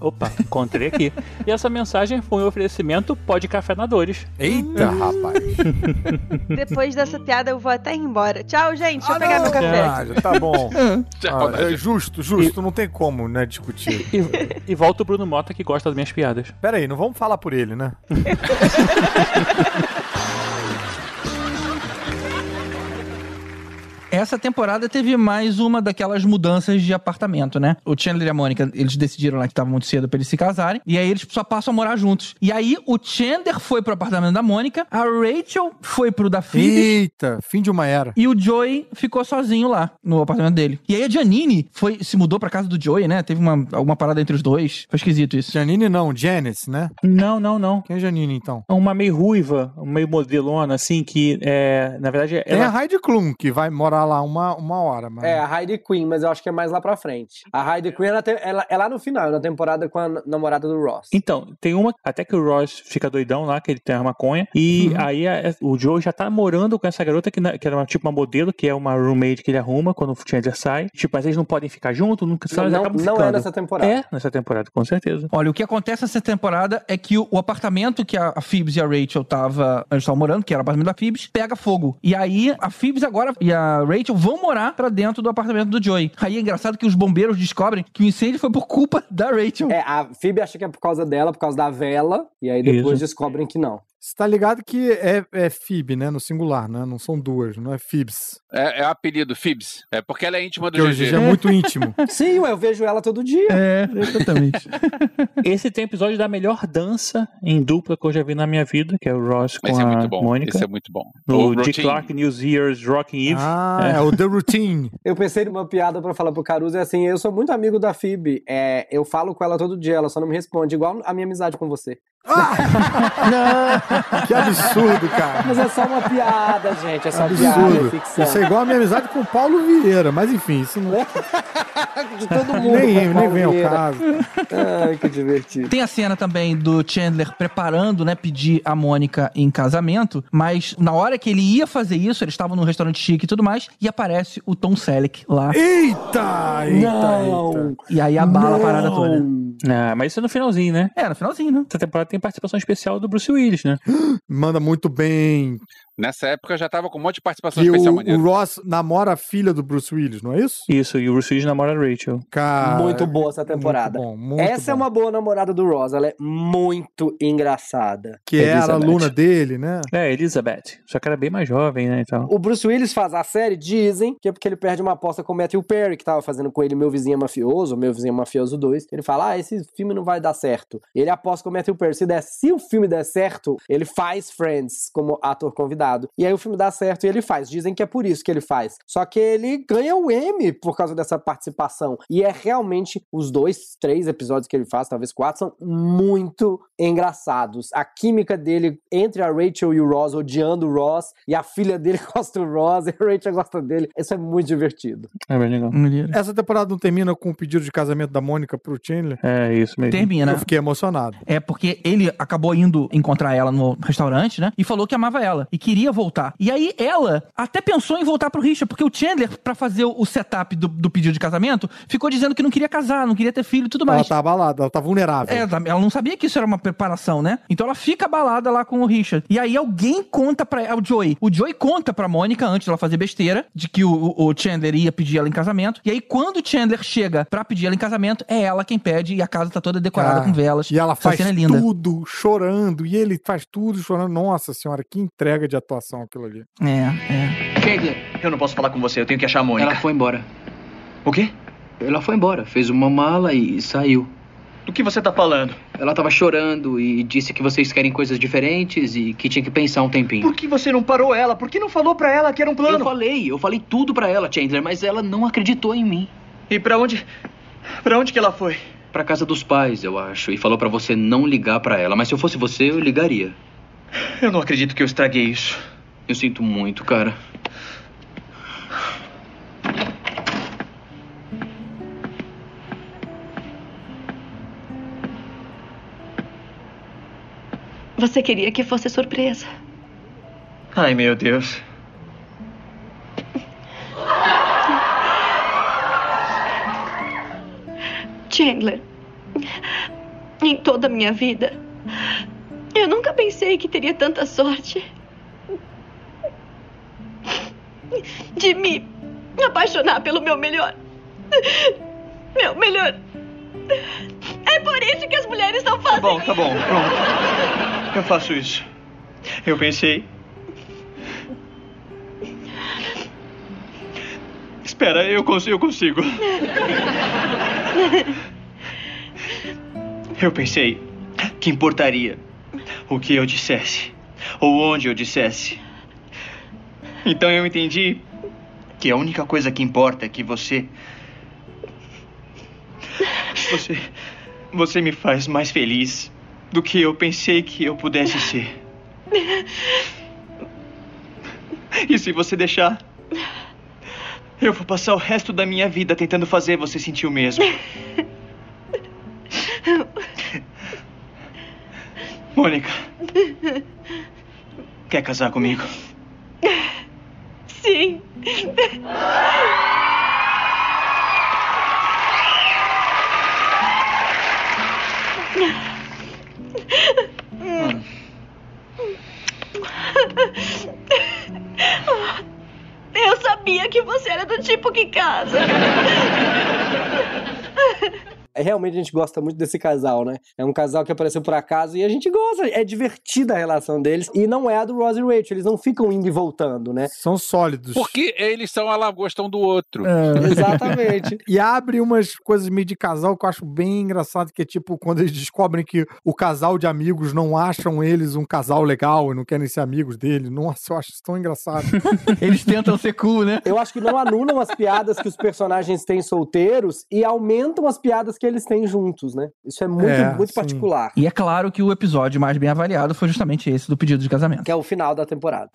Opa, encontrei aqui. e essa mensagem foi um oferecimento Pode Cafenadores. Eita, rapaz. Depois dessa piada eu vou até ir embora. Tchau, gente. Deixa eu Ah, pegar não, meu café. Nádia, tá bom. Tchau, Ah, é justo, justo, não tem como, né, discutir. E, e volta o Bruno Mota que gosta das minhas piadas. Pera aí, não vamos falar por ele, né? Essa temporada teve mais uma daquelas mudanças de apartamento, né? O Chandler e a Mônica, eles decidiram lá que tava muito cedo pra eles se casarem. E aí eles só passam a morar juntos. E aí o Chandler foi pro apartamento da Mônica, a Rachel foi pro da Phoebe. Eita, fim de uma era. E o Joey ficou sozinho lá, no apartamento dele. E aí a Janine foi, se mudou pra casa do Joey, né? Teve uma, alguma parada entre os dois. Foi esquisito isso. Janine não, Janice, né? Não, não, não. Quem é Janine, então? Uma meio ruiva, meio modelona, assim, que é, na verdade, Tem ela... a Heidi Klum, que vai morar lá uma, uma hora. Mas... É, a Heidi Queen, mas eu acho que é mais lá pra frente. A Heidi Queen, ela, tem- ela- é lá no final, na temporada com a namorada do Ross. Então, tem uma, até que o Ross fica doidão lá, que ele tem a maconha, e aí a- o Joe já tá morando com essa garota que, na- que era uma, tipo uma modelo, que é uma roommate que ele arruma quando o Chandler sai. Tipo, mas eles não podem ficar juntos, nunca Não, eles não- acabam não é nessa temporada. É, nessa temporada, com certeza. Olha, o que acontece nessa temporada é que o, o apartamento que a, a Phoebs e a Rachel tava, eles estavam morando, que era o apartamento da Phoebs, pega fogo. E aí a Phoebs agora e a Rachel vão morar pra dentro do apartamento do Joey. Aí é engraçado que os bombeiros descobrem que o incêndio foi por culpa da Rachel. É, a Phoebe acha que é por causa dela, por causa da vela, e aí depois Isso. descobrem que não. Você tá ligado que é, é Phoebe, né? No singular, né? Não são duas, não é Phoebs. É, é o apelido, Phoebs. É porque ela é íntima do GG. GG é muito íntimo. Sim, ué, eu vejo ela todo dia. É, exatamente. Esse tem episódio da melhor dança em dupla que eu já vi na minha vida, que é o Ross com Esse é a muito bom. Mônica. Esse é muito bom. O Dick Routine. Clark News Years Rocking Eve. Ah, é. o The Routine. Eu pensei numa piada pra falar pro Caruso, é assim, eu sou muito amigo da Phoebe, é, eu falo com ela todo dia, ela só não me responde, igual a minha amizade com você. Que absurdo, cara. Mas é só uma piada, gente, é só piada, é Absurdo. Isso é igual a minha amizade com o Paulo Vieira, mas enfim, isso não. De todo mundo. nem, com nem vem ao caso. Ai, que divertido. Tem a cena também do Chandler preparando, né, pedir a Mônica em casamento, mas na hora que ele ia fazer isso, eles estavam num restaurante chique e tudo mais, e aparece o Tom Selleck lá. Eita! Eita, eita. E aí abala a parada toda. Ah, mas isso é no finalzinho, né? É, no finalzinho, né? Essa temporada tem participação especial do Bruce Willis, né? Manda muito bem. Nessa época já tava com um monte de participação Que especial o, o Ross namora a filha do Bruce Willis, não é isso? Isso, e o Bruce Willis namora a Rachel. Cara, muito boa essa temporada. muito bom, muito Essa é bom. uma boa namorada do Ross, ela é muito engraçada. Que era a Elizabeth. aluna dele, né? É, Elizabeth. Só que era bem mais jovem, né, e tal. O Bruce Willis faz a série, dizem que é porque ele perde uma aposta com o Matthew Perry, que tava fazendo com ele Meu Vizinho é Mafioso, Meu Vizinho é Mafioso 2. Ele fala, ah, esse filme não vai dar certo. Ele aposta com o Matthew Perry. Se, der, se o filme der certo, ele faz Friends como ator convidado. E aí o filme dá certo e ele faz. Dizem que é por isso que ele faz. Só que ele ganha o Emmy por causa dessa participação. E é realmente os dois, três episódios que ele faz, talvez quatro, são muito engraçados. A química dele entre a Rachel e o Ross, odiando o Ross, e a filha dele gosta do Ross, e a Rachel gosta dele. Isso é muito divertido. É bem legal. Essa temporada não termina com o pedido de casamento da Mônica pro Chandler? É isso mesmo. Termina. Eu fiquei emocionado. É porque ele acabou indo encontrar ela no restaurante, né? E falou que amava ela e queria voltar. E aí ela até pensou em voltar pro Richard, porque o Chandler, pra fazer o setup do, do pedido de casamento, ficou dizendo que não queria casar, não queria ter filho e tudo Ela mais. tá abalada, ela tá vulnerável. É, ela não sabia que isso era uma preparação, né? Então ela fica abalada lá com o Richard. E aí alguém conta pra ela, o Joey. O Joey conta pra Mônica, antes dela fazer besteira, de que o, o Chandler ia pedir ela em casamento. E aí quando o Chandler chega pra pedir ela em casamento, é ela quem pede e a casa tá toda decorada Ah, com velas. E ela faz cena é tudo chorando, e ele faz tudo chorando. Nossa senhora, que entrega de atuação aquilo ali. É, é. Chandler, eu não posso falar com você, eu tenho que achar a Mônica. Ela foi embora. O quê? Ela foi embora, fez uma mala e saiu. Do que você tá falando? Ela tava chorando e disse que vocês querem coisas diferentes e que tinha que pensar um tempinho. Por que você não parou ela? Por que não falou pra ela que era um plano? Eu falei, eu falei tudo pra ela, Chandler, mas ela não acreditou em mim. E pra onde? Pra onde que ela foi? Pra casa dos pais, eu acho, e falou pra você não ligar pra ela, mas se eu fosse você, eu ligaria. Eu não acredito que eu estraguei isso. Eu sinto muito, cara. Você queria que fosse surpresa. Ai, meu Deus. Chandler, em toda a minha vida, eu nunca pensei que teria tanta sorte de me apaixonar pelo meu melhor. Meu melhor. É por isso que as mulheres não Tá fazem. bom, tá bom, pronto. Eu faço isso. Eu pensei. Espera, eu eu consigo. Eu pensei que importaria o que eu dissesse, ou onde eu dissesse. Então eu entendi que a única coisa que importa é que você. Você. Você me faz mais feliz do que eu pensei que eu pudesse ser. E se você deixar, eu vou passar o resto da minha vida tentando fazer você sentir o mesmo. Mônica, quer casar comigo? Sim. Eu sabia que você era do tipo que casa. É, Realmente a gente gosta muito desse casal, né? É um casal que apareceu por acaso e a gente gosta. É divertida a relação deles. E não é a do Ross e Rachel. Eles não ficam indo e voltando, né? São sólidos. Porque eles são a lagosta um do outro. É. Exatamente. E abre umas coisas meio de casal que eu acho bem engraçado, que é tipo quando eles descobrem que o casal de amigos não acham eles um casal legal e não querem ser amigos dele. Nossa, eu acho isso tão engraçado. Eles tentam ser cool, né? Eu acho que não anulam as piadas que os personagens têm solteiros e aumentam as piadas que eles têm juntos, né? Isso é muito, É, muito sim. particular. E é claro que o episódio mais bem avaliado foi justamente esse do pedido de casamento. Que é o final da temporada.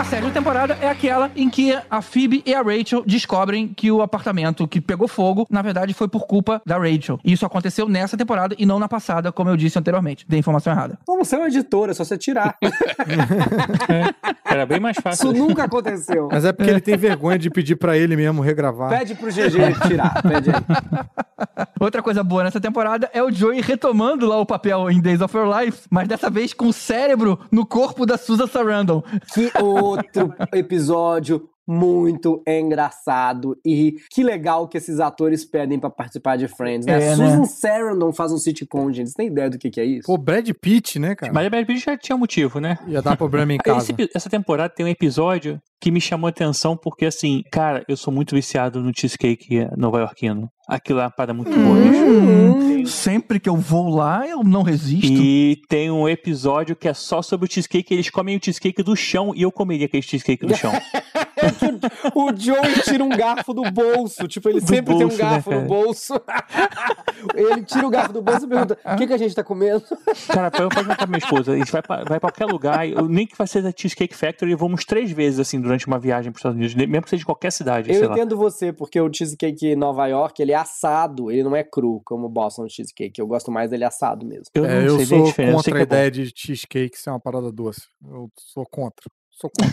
A sétima temporada é aquela em que a Phoebe e a Rachel descobrem que o apartamento que pegou fogo, na verdade, foi por culpa da Rachel. E isso aconteceu nessa temporada e não na passada, como eu disse anteriormente. Dei informação errada. Como você é uma editora, é só você tirar. Era bem mais fácil. Isso nunca aconteceu. Mas é porque ele tem vergonha de pedir pra ele mesmo regravar. Pede pro GG tirar. Pede aí. Outra coisa boa nessa temporada é o Joey retomando lá o papel em Days of Our Life, mas dessa vez com o cérebro no corpo da Susan Sarandon. Que outro episódio muito engraçado e que legal que esses atores pedem pra participar de Friends, né? É, Susan né? Sarandon faz um sitcom, gente. Você tem ideia do que, que é isso? Pô, Brad Pitt, né, cara? Mas a Brad Pitt já tinha motivo, né? Ia dar problema em casa. Esse essa temporada tem um episódio que me chamou a atenção porque, assim, cara, eu sou muito viciado no cheesecake nova-iorquino. Aquilo é uma parada muito boa, bicho. Hum, sempre que eu vou lá, eu não resisto. E tem um episódio que é só sobre o cheesecake. Eles comem o cheesecake do chão e eu comeria aquele cheesecake do chão. O Joey tira um garfo do bolso. Tipo, ele Do sempre bolso, tem um garfo né, no bolso. ele tira o garfo do bolso e pergunta: o que, que a gente tá comendo? Cara, eu posso contar pra minha esposa. A gente vai pra, vai pra qualquer lugar. Eu, nem que vai ser da Cheesecake Factory, vamos três vezes, assim, durante uma viagem pros Estados Unidos. Mesmo que seja de qualquer cidade, Eu sei lá. entendo você, porque o cheesecake em Nova York, ele é assado, ele não é cru, como o Boston Cheesecake. Eu gosto mais dele assado mesmo. Eu É, não eu sei sou nem a diferença, eu sei contra a é ideia de cheesecake ser uma parada doce. Eu sou contra.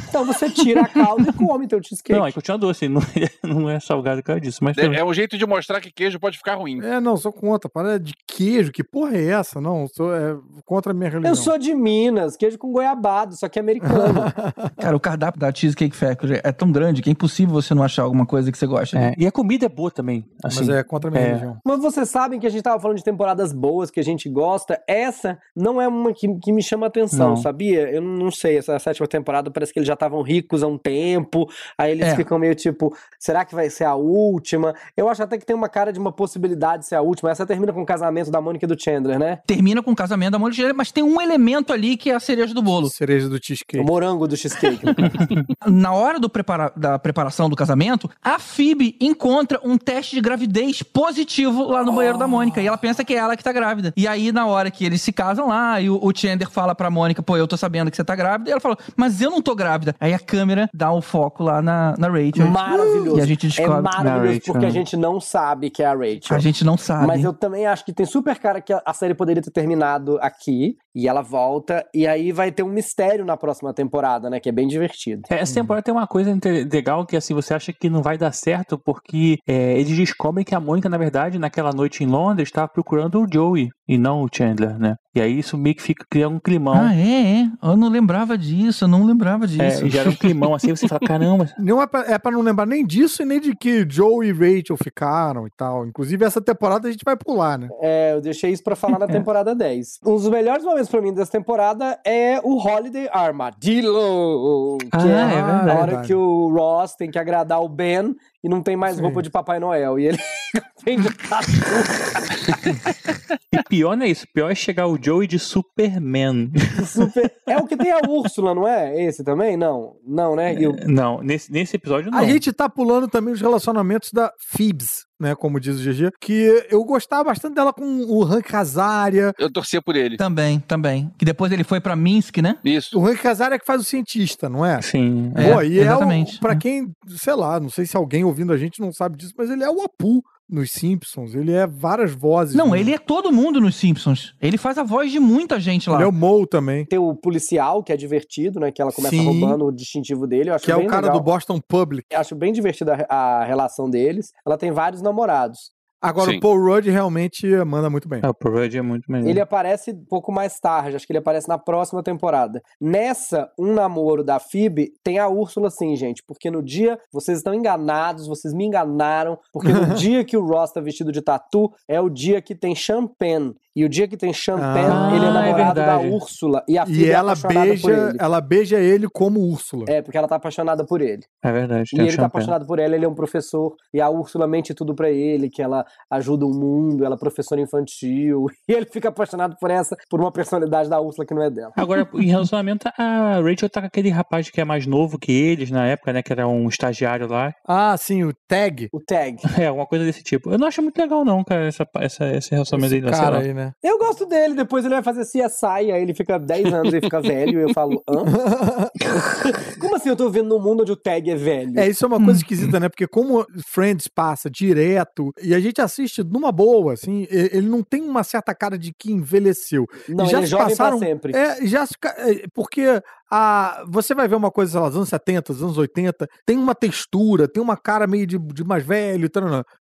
Então você tira a calda e come teu cheesecake. Não, aí continua doce, não, não é salgado por causa disso. Mas É, é um jeito de mostrar que queijo pode ficar ruim. É, não, sou contra. Parada de queijo, que porra é essa? Não, sou é, contra a minha religião. Eu sou de Minas, queijo com goiabado, só que é americano. Cara, o cardápio da Cheesecake Factory é tão grande que é impossível você não achar alguma coisa que você gosta. É, e a comida é boa também. Assim, Mas é contra a minha é. religião. Mas vocês sabem que a gente tava falando de temporadas boas que a gente gosta. Essa não é uma que, que me chama atenção, Não. sabia? Eu não sei. Essa sétima temporada parece que eles já estavam ricos há um tempo. Aí eles É. ficam meio tipo, será que vai ser a última? Eu acho até que tem uma cara de uma possibilidade de ser a última. Essa termina com o casamento da Mônica e do Chandler, né? Termina com o casamento da Mônica, mas tem um elemento ali que é a cereja do bolo. Cereja do O cheesecake. morango do cheesecake. Na hora do prepara- da preparação do casamento, a Phoebe encontra um teste de gravidez positivo lá no banheiro da Mônica. E ela pensa que é ela que tá grávida. E aí, na hora que eles se casam lá, e o, o Chandler fala pra Mônica, pô, eu tô sabendo que você tá grávida. E ela fala, mas eu não tô grávida. Aí a câmera dá o foco lá na, na Rachel. Maravilhoso. E a gente descobre. É maravilhoso Rachel, porque a gente não sabe que é a Rachel. A gente não sabe. Mas eu também acho que tem super cara que a série poderia ter terminado aqui e ela volta e aí vai ter um mistério na próxima temporada, né? Que é bem divertido. É, Essa temporada tem uma coisa legal que assim, você acha que não vai dar certo porque é, eles descobrem que a Mônica, na verdade, naquela noite em Londres, estava procurando o Joey e não o Chandler, né? E aí isso meio que fica criando um climão. Ah, é, é. Eu não lembrava disso, eu não lembrava disso. É, e gera um climão assim, você fala, caramba. Não é pra, é pra não lembrar nem disso e nem de que Joe e Rachel ficaram e tal. Inclusive, essa temporada a gente vai pular, né? É, eu deixei isso pra falar na temporada 10. Um dos melhores momentos pra mim dessa temporada é o Holiday Armadillo. Que Ah, é, é verdade. a hora que o Ross tem que agradar o Ben e não tem mais Sim. roupa de Papai Noel. E ele vem de tatu. E pior não é isso, pior é chegar o Joey de Superman. Super... É o que tem a Úrsula, não é? Esse também? Não. Não, né? E o- Não, nesse, nesse episódio não. A gente tá pulando também os relacionamentos da Phoebs, né? Como diz o GG. Que eu gostava bastante dela com o Hank Azaria. Eu torcia por ele. Também, também. Que depois ele foi pra Minsk, né? Isso. O Hank Azaria é que faz o cientista, não é? Sim. É, e exatamente. é o, pra quem, sei lá, não sei se alguém ouvindo a gente não sabe disso, mas ele é o Apu nos Simpsons. Ele é várias vozes. Não, ele é todo mundo nos Simpsons. Ele faz a voz de muita gente lá. Ele é o Mo também. tem o policial, que é divertido, né? Que ela começa Sim. roubando o distintivo dele. Eu acho Que é bem o cara legal. do Boston Public. Eu Acho bem divertida a relação deles. Ela tem vários namorados. Agora, Sim. o Paul Rudd realmente manda muito bem. Ah, o Prod é muito melhor. Ele aparece um pouco mais tarde, acho que ele aparece na próxima temporada. Nessa, um namoro da Phoebe, tem a Úrsula sim, gente, porque no dia, vocês estão enganados, vocês me enganaram, porque no dia que o Ross tá vestido de tatu, é o dia que tem Champagne. E o dia que tem Champagne, Ah, ele é é namorado da verdade. Úrsula. E a Phoebe E é ela apaixonada por beija, ele. ela beija ele como Úrsula. É, porque ela tá apaixonada por ele. É verdade. E ele tá Champagne. apaixonado por ela, ele é um professor, e a Úrsula mente tudo pra ele, que ela ajuda o mundo, ela é professora infantil, e ele fica apaixonado por essa, por uma personalidade da Úrsula que não é dela. Agora, em relacionamento, a Rachel tá com aquele rapaz que é mais novo que eles na época, né? Que era um estagiário lá. Ah, sim, o Tag. O Tag. É, alguma coisa desse tipo. Eu não acho muito legal, não, cara, essa, essa, esse relacionamento Esse sei cara aí, né? Eu gosto dele, depois ele vai fazer CSI, aí ele fica 10 anos e fica velho, e eu falo, hã? Como assim eu tô vendo num mundo onde o Tag é velho? É, isso é uma coisa esquisita, né? Porque como Friends passa direto, e a gente assiste numa boa, assim, ele não tem uma certa cara de que envelheceu. Não, E já ele é se jovem passaram, pra sempre. É, já se é, porque a, você vai ver uma coisa, sei lá, dos anos 70, dos anos 80, tem uma textura, tem uma cara meio de, de mais velho,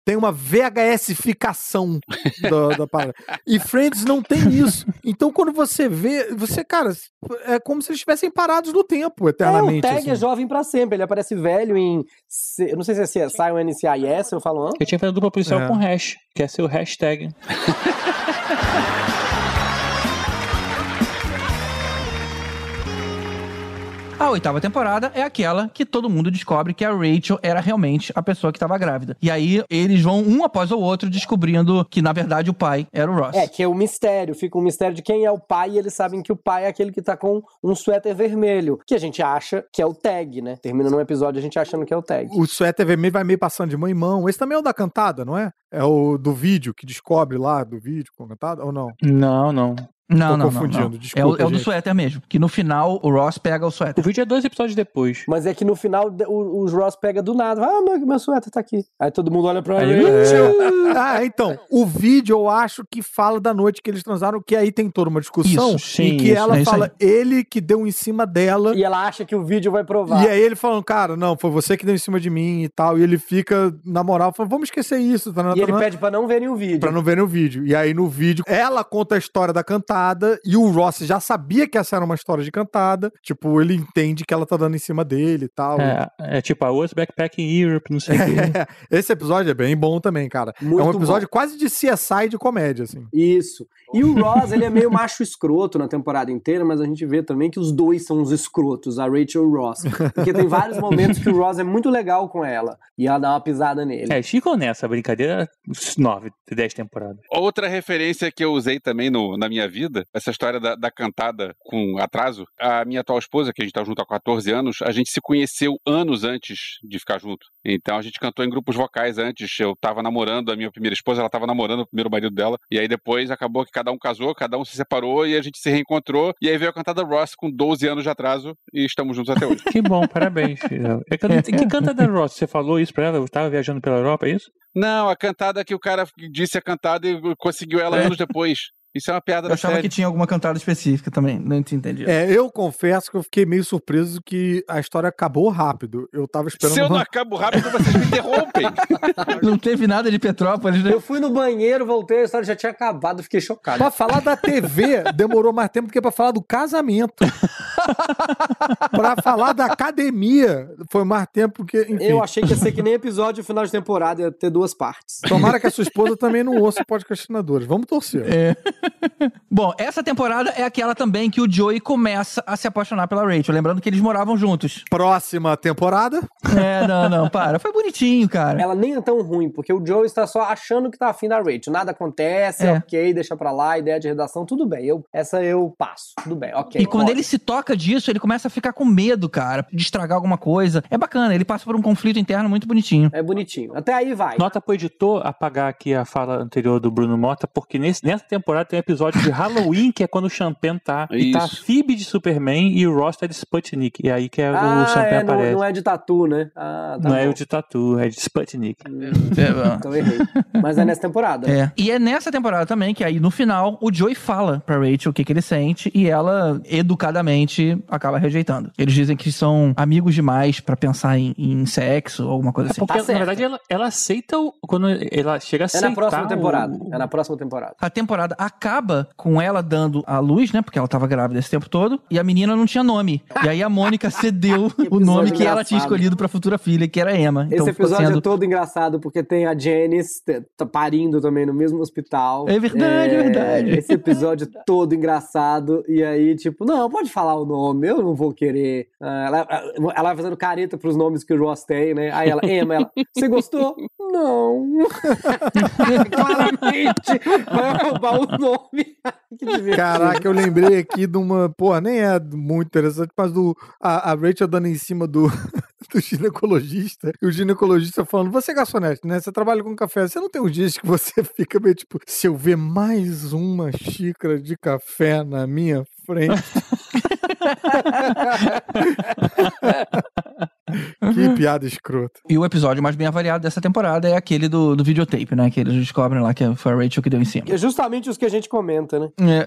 tem uma VHS-ficação da, da parada. E Friends não tem isso. Então, quando você vê, você, cara, é como se eles estivessem parados no tempo, É, o eternamente. Tag assim. é jovem pra sempre, ele aparece velho em. Eu não sei se é CSI ou NCIS, eu falo, hã? Eu tinha que fazer dupla policial É. com hash, que é ser o hashtag. A oitava temporada é aquela que todo mundo descobre que a Rachel era realmente a pessoa que estava grávida. E aí eles vão um após o outro descobrindo que na verdade o pai era o Ross. É, que é o mistério, fica um mistério de quem é o pai e eles sabem que o pai é aquele que tá com um suéter vermelho, que a gente acha que é o Tag, né? Termina num episódio a gente achando que é o Tag. O suéter vermelho vai meio passando de mão em mão. Esse também é o da cantada, não é? É o do vídeo, que descobre lá do vídeo com a cantada, ou não? Não, não. Não, não, confundindo, não, não. desculpa, é o, é o do suéter mesmo. Que no final o Ross pega o O suéter. vídeo é dois episódios depois. Mas é que no final de- o, o Ross pega do nada, ah, meu, meu suéter tá aqui. Aí todo mundo olha pra ele. ele- Ah, então, o vídeo eu acho que fala da noite que eles transaram, que aí tem toda uma discussão Isso, sim, e que isso, ela é fala ele que deu em cima dela. E ela acha que o vídeo vai provar. E aí ele falando, cara, não, foi você que deu em cima de mim e tal. E ele fica, na moral, falando, vamos esquecer isso. Tá, E ele pede pra não verem o vídeo. Pra não verem o vídeo. E aí no vídeo, ela conta a história da cantada e o Ross já sabia que essa era uma história de cantada. Tipo, ele entende que ela tá dando em cima dele e tal. É, é tipo a Worst Backpack in Europe, não sei o quê. Esse episódio é bem bom também, cara. é um Muito episódio quase de CSI de comédia, assim. Isso. E o Ross, ele é meio macho escroto na temporada inteira, mas a gente vê também que os dois são os escrotos, a Rachel e o Ross. Porque tem vários momentos que o Ross é muito legal com ela. E ela dá uma pisada nele. É, ficam nessa brincadeira nove, dez temporadas. Outra referência que eu usei também no, na minha vida, essa história da, da cantada com atraso. A minha atual esposa, que a gente tá junto há 14 anos, a gente se conheceu anos antes de ficar junto. Então a gente cantou em grupos vocais antes. Eu tava namorando a minha primeira esposa, ela tava namorando o primeiro marido dela. E aí depois acabou que cada um casou, cada um se separou e a gente se reencontrou. E aí veio a cantada Ross com 12 anos de atraso e estamos juntos até hoje. Que bom, parabéns. É que, que canta da Ross? Você falou isso pra ela? Eu tava viajando pela Europa, é isso? Não, a cantada que o cara disse a cantada e conseguiu ela É. anos depois. Isso é uma piada Eu da achava série. que tinha alguma cantada específica também, não tinha entendido. É, eu confesso que eu fiquei meio surpreso que a história acabou rápido. Eu tava esperando. Se eu não acabo rápido, vocês me interrompem. Não teve nada de Petrópolis, né? Eu fui no banheiro, voltei, a história já tinha acabado, fiquei chocado. Pra falar da TV, demorou mais tempo do que pra falar do casamento. pra falar da academia, foi mais tempo que. Enfim. Eu achei que ia ser que nem episódio final de temporada, ia ter duas partes. Tomara que a sua esposa também não ouça podcastinadores. Vamos torcer. É. Bom, essa temporada é aquela também que o Joey começa a se apaixonar pela Rachel. Lembrando que eles moravam juntos. Próxima temporada. É, não, não, para. Foi bonitinho, cara. Ela nem é tão ruim, porque o Joe está só achando que tá afim da Rachel. Nada acontece, É. ok, deixa pra lá, ideia de redação, tudo bem. Eu, essa eu passo, tudo bem, ok. E quando ótimo. ele se toca disso, ele começa a ficar com medo, cara, de estragar alguma coisa. É bacana, ele passa por um conflito interno muito bonitinho. É bonitinho. Até aí vai. Nota pro editor apagar aqui a fala anterior do Bruno Mota, porque nesse- nessa temporada tem um episódio de Halloween, que é quando o Champagne tá. E tá a Isso. Phoebe de Superman e o Ross tá de Sputnik. E aí que é, o Ah, Champagne é, não, aparece. não é de tatu, né? Ah, tá Não é bom. o de Tatu, é de Sputnik. Então errei. Mas é nessa temporada. É. E é nessa temporada também que aí no final o Joey fala pra Rachel o que, que ele sente e ela educadamente acaba rejeitando. Eles dizem que são amigos demais pra pensar em, em sexo ou alguma coisa assim. Porque, na verdade, ela, ela aceita o, quando ela chega a É aceitar. na próxima o- temporada. É na próxima temporada. A temporada acaba com ela dando a luz, né? Porque ela tava grávida esse tempo todo. E a menina não tinha nome. E aí a Mônica cedeu o nome que ela tinha engraçado. escolhido pra futura filha, que era Emma. Esse Então ficou episódio sendo... é todo engraçado porque tem a Janice tá parindo também no mesmo hospital. É verdade, é verdade. Esse episódio é todo engraçado. E aí, tipo, não, pode falar o nome, eu não vou querer. Ah, ela, ela vai fazendo careta pros nomes que o Ross tem, né? Aí ela, Emma, ela, você gostou? Não. Claramente vai roubar o nome. Caraca, eu lembrei aqui de uma. Pô, nem é muito interessante, mas do. A, a Rachel dando em cima do. Do ginecologista, e o ginecologista falando: Você é garçonete, né? Você trabalha com café. Você não tem uns dias que você fica meio tipo: Se eu ver mais uma xícara de café na minha frente. que piada escrota. E o episódio mais bem avaliado dessa temporada é aquele do, do videotape, né? Que eles descobrem lá que foi a Rachel que deu em cima. Que é justamente os que a gente comenta, né? É.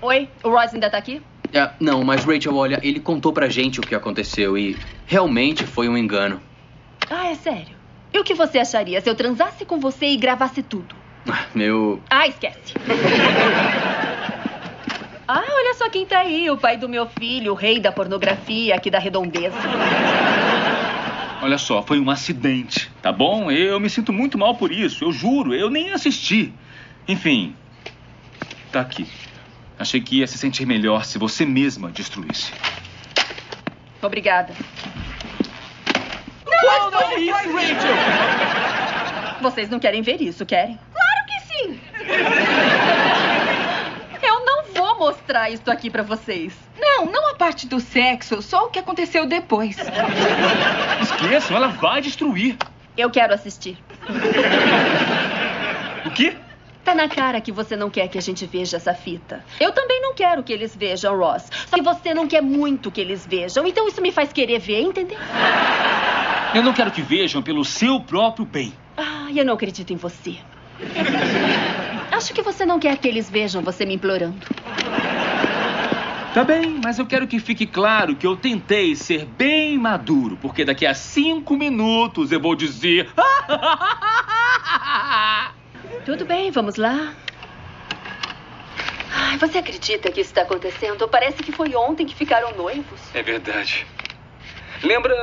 Oi, o Ross ainda tá aqui? Ah, não, mas Rachel, olha, ele contou pra gente o que aconteceu e realmente foi um engano. Ah, é sério? E o que você acharia se eu transasse com você e gravasse tudo? Meu. Ah, esquece. ah, olha só quem tá aí, o pai do meu filho, o rei da pornografia aqui da redondeza. Olha só, foi um acidente, tá bom? Eu me sinto muito mal por isso, eu juro, eu nem assisti. Enfim, tá aqui. Achei que ia se sentir melhor se você mesma destruísse. Obrigada. Não, não é isso, Rachel! Vocês não querem ver isso, querem? Claro que sim! Vou mostrar isso aqui pra vocês. Não, não a parte do sexo, só o que aconteceu depois. Esqueçam, ela vai destruir. Eu quero assistir. O quê? Tá na cara que você não quer que a gente veja essa fita. Eu também não quero que eles vejam, Ross. Só que você não quer muito que eles vejam. Então isso me faz querer ver, entendeu? Eu não quero que vejam pelo seu próprio bem. Ah, eu não acredito em você. Acho que você não quer que eles vejam você me implorando. Tá bem, mas eu quero que fique claro que eu tentei ser bem maduro, porque daqui a cinco minutos eu vou dizer. Tudo bem, vamos lá. Ai, você acredita que isso está acontecendo? Parece que foi ontem que ficaram noivos. É verdade. Lembra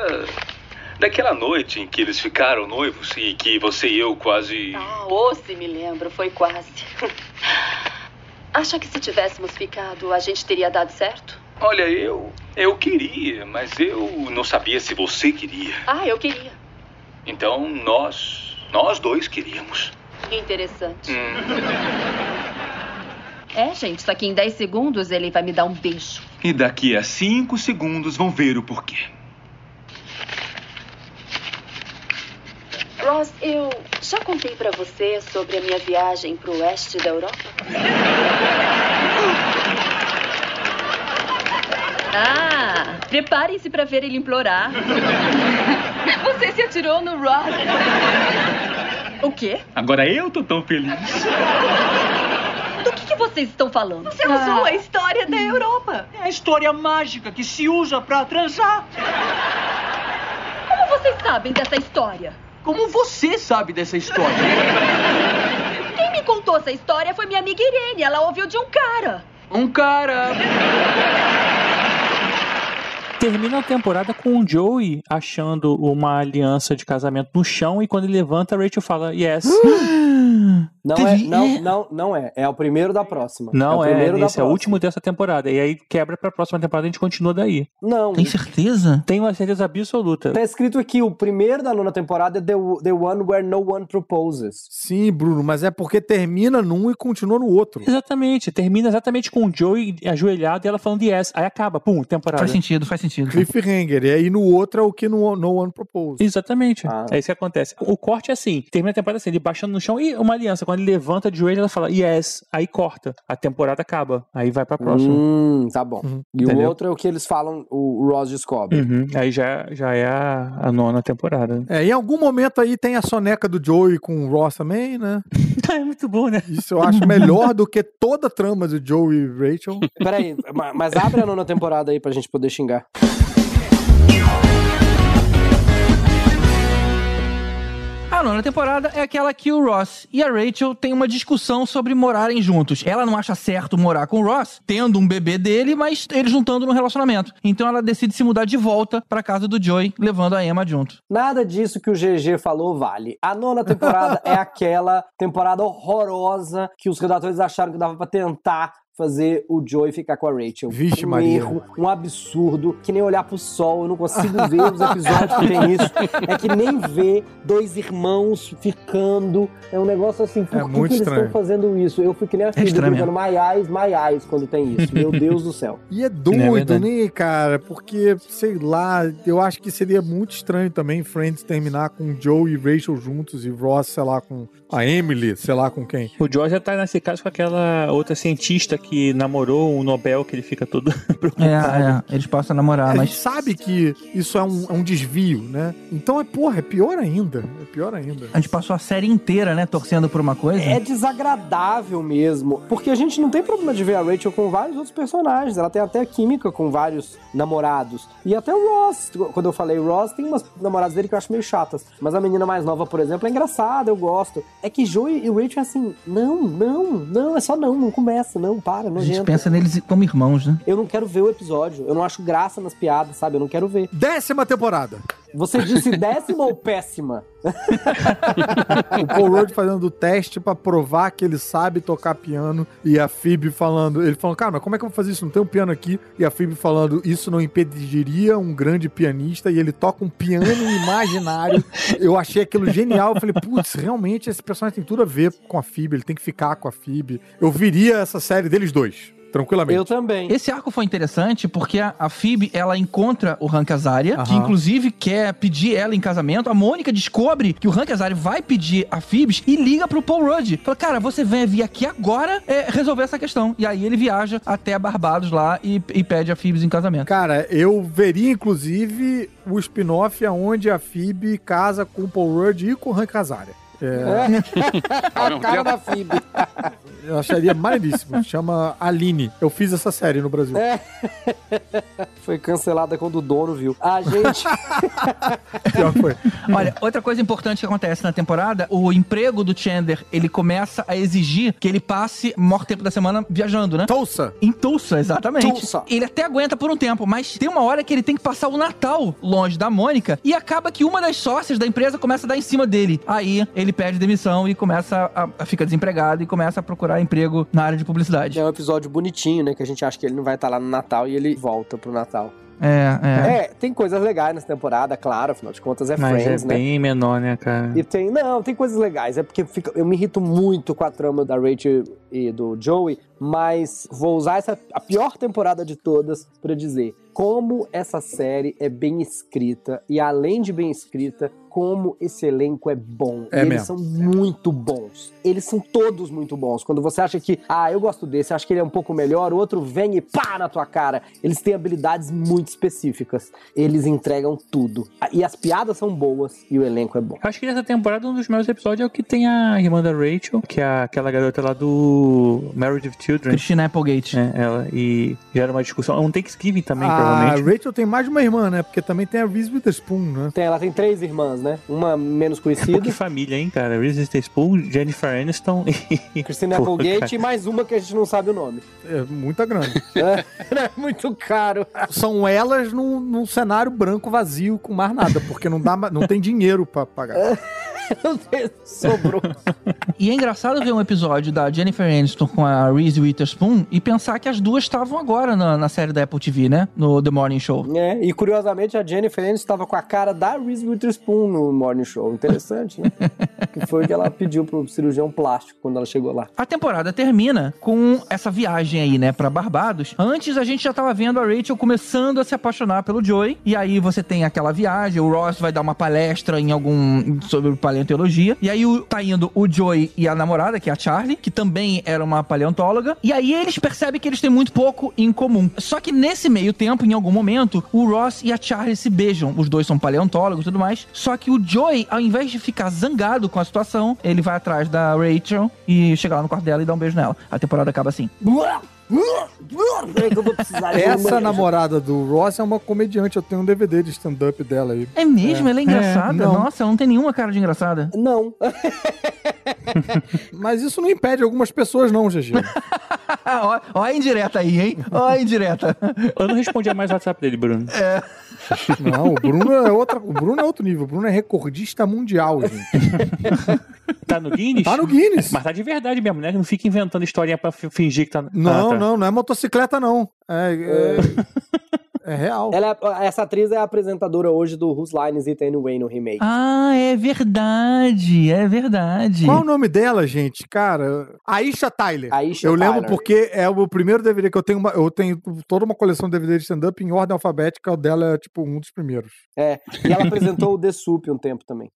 daquela noite em que eles ficaram noivos e que você e eu quase. Ah, ou se me lembro, foi quase. Acha que se tivéssemos ficado, a gente teria dado certo? Olha, eu. Eu queria, mas eu não sabia se você queria. Ah, eu queria. Então nós. Nós dois queríamos. Interessante. Hum. É, gente, só que em 10 segundos ele vai me dar um beijo. E daqui a cinco segundos vão ver o porquê. Ross, eu já contei pra você sobre a minha viagem pro oeste da Europa? Ah, preparem-se pra ver ele implorar. Você se atirou no Ross. O quê? Agora eu tô tão feliz. Do que, que você vocês estão falando? Você usou a história da Europa. É a história mágica que se usa pra transar. Como vocês sabem dessa história? Como você sabe dessa história? Quem me contou essa história foi minha amiga Irene. Ela ouviu de um cara. Um cara. Termina a temporada com o Joey achando uma aliança de casamento no chão e quando ele levanta, a Rachel fala, yes. Não é, não, não, não é. É o primeiro da próxima. Não, o é, primeiro da esse é o último dessa temporada. E aí quebra pra próxima temporada e a gente continua daí. Não. Tem certeza? Tenho uma certeza absoluta. Tá escrito aqui, o primeiro da nona temporada é the, the One Where No One Proposes. Sim, Bruno, mas é porque termina num e continua no outro. Exatamente, termina exatamente com o Joey ajoelhado e ela falando yes. Aí acaba, pum, temporada. Faz sentido, faz sentido. Cliffhanger. E aí no outro é o que no, no One Proposes. Exatamente. É isso que acontece. O corte é assim: termina a temporada assim, ele baixando no chão e uma aliança. Quando ele levanta de joelho, ela fala yes. Aí corta. A temporada acaba. Aí vai pra próxima. Hum, tá bom. E o Entendeu? outro é o que eles falam, o Ross descobre. Uhum. Aí já, já é a, a nona temporada. É, em algum momento aí tem a soneca do Joey com o Ross também, né? é muito bom, né? Isso eu acho melhor do que toda a trama do Joey e Rachel. Peraí, ma- mas abre a nona temporada aí pra gente poder xingar. Nona temporada é aquela que o Ross e a Rachel têm uma discussão sobre morarem juntos. Ela não acha certo morar com o Ross, tendo um bebê dele, mas eles juntando no relacionamento. Então ela decide se mudar de volta pra casa do Joey, levando a Emma junto. Nada disso que o GG falou vale. A nona temporada é aquela temporada horrorosa que os redatores acharam que dava pra tentar fazer o Joey ficar com a Rachel. Vixe, um Maria. erro, um absurdo, que nem olhar pro sol, eu não consigo ver os episódios que tem isso. É que nem ver dois irmãos ficando. É um negócio assim, por É que, muito que eles estranho. estão fazendo isso? Eu fui que nem a filha my eyes, my eyes quando tem isso. Meu Deus do céu. E é É doido, né, cara? Porque, sei lá, eu acho que seria muito estranho também Friends terminar com Joe e Rachel juntos e Ross, sei lá, com a Emily, sei lá com quem. O Joey já tá nesse caso com aquela outra cientista que namorou um Nobel que ele fica todo preocupado. É, é, eles passam a namorar, a gente mas sabe que isso é um, é um desvio, né? Então é, porra, é pior ainda. É pior ainda. a gente passou a série inteira, né, torcendo por uma coisa. É desagradável mesmo. Porque a gente não tem problema de ver a Rachel com vários outros personagens. Ela tem até química com vários namorados. E até o Ross. Quando eu falei Ross, tem umas namoradas dele que eu acho meio chatas. Mas a menina mais nova, por exemplo, é engraçada, eu gosto. É que Joey e Rachel é assim: não, não, não, é só não, não começa, não, para, A nojento. gente pensa neles como irmãos, né? Eu não quero ver o episódio. Eu não acho graça nas piadas, sabe? Eu não quero ver. Décima temporada. Você disse décima ou péssima? o Paul Rudd fazendo o teste pra provar que ele sabe tocar piano e a Phoebe falando, ele falando, cara, mas como é que eu vou fazer isso? Não tem um piano aqui. E a Phoebe falando, isso não impediria um grande pianista e ele toca um piano imaginário. Eu achei aquilo genial. Eu falei, putz, realmente esse personagem tem tudo a ver com a Phoebe, ele tem que ficar com a Phoebe. Eu viria essa série deles dois, tranquilamente. Eu também. Esse arco foi interessante porque a, a Phoebe, ela encontra o Hank Azaria, que inclusive quer pedir ela em casamento. A Mônica descobre que o Hank Azaria vai pedir a Phoebe e liga pro Paul Rudd. Fala, cara, você vem vir aqui agora é, resolver essa questão. E aí ele viaja até Barbados lá e, e pede a Phoebe em casamento. Cara, eu veria, inclusive, o spin-off onde a Phoebe casa com o Paul Rudd e com o Hank Azaria. É, a cara da Phoebe. eu acharia maneiríssimo. Chama Aline. Eu fiz essa série no Brasil. É. Foi cancelada quando o dono viu. A gente. Pior foi. Olha, outra coisa importante que acontece na temporada, o emprego do Chandler, ele começa a exigir que ele passe o maior tempo da semana viajando, né? Tulsa. Em Tulsa, exatamente. Tulsa. Ele até aguenta por um tempo, mas tem uma hora que ele tem que passar o Natal longe da Mônica e acaba que uma das sócias da empresa começa a dar em cima dele. Aí ele pede demissão e começa a, a ficar desempregado e começa a procurar emprego na área de publicidade. É um episódio bonitinho, né? Que a gente acha que ele não vai estar lá no Natal e ele volta pro Natal. É, é. É, tem coisas legais nessa temporada, claro, afinal de contas é Mas Friends, é né? bem menor, né, cara? E tem, não, tem coisas legais. É porque fica- eu me irrito muito com a trama da Rachel e do Joey, mas vou usar essa a pior temporada de todas pra dizer como essa série é bem escrita e além de bem escrita, como esse elenco é bom. É eles mesmo. são muito bons. Eles são todos muito bons. Quando você acha que, ah, eu gosto desse, acho que ele é um pouco melhor, o outro vem e pá na tua cara. Eles têm habilidades muito específicas. Eles entregam tudo. E as piadas são boas e o elenco é bom. Acho que nessa temporada um dos melhores episódios é o que tem a irmã da Rachel, que é aquela garota lá do Married with Children. Christina Applegate. É, ela. E gera uma discussão. Um Thanksgiving também, a provavelmente. Rachel tem mais de uma irmã, né? Porque também tem a Reese Witherspoon, né? Tem, ela tem três irmãs, né? Uma menos conhecida, que família, hein, cara? Reese Witherspoon, Jennifer Aniston e... Christina Pô, Applegate cara. e mais uma que a gente não sabe o nome. É muita grana. É, é muito caro. São elas num, num cenário branco vazio com mais nada, porque não, dá, não tem dinheiro pra pagar. Sobrou. E é engraçado ver um episódio da Jennifer Aniston com a Reese Witherspoon e pensar que as duas estavam agora na, na série da Apple TV, né? No The Morning Show. É, e curiosamente a Jennifer Aniston estava com a cara da Reese Witherspoon no Morning Show. Interessante, né? que foi o que ela pediu pro cirurgião plástico quando ela chegou lá. A temporada termina com essa viagem aí, né, pra Barbados. Antes a gente já tava vendo a Rachel começando a se apaixonar pelo Joey. E aí você tem aquela viagem, o Ross vai dar uma palestra em algum sobre paleontologia. E aí o- tá indo o Joey e a namorada, que é a Charlie, que também era uma paleontóloga. E aí eles percebem que eles têm muito pouco em comum. Só que nesse meio tempo, em algum momento, o Ross e a Charlie se beijam. Os dois são paleontólogos e tudo mais. Só que o Joey, ao invés de ficar zangado com a situação, ele vai atrás da Rachel e chega lá no quarto dela e dá um beijo nela. A temporada acaba assim. É que eu vou precisar de Essa uma- namorada do Ross é uma comediante. Eu tenho um DVD de stand-up dela aí. É mesmo? Ela é engraçada? não. Nossa, ela não tem nenhuma cara de engraçada. Não. Mas isso não impede algumas pessoas, não, GG. ó, ó a indireta aí, hein? Ó a indireta. Eu não respondia mais o WhatsApp dele, Bruno. É. Não, o Bruno é outra, o Bruno é outro nível. O Bruno é recordista mundial, gente. Tá no Guinness? Tá no Guinness. Mas tá de verdade mesmo, né? Não fica inventando historinha pra fi- fingir que tá... Não, Ah, tá. não, não é motocicleta, não. É, é, é real. Ela é- essa atriz é a apresentadora hoje do Whose Lines It Anyway no remake. Ah, é verdade. É verdade. Qual o nome dela, gente? Cara, Aisha Tyler. Aisha eu lembro Tyler. porque é o primeiro DVD que eu tenho. Uma, eu tenho toda uma coleção de DVD de stand-up em ordem alfabética. O dela é, tipo, um dos primeiros. É, e ela apresentou o The Soup um tempo também.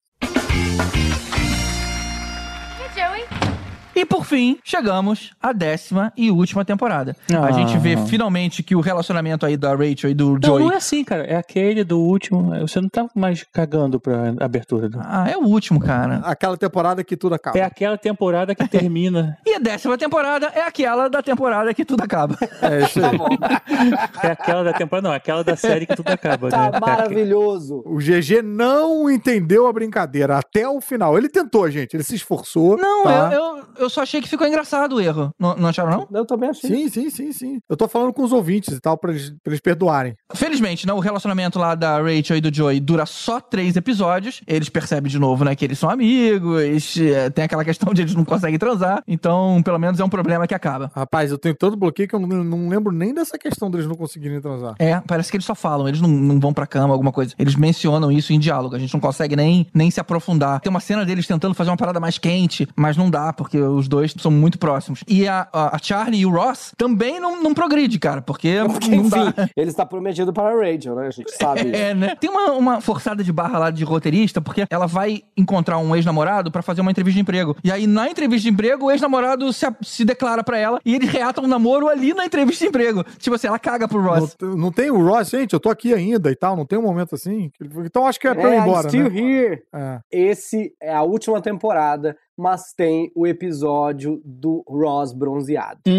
E por fim, chegamos à décima e última temporada. A Ah. gente vê finalmente que o relacionamento aí da Rachel e do Não, Joey. não é assim, cara. É aquele do último. Você não tá mais cagando pra abertura. do- Ah, é o último, cara. Aquela temporada que tudo acaba. É aquela temporada que termina. E a décima temporada é aquela da temporada que tudo acaba. É isso aí. É aquela da temporada, não. É aquela da série que tudo acaba, né? Tá maravilhoso. O GG não entendeu a brincadeira até o final. Ele tentou, gente. Ele se esforçou. Não, tá? eu, eu, eu só achei que ficou engraçado o erro. Não, não acharam, não? Eu também achei. Sim, sim, sim, sim. Eu tô falando com os ouvintes e tal, pra eles, pra eles perdoarem. Felizmente, né, o relacionamento lá da Rachel e do Joey dura só três episódios. Eles percebem de novo, né, que eles são amigos, é, tem aquela questão de eles não conseguem transar. Então, pelo menos é um problema que acaba. Rapaz, eu tenho tanto bloqueio que eu não, não lembro nem dessa questão deles não conseguirem transar. É, parece que eles só falam, eles não, não vão pra cama, alguma coisa. Eles mencionam isso em diálogo, a gente não consegue nem, nem se aprofundar. Tem uma cena deles tentando fazer uma parada mais quente, mas não dá, porque os dois são muito próximos. E a, a, Charlie e o Ross também não, não progride, cara, porque, Porque, não enfim, dá. ele está prometido para a Rachel, né? A gente sabe. É, né? Tem uma, uma forçada de barra lá de roteirista, porque ela vai encontrar um ex-namorado pra fazer uma entrevista de emprego. E aí, na entrevista de emprego, o ex-namorado se, se declara pra ela e eles reatam um namoro ali na entrevista de emprego. Tipo assim, ela caga pro Ross. Não, não tem o Ross, gente, eu tô aqui ainda e tal, não tem um momento assim. Então acho que é pra eu ir I'm embora, still né? here. É. Esse é a última temporada, mas tem o episódio do Ross bronzeado.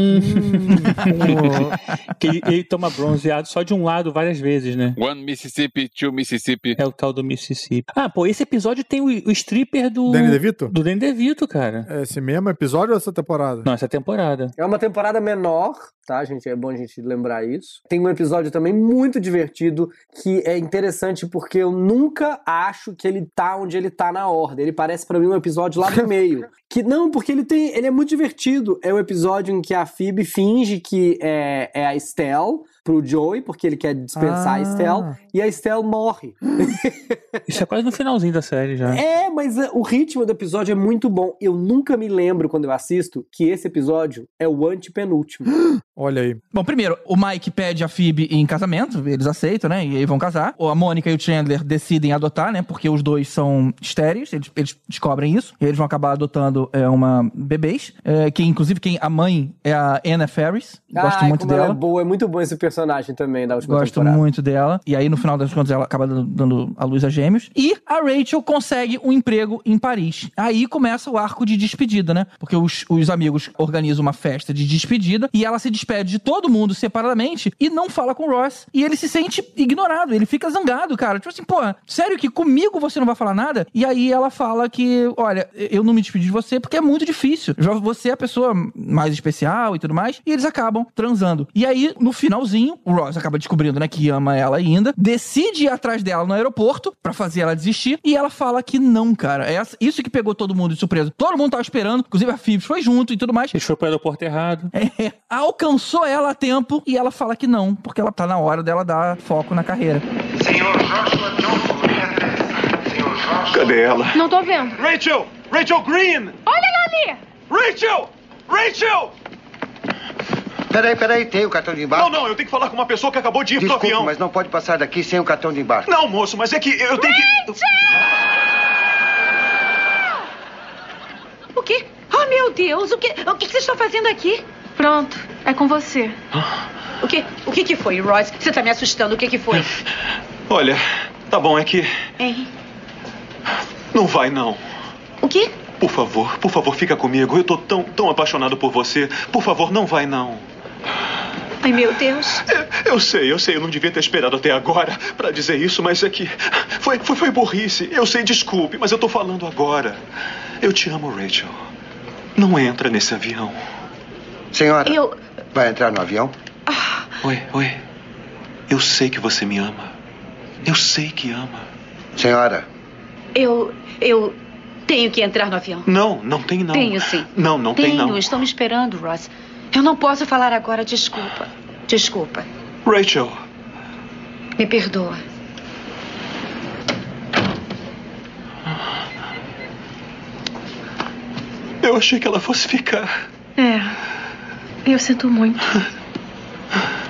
que ele, ele toma bronzeado só de um lado várias vezes, né? One Mississippi, two Mississippi. É o tal do Mississippi. Ah, pô, esse episódio tem o, o stripper do. Danny DeVito? Do Danny DeVito, cara. É esse mesmo episódio ou essa temporada? Não, essa temporada. É uma temporada menor, tá, gente? É bom a gente lembrar isso. Tem um episódio também muito divertido que é interessante porque eu nunca acho que ele tá onde ele tá na ordem. Ele parece pra mim um episódio lá do meio. Que não, porque ele tem, ele é muito divertido. É o episódio em que a Phoebe finge que é, é a Estelle pro Joey, porque ele quer dispensar a Ah. Estelle, e a Estelle morre. Isso é quase no finalzinho da série já. É, mas uh, o ritmo do episódio é muito bom. Eu nunca me lembro, quando eu assisto, que esse episódio é o antepenúltimo. Olha aí. Bom, primeiro, o Mike pede a Phoebe em casamento, eles aceitam, né? E aí vão casar. A Mônica e o Chandler decidem adotar, né? Porque os dois são estéreis, eles, eles descobrem isso. E eles vão acabar adotando é, uma bebês. É, que inclusive quem a mãe é a Anna Ferris. Gosto Ai, muito como ela dela. é boa, é muito bom esse personagem. personagem também da última Gosto temporada. muito dela. E aí, no final das contas, ela acaba dando, dando a luz a gêmeos. E a Rachel consegue um emprego em Paris. Aí começa o arco de despedida, né? Porque os, os amigos organizam uma festa de despedida e ela se despede de todo mundo separadamente e não fala com o Ross. E ele se sente ignorado, ele fica zangado, cara. Tipo assim, pô, sério que comigo você não vai falar nada? E aí ela fala que, olha, eu não me despedi de você porque é muito difícil. Você é a pessoa mais especial e tudo mais. E eles acabam transando. E aí, no finalzinho, o Ross acaba descobrindo, né, que ama ela ainda, decide ir atrás dela no aeroporto pra fazer ela desistir. E ela fala que não, cara. É isso que pegou todo mundo de surpresa. Todo mundo tava esperando, inclusive a Phoebs foi junto e tudo mais. Eles foram pro aeroporto errado. É, alcançou ela a tempo e ela fala que não, porque ela tá na hora dela dar foco na carreira. Cadê ela? Não tô vendo. Rachel! Rachel Green! Olha lá ali! Rachel! Rachel! Peraí, peraí, tem o cartão de embarque? Não, não, eu tenho que falar com uma pessoa que acabou de ir Desculpe, pro avião. mas não pode passar daqui sem o cartão de embarque. Não, moço, mas é que eu tenho que. O quê? Oh, meu Deus, o que, o que que vocês estão fazendo aqui? Pronto, é com você. O que, o que que foi, Royce? Você tá me assustando, o que que foi? Olha, tá bom, é que. Hein? Não vai, não. O quê? Por favor, por favor, fica comigo. Eu tô tão, tão apaixonado por você. Por favor, não vai, não. Ai, meu Deus. Eu sei, eu sei, eu não devia ter esperado até agora pra dizer isso, mas é que. Foi, foi, foi burrice. Eu sei, desculpe, mas eu tô falando agora. Eu te amo, Rachel. Não entra nesse avião. Senhora, Eu. vai entrar no avião? Oi, oi. Eu sei que você me ama. Eu sei que ama. Senhora, Eu. Eu. Tenho que entrar no avião. Não, não tem não. Tenho sim. Não, não Tenho, tem não. estão me esperando, Ross. Eu não posso falar agora, desculpa. Desculpa. Rachel, Me perdoa. eu achei que ela fosse ficar. É. Eu sinto muito.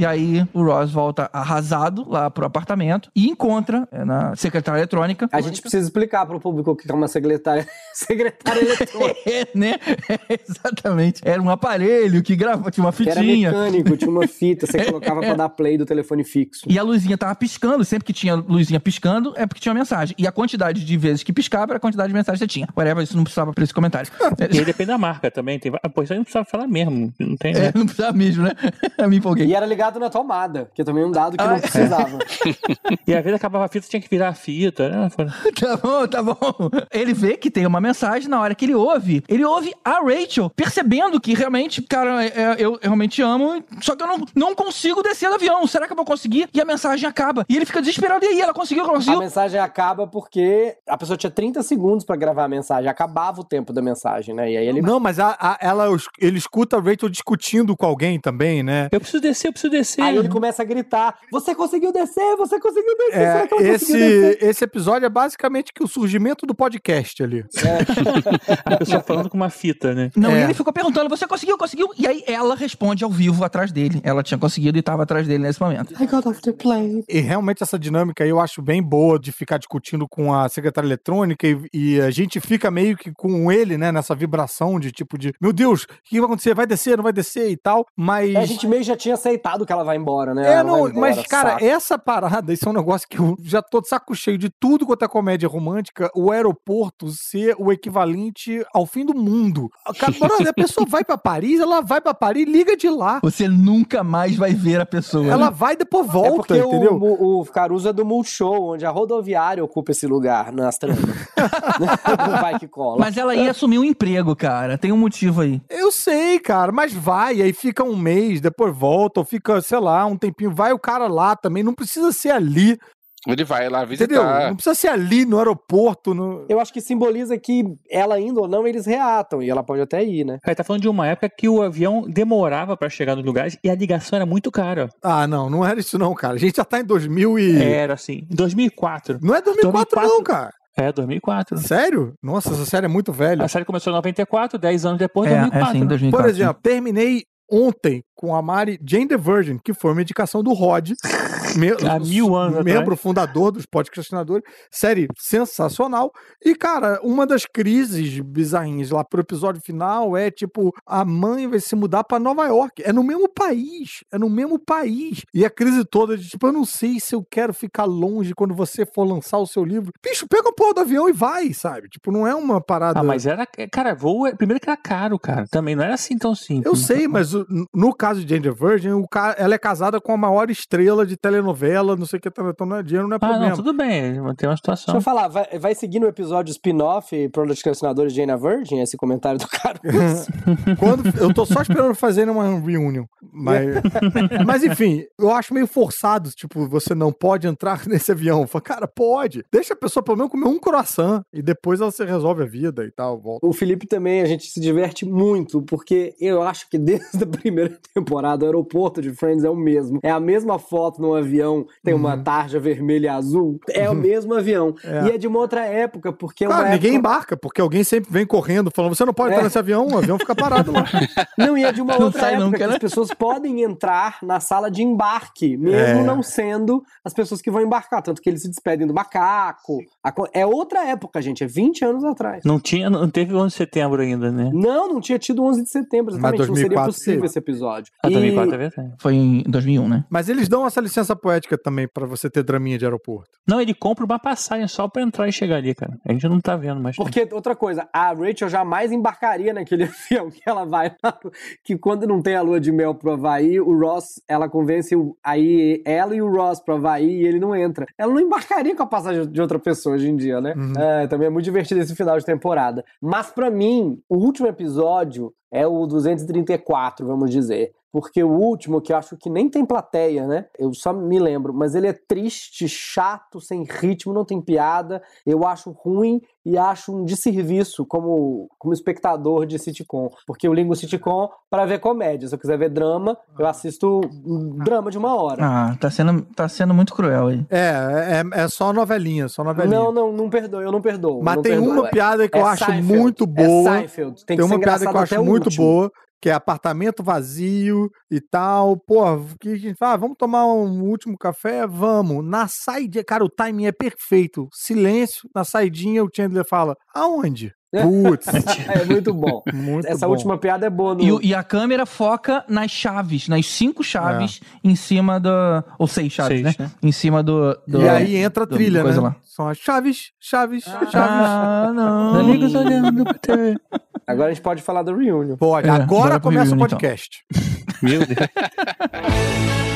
E aí o Ross volta arrasado lá pro apartamento e encontra é, na secretária eletrônica. A gente precisa explicar pro público o que é uma secretária, secretária eletrônica. É, né? Exatamente. Era um aparelho que grava, tinha uma Que era fitinha. mecânico, tinha uma fita, você colocava pra dar play do telefone fixo. E a luzinha tava piscando, sempre que tinha luzinha piscando, é porque tinha uma mensagem. E a quantidade de vezes que piscava era a quantidade de mensagens que você tinha. Whatever, isso não precisava pra esse comentário. E aí depende da marca também. Tem... va- Pô, isso aí não precisava falar mesmo. Não tem. É, não precisava mesmo, né? Eu me empolguei. E era ligado na tomada, que é também um dado que não precisava. E às vezes acabava a fita, tinha que virar a fita. Né? Tá bom, tá bom. Ele vê que tem uma mensagem na hora que ele ouve. Ele ouve a Rachel, percebendo que realmente, cara, é- eu, eu realmente amo, só que eu não, não consigo descer do avião. Será que eu vou conseguir? E a mensagem acaba. E ele fica desesperado. E aí, ela conseguiu, ela A conseguiu. mensagem acaba porque a pessoa tinha 30 segundos pra gravar a mensagem, acabava o tempo da mensagem, né? E aí ele Não, mas a- a- ela, ele escuta a Rachel discutindo com alguém também, né? Eu preciso descer, eu preciso descer. Aí ele começa a gritar: Você conseguiu descer, você conseguiu descer, será É, que ela esse, conseguiu descer? esse episódio é basicamente que o surgimento do podcast ali. A pessoa falando com uma fita, né? Não, É. e ele ficou perguntando: você conseguiu, conseguiu? E aí ela responde ao vivo atrás dele. Ela tinha conseguido e tava atrás dele nesse momento. I got off the plane. E realmente essa dinâmica aí eu acho bem boa de ficar discutindo com a secretária eletrônica e, e a gente fica meio que com ele, né, nessa vibração de tipo de, meu Deus, o que vai acontecer? Vai descer, não vai descer e tal, mas... É, a gente meio já tinha aceitado que ela vai embora, né? É, Ela não, vai embora, mas, cara, saco. essa parada, isso é um negócio que eu já tô de saco cheio de tudo quanto é comédia romântica, o aeroporto ser o equivalente ao fim do mundo. Cara, brother, a pessoa vai pra Paris, ela vai pra Paris, liga de lá. Você nunca mais vai ver a pessoa. Ela né? vai e depois É volta, porque entendeu? o, o Caruso é do Multishow, onde a rodoviária ocupa esse lugar nas tramas. Não vai que cola. Mas ela ia assumir um emprego, cara. Tem um motivo aí. Eu sei, cara, mas vai, aí fica um mês, depois volta, ou fica, sei lá, um tempinho, vai o cara lá também, não precisa ser ali, Ele vai lá entendeu? visitar. Não precisa ser ali no aeroporto, no... Eu acho que simboliza que ela indo ou não, eles reatam. E ela pode até ir, né? Cara, tá falando de uma época que o avião demorava pra chegar nos lugares e a ligação era muito cara. Ah, não, não era isso não, cara. A gente já tá em 2000 e... Era assim. 2004. Não é 2004 não, cara. É, 2004. Sério? Nossa, essa série é muito velha. A série começou em 94, 10 anos depois, É, 2004. é sim, né? 2004. Por exemplo, terminei ontem com a Mari Jane the Virgin, que foi uma indicação do Rod. Me- Há mil anos Membro atrás. fundador dos podcastinadores. Série sensacional. E, cara, uma das crises bizarrinhas lá pro episódio final é tipo: a mãe vai se mudar pra Nova York. É no mesmo país. É no mesmo país. E a crise toda de tipo: eu não sei se eu quero ficar longe quando você for lançar o seu livro. Bicho, pega a porra do avião e vai, sabe? Tipo, não é uma parada. Ah, mas era. Cara, voo. é- Primeiro que era caro, cara. Também não era assim tão simples. Eu sei, mas o- no caso de Jane the Virgin, o ca- ela é casada com a maior estrela de telenovela, não sei o que, então não é dinheiro, não é Ah, problema. não, tudo bem. Tem uma situação. Deixa eu falar, vai, vai seguir no episódio spin-off Procrastinadores Jane a Virgin, esse comentário do Caruso? Quando, eu tô só esperando fazer uma reunião. Mas, mas enfim, eu acho meio forçado, tipo, você não pode entrar nesse avião. Fala, cara, pode. Deixa a pessoa pelo menos comer um croissant e depois ela se resolve a vida e tal. Volta. O Felipe também, a gente se diverte muito, porque eu acho que desde a primeira temporada o aeroporto de Friends é o mesmo. É a mesma foto no avião, tem uma tarja vermelha e azul. É o mesmo avião. É. E é de uma outra época, porque é Claro, uma ninguém época... embarca, porque alguém sempre vem correndo falando: você não pode entrar É. nesse avião, o avião fica parado lá. Não, e é de uma Não outra época nunca, que né? as pessoas podem entrar na sala de embarque, mesmo É. não sendo as pessoas que vão embarcar. Tanto que eles se despedem do macaco. É outra época, gente, é 20 anos atrás. Não tinha, não teve 11 de setembro ainda, né? Não, não tinha tido 11 de setembro, exatamente. Não seria 2004 possível teve. esse episódio. Ah, E- 2004 é verdade. Foi em 2001, né? Mas eles dão essa licença poética também pra você ter draminha de aeroporto. Não, ele compra uma passagem só pra entrar e chegar ali, cara. A gente não tá vendo mais. Porque, outra coisa, a Rachel jamais embarcaria naquele avião que ela vai lá, que quando não tem a lua de mel pro Havaí, o Ross, ela convence o, aí ela e o Ross pro Havaí e ele não entra. Ela não embarcaria com a passagem de outra pessoa hoje em dia, né? É, também é muito divertido esse final de temporada. Mas pra mim, o último episódio é o 234, vamos dizer. Porque o último, que eu acho que nem tem plateia, né? Eu só me lembro, mas ele é triste, chato, sem ritmo, não tem piada. Eu acho ruim e acho um desserviço como, como espectador de sitcom. Porque eu ligo o sitcom para ver comédia. Se eu quiser ver drama, eu assisto um drama de uma hora. Ah, tá sendo, tá sendo muito cruel aí. É, é, é só novelinha, só novelinha. Não, não, não perdoo, eu não perdoo. Mas não tem perdoo. uma piada que É eu acho Seinfeld, muito é boa. Seinfeld, tem que ser uma piada que eu acho muito último. boa, que é apartamento vazio e tal. Pô, que a gente fala, ah, vamos tomar um último café? Vamos. Na saidinha, cara, o timing é perfeito. Silêncio, na saidinha o Chandler fala, aonde? Putz. é muito bom. Muito Essa bom. última piada é boa. No... E, o- e a câmera foca nas chaves, nas cinco chaves em cima do. Ou seis chaves, Seis, né? né? Em cima do. do E aí entra a do- trilha, né? lá. São as chaves, chaves, chaves. Ah, não. Amigos olhando pra TV. Agora a gente pode falar do reunion. Pode, É, agora começa o reunion, então. podcast. Meu Deus.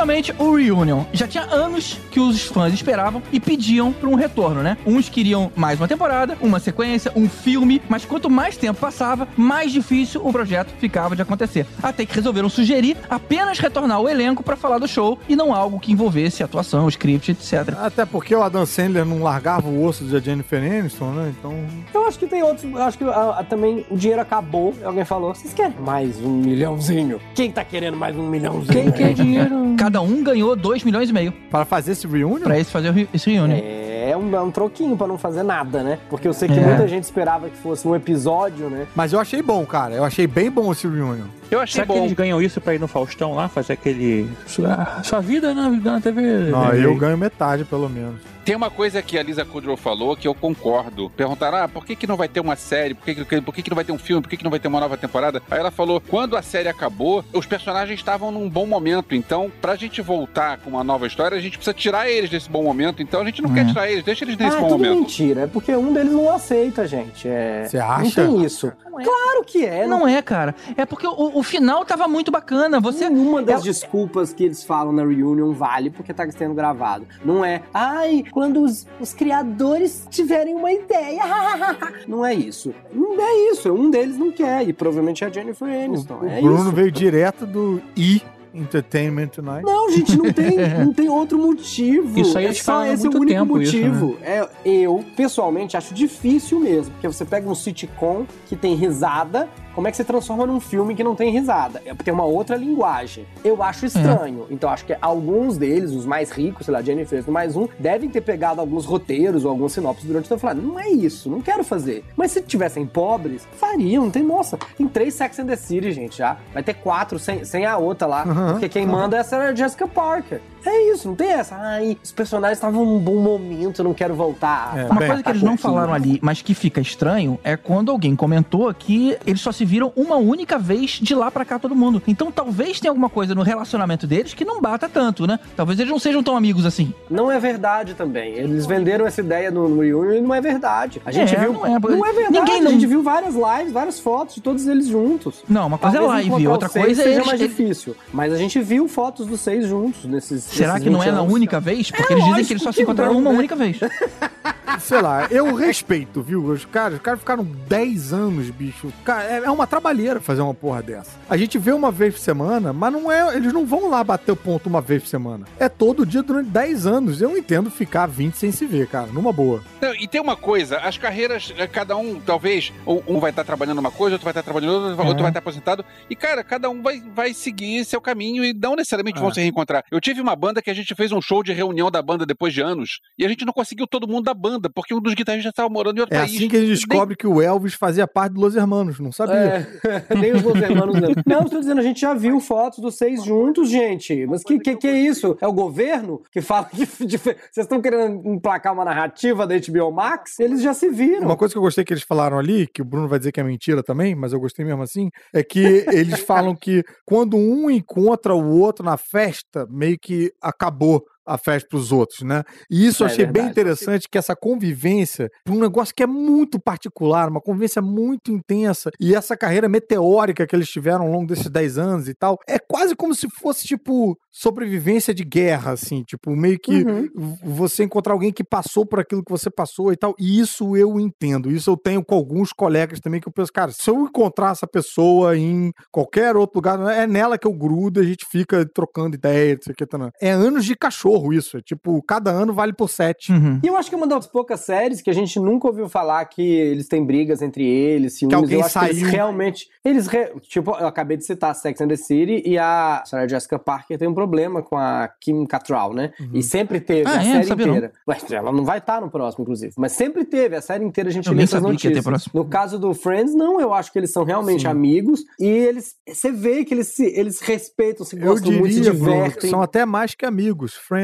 Finalmente, o Reunion. Já tinha anos que os fãs esperavam e pediam por um retorno, né? Uns queriam mais uma temporada, uma sequência, um filme, mas quanto mais tempo passava, mais difícil o projeto ficava de acontecer. Até que resolveram sugerir apenas retornar o elenco pra falar do show e não algo que envolvesse atuação, script, etc. Até porque o Adam Sandler não largava o osso da Jennifer Aniston, né? Então. Eu acho que tem outros. Eu acho que ah, ah, também o dinheiro acabou. Alguém falou: vocês querem mais um milhãozinho? Quem tá querendo mais um milhãozinho? Quem quer dinheiro? Cada um ganhou 2 milhões e meio Para fazer esse reunion? pra esse fazer esse Reunion. É um, é um troquinho pra não fazer nada, né? Porque eu sei que É. muita gente esperava que fosse um episódio, né? Mas eu achei bom, cara. Eu achei bem bom esse reunion. Eu achei Será que bom. eles ganham isso pra ir no Faustão lá, fazer aquele. Sua, sua vida na, na TV. Não, eu ganho metade, pelo menos. Tem uma coisa que a Lisa Kudrow falou que eu concordo. Perguntaram, ah, por que, que não vai ter uma série? Por, que, que, por que, que não vai ter um filme? Por que, que não vai ter uma nova temporada? Aí ela falou, quando a série acabou, os personagens estavam num bom momento. Então, pra gente voltar com uma nova história, a gente precisa tirar eles desse bom momento. Então, a gente não quer tirar eles, deixa eles nesse ah, é bom tudo momento. mentira. É porque um deles não aceita, gente. É... Você acha? Não tem isso. Claro que é. Não é, cara. É porque o, o final tava muito bacana. Você. Nenhuma das desculpas que eles falam na reunion vale porque tá sendo gravado. Não é, ai, quando os, os criadores tiverem uma ideia. não é isso. Não é isso. Um deles não quer. E provavelmente é a Jennifer Aniston. O é Bruno isso. veio direto do I Entertainment Tonight. Não, gente, não tem, não tem outro motivo. Isso aí é só esse é o muito único tempo, isso, motivo. É, eu, pessoalmente, acho difícil mesmo. Porque você pega um sitcom que tem risada, como é que você transforma num filme que não tem risada? É porque é uma outra linguagem. Eu acho estranho. Então, acho que alguns deles, os mais ricos, sei lá, Jennifer mais um, devem ter pegado alguns roteiros ou alguns sinopses durante o tempo e falado, não é isso, não quero fazer. Mas se tivessem pobres, fariam, não tem, nossa, tem três Sex and the City, gente, já. Vai ter quatro sem, sem a outra lá. Uhum. Porque quem manda é a Jessica Parker. É isso, não tem essa. Ai, os personagens estavam num bom momento, eu não quero voltar. Uma coisa que eles não falaram ali, mas que fica estranho, é quando alguém comentou que eles só se viram uma única vez de lá pra cá todo mundo. Então talvez tenha alguma coisa no relacionamento deles que não bata tanto, né? Talvez eles não sejam tão amigos assim. Não é verdade também. Eles venderam essa ideia no, no Reunion e não é verdade. A gente É, viu. não é, não é verdade. ninguém não- A gente viu várias lives, várias fotos de todos eles juntos. Não, uma coisa é Talvez live, encontrar outra coisa é seja eles- mais difícil. Mas a gente viu fotos dos seis juntos nesses. Será que não 20 é na única vez? Porque É eles dizem que eles só que se encontraram não, uma né? única vez. Sei lá, eu respeito, viu? Os caras, os caras ficaram 10 anos, bicho. Cara, é é uma trabalheira fazer uma porra dessa. A gente vê uma vez por semana, mas não é. Eles não vão lá bater o ponto uma vez por semana. É todo dia durante 10 anos. Eu não entendo ficar 20 sem se ver, cara. Numa boa. Não, e tem uma coisa, as carreiras, eh, cada um, talvez, um um vai estar trabalhando uma coisa, outro vai estar trabalhando outra, outro É. vai estar aposentado. E, cara, cada um vai, vai seguir seu caminho e não necessariamente É. vão se reencontrar. Eu tive uma banda que a gente fez um show de reunião da banda depois de anos, e a gente não conseguiu todo mundo da banda, porque um dos guitarristas estava morando em outro É país. assim que a gente descobre que o Elvis fazia parte dos Los Hermanos. Não sabia. É, nem os Los Hermanos não. Não, estou dizendo, a gente já viu fotos dos seis juntos, gente. Mas que que, que é isso? É o governo que fala que de- vocês estão querendo emplacar uma narrativa da HBO Max? Eles já se viram. Uma coisa que eu gostei que eles falaram ali, que o Bruno vai dizer que é mentira também, mas eu gostei mesmo assim, é que eles falam que quando um encontra o outro na festa, meio que acabou a festa pros outros, né? E isso eu É achei bem verdade. interessante, que essa convivência, um negócio que é muito particular, uma convivência muito intensa, e essa carreira meteórica que eles tiveram ao longo desses 10 anos e tal, é quase como se fosse, tipo, sobrevivência de guerra, assim, tipo, meio que Uhum. você encontrar alguém que passou por aquilo que você passou e tal. E isso eu entendo. Isso eu tenho com alguns colegas também que eu penso, cara, se eu encontrar essa pessoa em qualquer outro lugar, é nela que eu grudo, a gente fica trocando ideia, não sei o que. Tá, é anos de cachorro isso. É tipo, cada ano vale por sete. Uhum. E eu acho que é uma das poucas séries que a gente nunca ouviu falar que eles têm brigas entre eles, ciúmes. alguém eu acho que eles saiu. realmente. Eles. re- Tipo, eu acabei de citar Sex and the City e a Sarah Jessica Parker tem um problema com a Kim Cattrall, né? E sempre teve Ah, a é? série Sabia não. inteira. Ué, ela não vai estar no próximo, inclusive. Mas sempre teve, a série inteira a gente Eu lê essas sabia que ia ter notícias. No caso do Friends, não, eu acho que eles são realmente Sim. amigos e eles. Você vê que eles se eles respeitam, se Eu gostam muito, se diria, Bruno, que divertem. são até mais que amigos, friends.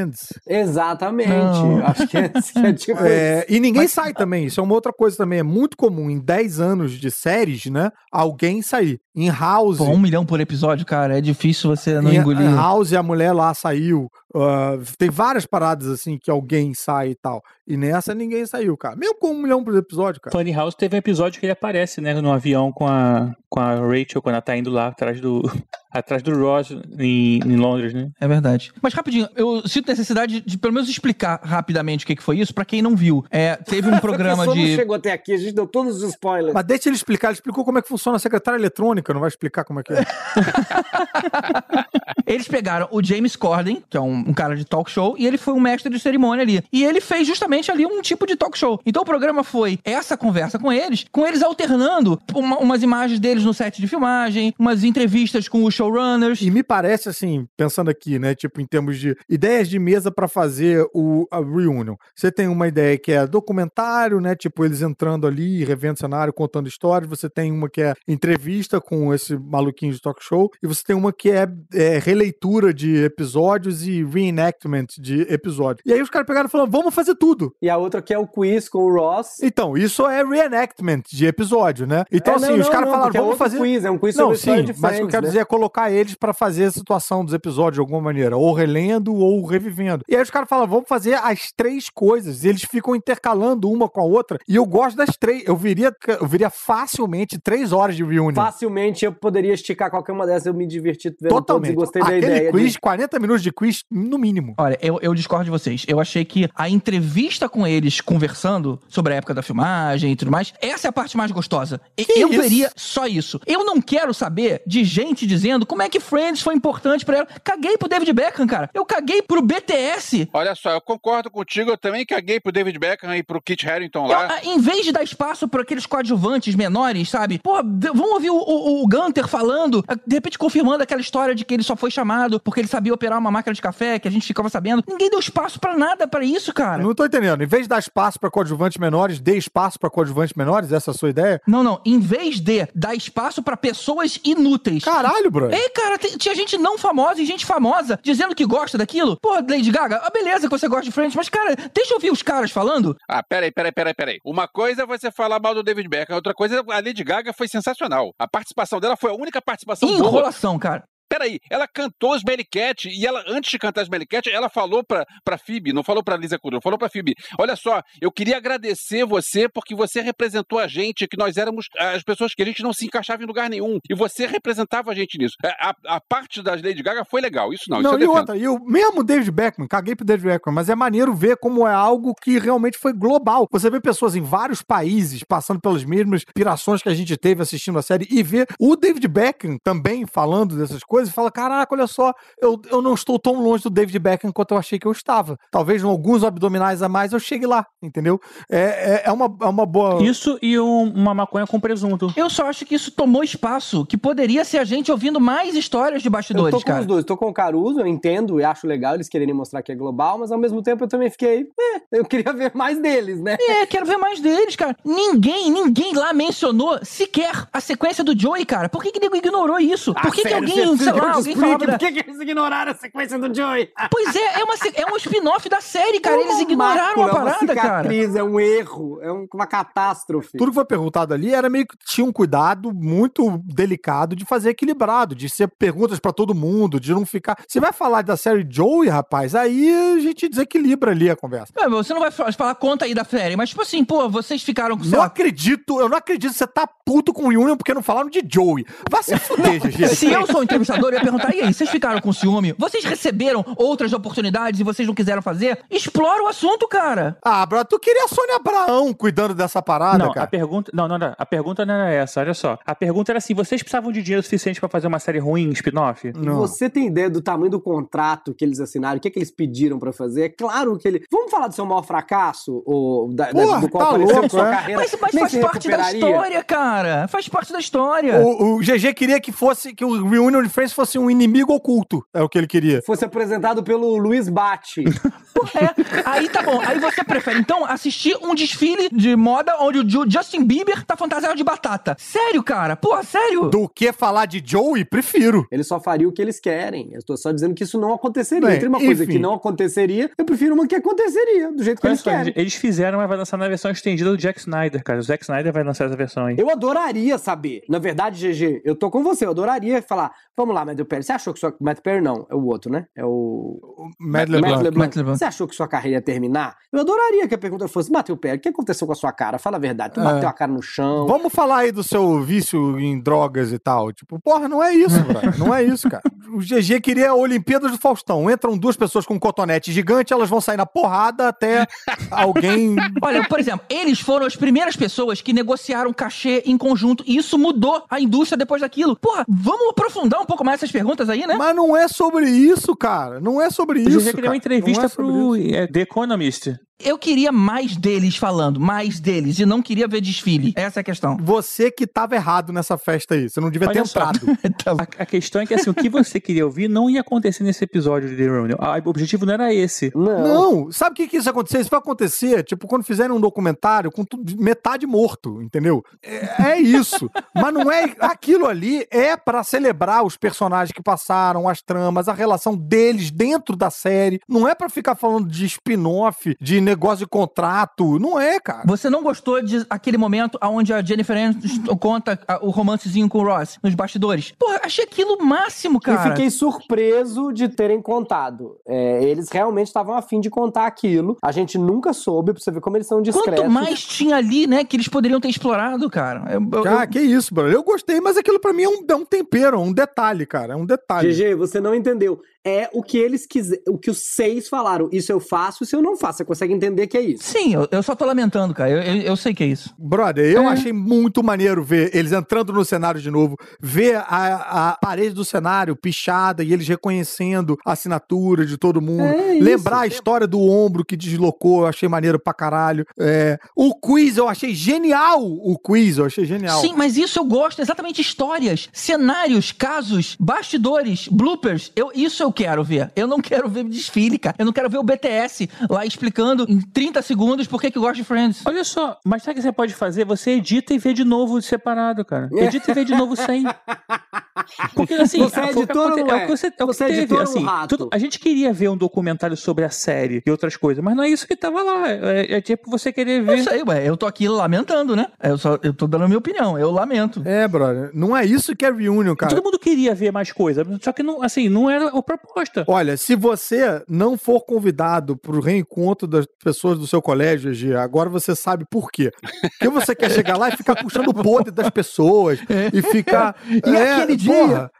Exatamente. Não. Acho que é, que é tipo É, isso. e ninguém sai também. Isso é uma outra coisa também. É muito comum em 10 anos de séries, né? Alguém sair. Em House. Pô, um milhão por episódio, cara, é difícil você não em, engolir. em House, a mulher lá saiu. Ah, tem várias paradas assim que alguém sai e tal. E nessa ninguém saiu, cara. Mesmo com um milhão por episódio, cara. Funny House teve um episódio que ele aparece, né, no avião com a, com a Rachel, quando ela tá indo lá atrás do, atrás do Ross em, em Londres, né? É verdade. Mas rapidinho, eu sinto necessidade de pelo menos explicar rapidamente o que, que foi isso, pra quem não viu. É, teve um programa a de. não chegou até aqui, a gente deu todos os spoilers. Mas deixa ele explicar. Ele explicou como é que funciona a secretária eletrônica. Não vai explicar como é que é. Eles pegaram o James Corden, que é um, um cara de talk show, e ele foi um mestre de cerimônia ali. E ele fez justamente ali um tipo de talk show. Então o programa foi essa conversa com eles, com eles alternando uma- umas imagens deles no set de filmagem, umas entrevistas com os showrunners. E me parece assim, pensando aqui, né? Tipo, em termos de ideias de mesa pra fazer o a reunion. Você tem uma ideia que é documentário, né? Tipo, eles entrando ali, revendo cenário, contando histórias. Você tem uma que é entrevista com esse maluquinho de talk show. E você tem uma que é, é releitura de episódios e reenactment de episódios. E aí os caras pegaram e falaram: vamos fazer tudo. E a outra que é o quiz com o Ross. Então, isso é reenactment de episódio, né? Então, É, assim, não, os caras falaram, é vamos outro fazer. quiz, é um quiz não, sim, mas o que eu quero né? dizer é colocar eles pra fazer a situação dos episódios de alguma maneira, ou relendo ou revivendo. E aí os caras falam, vamos fazer as três coisas. E eles ficam intercalando uma com a outra. E eu gosto das três. Eu viria, eu viria facilmente três horas de reunion. Facilmente eu poderia esticar qualquer uma dessas, eu me diverti vendo todos Totalmente. gostei da Aquele ideia. quiz, de... 40 minutos de quiz no mínimo. Olha, eu, eu discordo de vocês. Eu achei que a entrevista com eles conversando sobre a época da filmagem e tudo mais, essa é a parte mais gostosa. Que eu isso? veria só isso. Eu não quero saber de gente dizendo como é que Friends foi importante pra ela. Caguei pro David Beckham, cara. Eu caguei pro BTS. Olha só, eu concordo contigo, eu também caguei pro David Beckham e pro Kit Harington lá. Ah, Em vez de dar espaço pra aqueles coadjuvantes menores, sabe? Pô, vamos ouvir o, o, o Gunter falando, de repente confirmando aquela história de que ele só foi chamado porque ele sabia operar uma máquina de café, que a gente ficava sabendo. Ninguém deu espaço pra nada pra isso, cara. Não tô entendendo. Em vez de dar espaço pra coadjuvantes menores, dê espaço pra coadjuvantes menores? Essa é a sua ideia? Não, não. Em vez de dar espaço pra pessoas inúteis. Caralho, bro. Ei, cara, tinha gente não famosa e gente famosa dizendo que gosta daquilo. Pô, Lady Gaga, ah, beleza que você gosta de Friends, mas, cara, deixa eu ouvir os caras falando. Ah, peraí, peraí, peraí, peraí. Uma coisa é você falar mal do David Beckham, outra coisa, a Lady Gaga foi sensacional. A participação dela foi a única participação boa. Enrolação, cara. Peraí, ela cantou os Cat e ela, antes de cantar os Cat, ela falou pra, pra Phoebe, não falou pra Lisa Kudrow, falou pra Phoebe, olha só, eu queria agradecer você porque você representou a gente, que nós éramos as pessoas que a gente não se encaixava em lugar nenhum, e você representava a gente nisso. A, a- a parte das Lady Gaga foi legal, isso não, isso Não, eu e outra, e o mesmo David Beckham, caguei pro David Beckham, mas é maneiro ver como é algo que realmente foi global. Você vê pessoas em vários países passando pelas mesmas pirações que a gente teve assistindo a série e ver o David Beckham também falando dessas coisas e fala: caraca, olha só, eu, eu não estou tão longe do David Beckham quanto eu achei que eu estava. Talvez em alguns abdominais a mais eu chegue lá, entendeu? É, é, é uma, é uma boa. Isso e um- uma maconha com presunto. Eu só acho que isso tomou espaço, que poderia ser a gente ouvindo mais histórias de Eu bastidores, tô com cara. os dois, tô com o Caruso, eu entendo e acho legal eles quererem mostrar que é global, mas ao mesmo tempo eu também fiquei, é, eu queria ver mais deles, né? É, quero ver mais deles, cara. Ninguém, ninguém lá mencionou sequer a sequência do Joey, cara. Por que que nego ignorou isso? Por que que Ah, sério, alguém, sei lá, alguém explique falava da... Por que, que eles ignoraram a sequência do Joey? Pois é, é, uma, é um spin-off da série, cara. Eles ignoraram a é uma parada, cara. cicatriz, é um erro, é um- uma catástrofe. Tudo que foi perguntado ali era meio que tinha um cuidado muito delicado de fazer equilibrado, de ser perguntas pra todo mundo, de não ficar. Você vai falar da série Joey, rapaz, aí a gente desequilibra ali a conversa. É, você não vai fa- falar conta aí da série, mas tipo assim, pô, vocês ficaram com Não lá, acredito, eu não acredito que você tá puto com o Union porque não falaram de Joey. Vá se fuder, GG. Se eu sou o entrevistador, eu ia perguntar, e aí, vocês ficaram com ciúme? Vocês receberam outras oportunidades e vocês não quiseram fazer? Explora o assunto, cara. Ah, bro, tu queria a Sônia Abraão cuidando dessa parada, não, a cara. pergunta, não, não, não, a pergunta não era essa, olha só. A pergunta era assim, vocês precisavam de dinheiro suficiente pra fazer uma série ruim, spin-off? Você tem ideia do tamanho do contrato que eles assinaram? O que, é que eles pediram pra fazer? É claro que ele. Vamos falar do seu maior fracasso? Ou da, da- Porra, do qual tá louco, que sua é? carreira Mas, mas faz parte da história, cara. Faz parte da história. O, o GG queria que fosse que o Reunion de Friends fosse um inimigo oculto. É o que ele queria. Fosse apresentado pelo Luiz Bate. É, aí tá bom. Aí você prefere, então, assistir um desfile de moda onde o Ju- Justin Bieber tá fantasiado de batata. Sério, cara? Porra, sério? Do que falar de Joey, prefiro. Eles só fariam o que eles querem. Eu tô só dizendo que isso não aconteceria. Bem, Entre uma coisa enfim. que não aconteceria, eu prefiro uma que aconteceria, do jeito que Olha eles só, querem. eles fizeram, mas vai lançar na versão estendida do Jack Snyder, cara. O Zack Snyder vai lançar essa versão aí. Eu adoraria saber. Na verdade, GG, eu tô com você. Eu adoraria falar. Vamos lá, Matthew Perry. Você achou que sua. Matthew Perry não, é o outro, né? É o. Mad LeBlanc. Matt LeBlanc. Você achou que sua carreira ia terminar? Eu adoraria que a pergunta fosse: Matthew Perry, o que aconteceu com a sua cara? Fala a verdade. Tu É. bateu a cara no chão. Vamos falar aí do seu vício em drogas e tal. Tipo, porra, não é isso, brother. Não é isso, cara. O GG queria a Olimpíadas do Faustão. Entram duas pessoas com um cotonete gigante, elas vão sair na porrada até alguém. Olha, por exemplo, eles foram as primeiras pessoas que negociaram cachê em conjunto e isso mudou a indústria depois daquilo. Porra, vamos aprofundar um pouco mais essas perguntas aí, né? Mas não é sobre isso, cara. Não é sobre O isso. GG queria cara. uma entrevista é pro isso. é, The Economist. Eu queria mais deles falando, mais deles, e não queria ver desfile. Essa é a questão. Você que tava errado nessa festa aí. Você não devia ter Olha só. entrado. A, a questão é que assim, o que você queria ouvir não ia acontecer nesse episódio de The Reunion. O objetivo não era esse. Não, sabe o que, que isso acontecer? Isso vai acontecer, tipo, quando fizerem um documentário com metade morto, entendeu? É, é isso. Mas não é. Aquilo ali é pra celebrar os personagens que passaram, as tramas, a relação deles dentro da série. Não é pra ficar falando de spin-off, de negócio de contrato. Não é, cara. Você não gostou de aquele momento onde a Jennifer Aniston conta o romancezinho com o Ross nos bastidores? Pô, achei aquilo o máximo, cara. E fiquei surpreso de terem contado. É, eles realmente estavam afim de contar aquilo. A gente nunca soube, pra você ver como eles são discretos. Quanto mais tinha ali, né, que eles poderiam ter explorado, cara. Eu- eu- Ah, que isso, bro. Eu gostei, mas aquilo pra mim é um, é um tempero, um detalhe, cara. É um detalhe. GG, você não entendeu. É o que eles quiser, o que os seis falaram. Isso eu faço, isso eu não faço. Você consegue entender que é isso. Sim, eu, eu só tô lamentando, cara. Eu, eu, eu sei que é isso. Brother, eu É. achei muito maneiro ver eles entrando no cenário de novo, ver a, a parede do cenário pichada e eles reconhecendo a assinatura de todo mundo. É. Lembrar a história do ombro que deslocou, eu achei maneiro pra caralho. É, o quiz, eu achei genial. O quiz, eu achei genial. Sim, mas isso eu gosto, exatamente histórias, cenários, casos, bastidores, bloopers. Eu, isso eu quero ver. Eu não quero ver desfile, cara. Eu não quero ver o BTS lá explicando em 30 segundos por que que eu gosto de Friends. Olha só, mas sabe o que você pode fazer? Você edita e vê de novo separado, cara. Edita e vê de novo sem. Porque assim, Você é foi o que editor ou aconte- não é é? você, é Você é teve, editor ou assim, rato? tudo- a gente queria ver um documentário sobre a série e outras coisas, mas não é isso que tava lá. É, é tipo você querer ver. Eu sei, ué. Eu tô aqui lamentando, né? Eu, só, eu tô dando a minha opinião. Eu lamento. É, brother. Não é isso que é reunion, cara. Todo mundo queria ver mais coisa, só que não, assim, não era a proposta. Olha, se você não for convidado pro reencontro das pessoas do seu colégio, Gi, agora você sabe por quê. Porque você quer chegar lá e ficar puxando o podre das pessoas e ficar. E aquele dia- porra,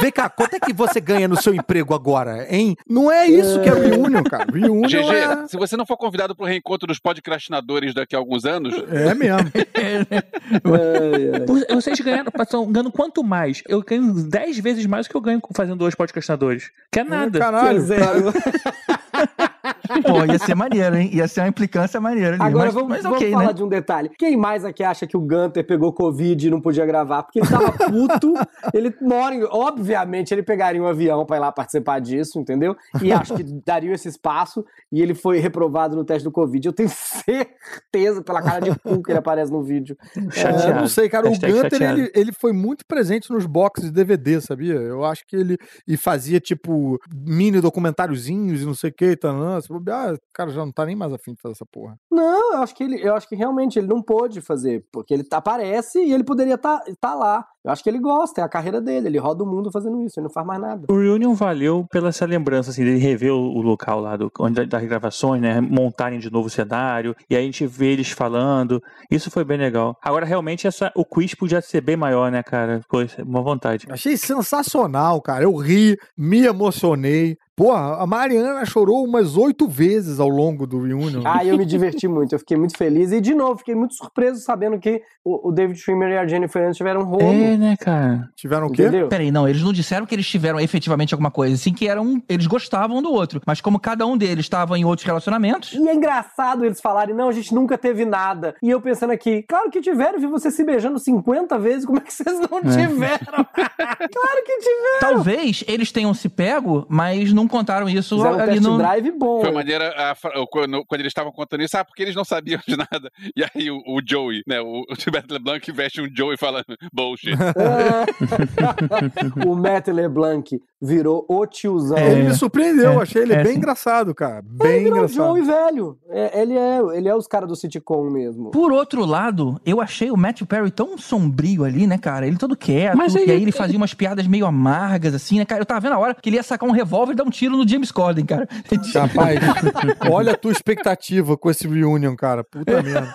Vem cá, quanto é que você ganha no seu emprego agora, hein? Não é isso que é reunion, cara. Reunion GG, é... se você não for convidado pro reencontro dos podcastinadores daqui a alguns anos. É mesmo. Por- Vocês ganharam, estão ganhando quanto mais? Eu ganho 10 vezes mais do que eu ganho fazendo dois podcastadores. Que é nada. caralho. É zero. Pô, ia ser maneiro, hein? Ia ser uma implicância maneira ali. Agora mas, vamos, mas vamos ok, falar né? de um detalhe. Quem mais aqui acha que o Gunter pegou Covid e não podia gravar? Porque ele tava puto, ele mora em... Obviamente, ele pegaria um avião pra ir lá participar disso, entendeu? E acho que daria esse espaço e ele foi reprovado no teste do Covid. Eu tenho certeza pela cara de cu que ele aparece no vídeo. É, eu não sei, cara. O Hashtag Gunter, chateado. ele, ele foi muito presente nos boxes de DVD, sabia? Eu acho que ele e fazia, tipo, mini documentáriozinhos e não sei o que. Tá, se bobear, o cara já não tá nem mais afim de fazer essa porra. Não, eu acho que ele, eu acho que realmente ele não pôde fazer, porque ele tá- aparece e ele poderia estar tá, lá. Eu acho que ele gosta, é a carreira dele, ele roda o mundo fazendo isso, ele não faz mais nada. O Reunion valeu pela essa lembrança, assim, dele rever o, o local lá do, onde, das gravações, né? Montarem de novo o cenário, e aí a gente vê eles falando. Isso foi bem legal. Agora, realmente, essa, o quiz podia ser bem maior, né, cara? Foi uma vontade. Achei sensacional, cara. Eu ri, me emocionei. Porra, a Mariana chorou umas oito vezes ao longo do reunion. Ah, eu me diverti muito, eu fiquei muito feliz. E, de novo, fiquei muito surpreso sabendo que o, o David Schwimmer e a Jennifer Aniston tiveram um rolo. É, né, cara? Tiveram o quê? Entendeu? Peraí, não, eles não disseram que eles tiveram efetivamente alguma coisa, assim que eram. Eles gostavam um do outro. Mas como cada um deles estava em outros relacionamentos. E é engraçado eles falarem, não, a gente nunca teve nada. E eu pensando aqui, claro que tiveram, vi você se beijando 50 vezes, como é que vocês não É. tiveram? claro que tiveram! Talvez eles tenham se pego, mas não contaram isso Fizeram um ali test no. drive bom. Foi maneira a fra- o- quando, quando eles estavam contando isso, ah, porque eles não sabiam de nada. E aí o, o Joey, né? O, o Tibet LeBlanc veste um Joey falando bullshit. o Matt LeBlanc virou o tiozão. Ele me surpreendeu, É, achei ele é, bem sim. engraçado, cara. Ele Bem virou o engraçado. Joey velho. É, ele, é, ele é os caras do sitcom mesmo. Por outro lado, eu achei o Matthew Perry tão sombrio ali, né, cara? Ele todo quieto, Mas e ele- aí ele fazia umas piadas meio amargas, assim, né, cara? Eu tava vendo a hora que ele ia sacar um revólver e dar um tiro no James Corden, cara. Rapaz, olha a tua expectativa com esse reunion, cara. Puta merda.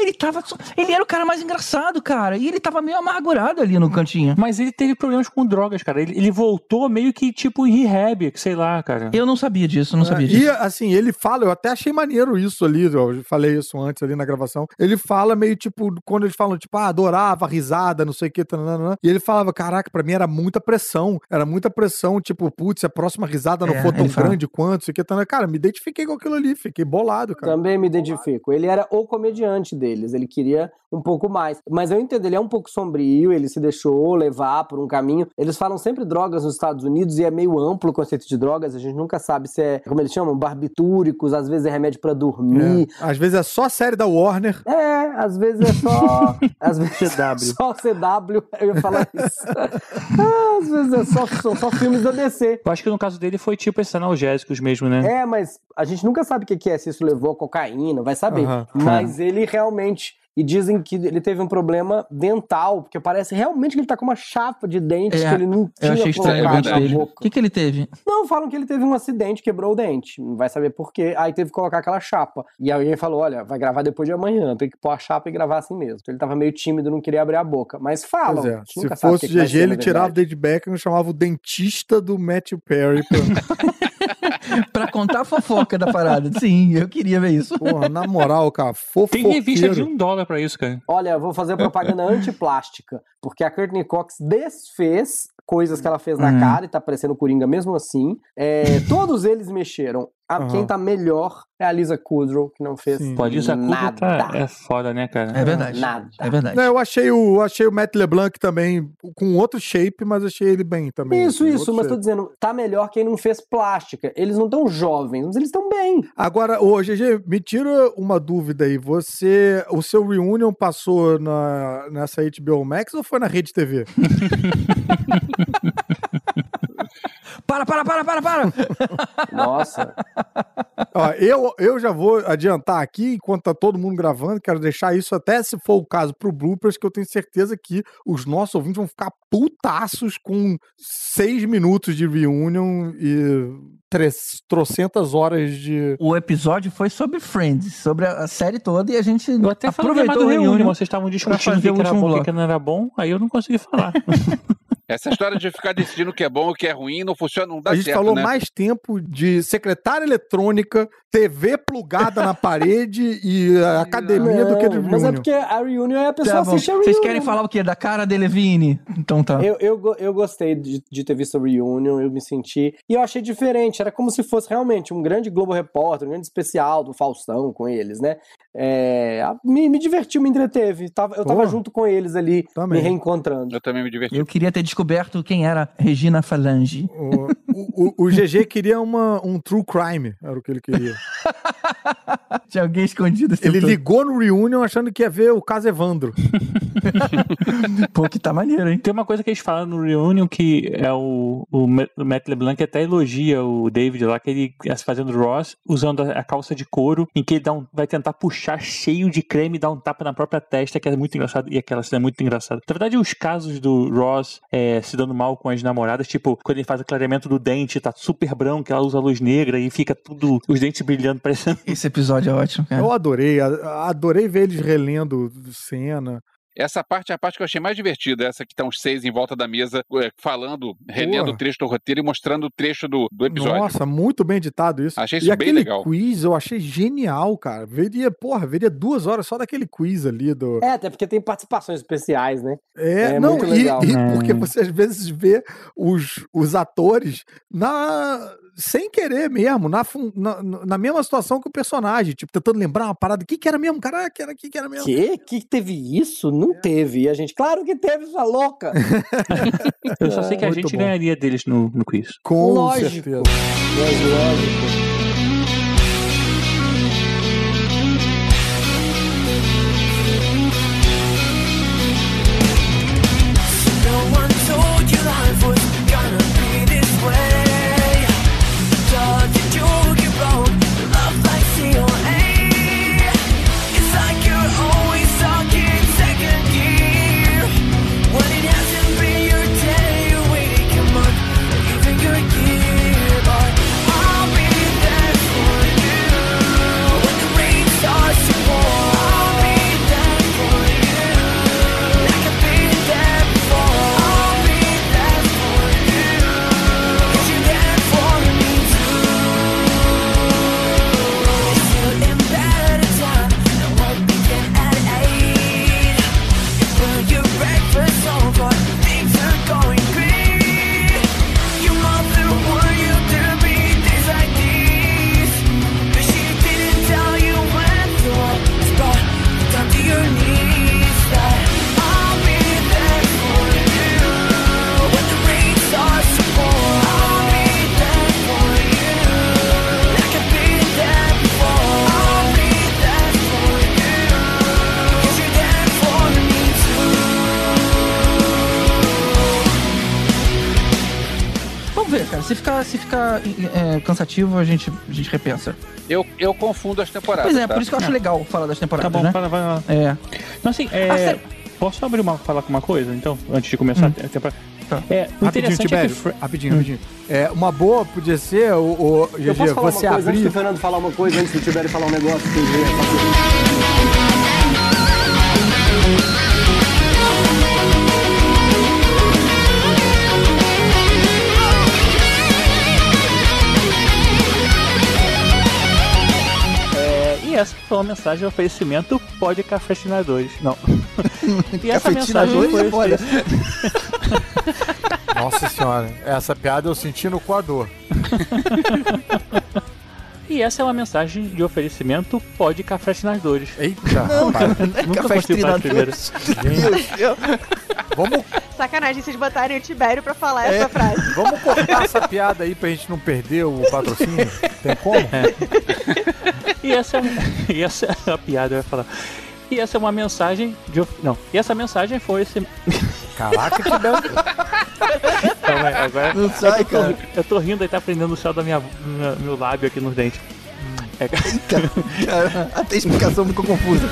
Ele tava. só- Ele era o cara mais engraçado, cara. E ele tava meio amargurado ali no cantinho. Mas ele teve problemas com drogas, cara. Ele, ele voltou meio que tipo em rehab, que sei lá, cara. Eu não sabia disso, não sabia E disso. assim, ele fala, eu até achei maneiro isso ali, eu falei isso antes ali na gravação. Ele fala meio tipo, quando eles falam, tipo, ah, adorava risada, não sei o que, tananana. e ele falava, caraca, pra mim era muita pressão, era muita pressão, tipo, putz, se a próxima risada não É, for tão ele fala. grande quanto, isso aqui, tananana. cara, me identifiquei com aquilo ali, fiquei bolado, cara. Também me identifico. Ele era o comediante dele. Deles. Ele queria um pouco mais. Mas eu entendo, ele é um pouco sombrio, ele se deixou levar por um caminho. Eles falam sempre drogas nos Estados Unidos e é meio amplo o conceito de drogas. A gente nunca sabe se é, como eles chamam, barbitúricos, às vezes é remédio pra dormir. É. Às vezes é só série da Warner. É, às vezes é só. às vezes CW. Só CW, eu ia falar isso. Ah, às vezes é só, só, só filmes da DC. Eu acho que no caso dele foi tipo esses analgésicos mesmo, né? É, mas a gente nunca sabe o que que é, se isso levou a cocaína, vai saber. Aham. Mas ele realmente. E dizem que ele teve um problema dental, porque parece realmente que ele tá com uma chapa de dentes É, que ele não tinha eu achei estranho o colocado dente na dele. boca. O que, que ele teve? Não, falam que ele teve um acidente, quebrou o dente. Não vai saber por quê. Aí teve que colocar aquela chapa. E alguém falou: olha, vai gravar depois de amanhã. Tem que pôr a chapa e gravar assim mesmo. Então ele tava meio tímido, não queria abrir a boca. Mas falam. É, se nunca sabe o fosse que que vai GG, ele tirava o. David Beckham e chamava o dentista do Matthew Perry. Pra... pra contar a fofoca da parada. Sim, eu queria ver isso. Porra, na moral, cara, fofoqueiro. Tem revista de um dólar pra isso, cara. Olha, eu vou fazer propaganda antiplástica, porque a Courtney Cox desfez coisas que ela fez na Uhum. cara e tá parecendo Coringa mesmo assim. É, todos eles mexeram. A- Aham. Quem tá melhor é a Lisa Kudrow, que não fez Pô, a Lisa Kudrow nada. tá, é foda, né, cara? É verdade. Nada. É verdade. Não, eu achei o, achei o Matt LeBlanc também com outro shape, mas achei ele bem também. Isso, assim, isso, mas tô shape. dizendo, tá melhor quem não fez plástica. Eles não tão jovens, mas eles estão bem. Agora, ô GG, me tira uma dúvida aí. Você, o seu reunion passou na, nessa HBO Max ou foi na Rede TV? Para, para, para, para, para! Nossa. Ó, eu, eu já vou adiantar aqui, enquanto tá todo mundo gravando, quero deixar isso até se for o caso pro Bloopers, que eu tenho certeza que os nossos ouvintes vão ficar putaços com seis minutos de reunion e tres- trocentas horas de... O episódio foi sobre Friends, sobre a série toda, e a gente Eu até falei mais aproveitou do o reunião, reunion vocês estavam discutindo o que, era bom o que não era bom, aí eu não consegui falar. Essa história de ficar decidindo o que é bom e o que é ruim não funciona, não dá a gente certo, falou né? mais tempo de secretária eletrônica, TV plugada na parede e a academia do que de Não, mas é reunion. porque a reunion é a pessoa Tá assiste a reunion. Vocês querem falar o quê? Da cara de Levine? Então tá. Eu, eu, eu gostei de, de ter visto a reunion, eu me senti. E eu achei diferente, era como se fosse realmente um grande Globo Repórter, um grande especial do Faustão com eles, né? É, a- me, me divertiu, me entreteve. Tava, eu tava Porra. junto com eles ali, Também. me reencontrando. Eu também me diverti. Eu queria ter descoberto quem era Regina Falange. O, o, o GG queria uma, um true crime, era o que ele queria. Tinha alguém escondido. Ele todo. ligou no reunion achando que ia ver o caso Evandro. Pô, que tá maneiro, hein? Tem uma coisa que eles falam no Reunion que é o, o Ma- o Matt LeBlanc até elogia o David lá, que ele fazendo Ross usando a, a calça de couro, em que ele dá um, vai tentar puxar cheio de creme e dar um tapa na própria testa, que é muito engraçado, e aquela cena é muito engraçada. Na verdade, os casos do Ross é, se dando mal com as namoradas, tipo, quando ele faz o clareamento do dente, tá super branco, ela usa luz negra e fica tudo, os dentes brilhando, parecendo. Esse episódio é ótimo, cara. Eu adorei, adorei ver eles relendo cena. Essa parte é a parte que eu achei mais divertida, essa que estão os seis em volta da mesa, é, falando, relendo o trecho do roteiro e mostrando o trecho do, do episódio. Nossa, muito bem editado isso. Achei e isso bem aquele legal. quiz eu achei genial, cara. Veria, porra, veria duas horas só daquele quiz ali do. É, até porque tem participações especiais, né? É, É não, muito e, legal. e Hum. porque você às vezes vê os, os atores na sem querer mesmo, na, fun- na, na mesma situação que o personagem, tipo, tentando lembrar uma parada. O que, que era mesmo? Caraca, era o que, que era mesmo? Que? Que teve isso? Não teve. E a gente, claro que teve, sua louca. Eu só sei que a Muito gente bom. ganharia deles no, no quiz. Com Lógico. certeza. Mas lógico. É, cansativo, a gente, a gente repensa. Eu, eu confundo as temporadas. Pois é, tá? por isso que eu acho legal falar das temporadas, Tá bom, né? vai lá, vai lá. É. Então, assim, é, Ah, sério? posso abrir uma, falar com uma coisa, então, antes de começar a temporada? É, o Rapidinho, interessante é que... Tibério. Fr- Rapidinho, rapidinho. É, uma boa podia ser, o, o Eu GG, posso falar você uma coisa antes abrir... do Fernando falar uma coisa, antes do Tibério falar um negócio que eu essa que foi uma mensagem de oferecimento pode cafetinadores. Não. e essa mensagem foi... Olha. Nossa senhora, essa piada eu senti no coador. E essa é uma mensagem de oferecimento pode cafetinadores. Eita, Não, cara, é Nunca consigo falar primeiro. Vamos, Sacanagem vocês botarem o Tibério pra falar É. essa frase. vamos cortar essa piada aí pra gente não perder o patrocínio? Tem como? E essa é, e essa é a piada, eu ia falar. E essa é uma mensagem de. of- Não, e essa mensagem foi esse. Caraca, que belo. Calma aí, agora. Não sai, eu tô, cara. Eu tô rindo e tá prendendo o céu da minha, minha- meu lábio aqui nos dentes. É, Cara, até a explicação ficou confusa.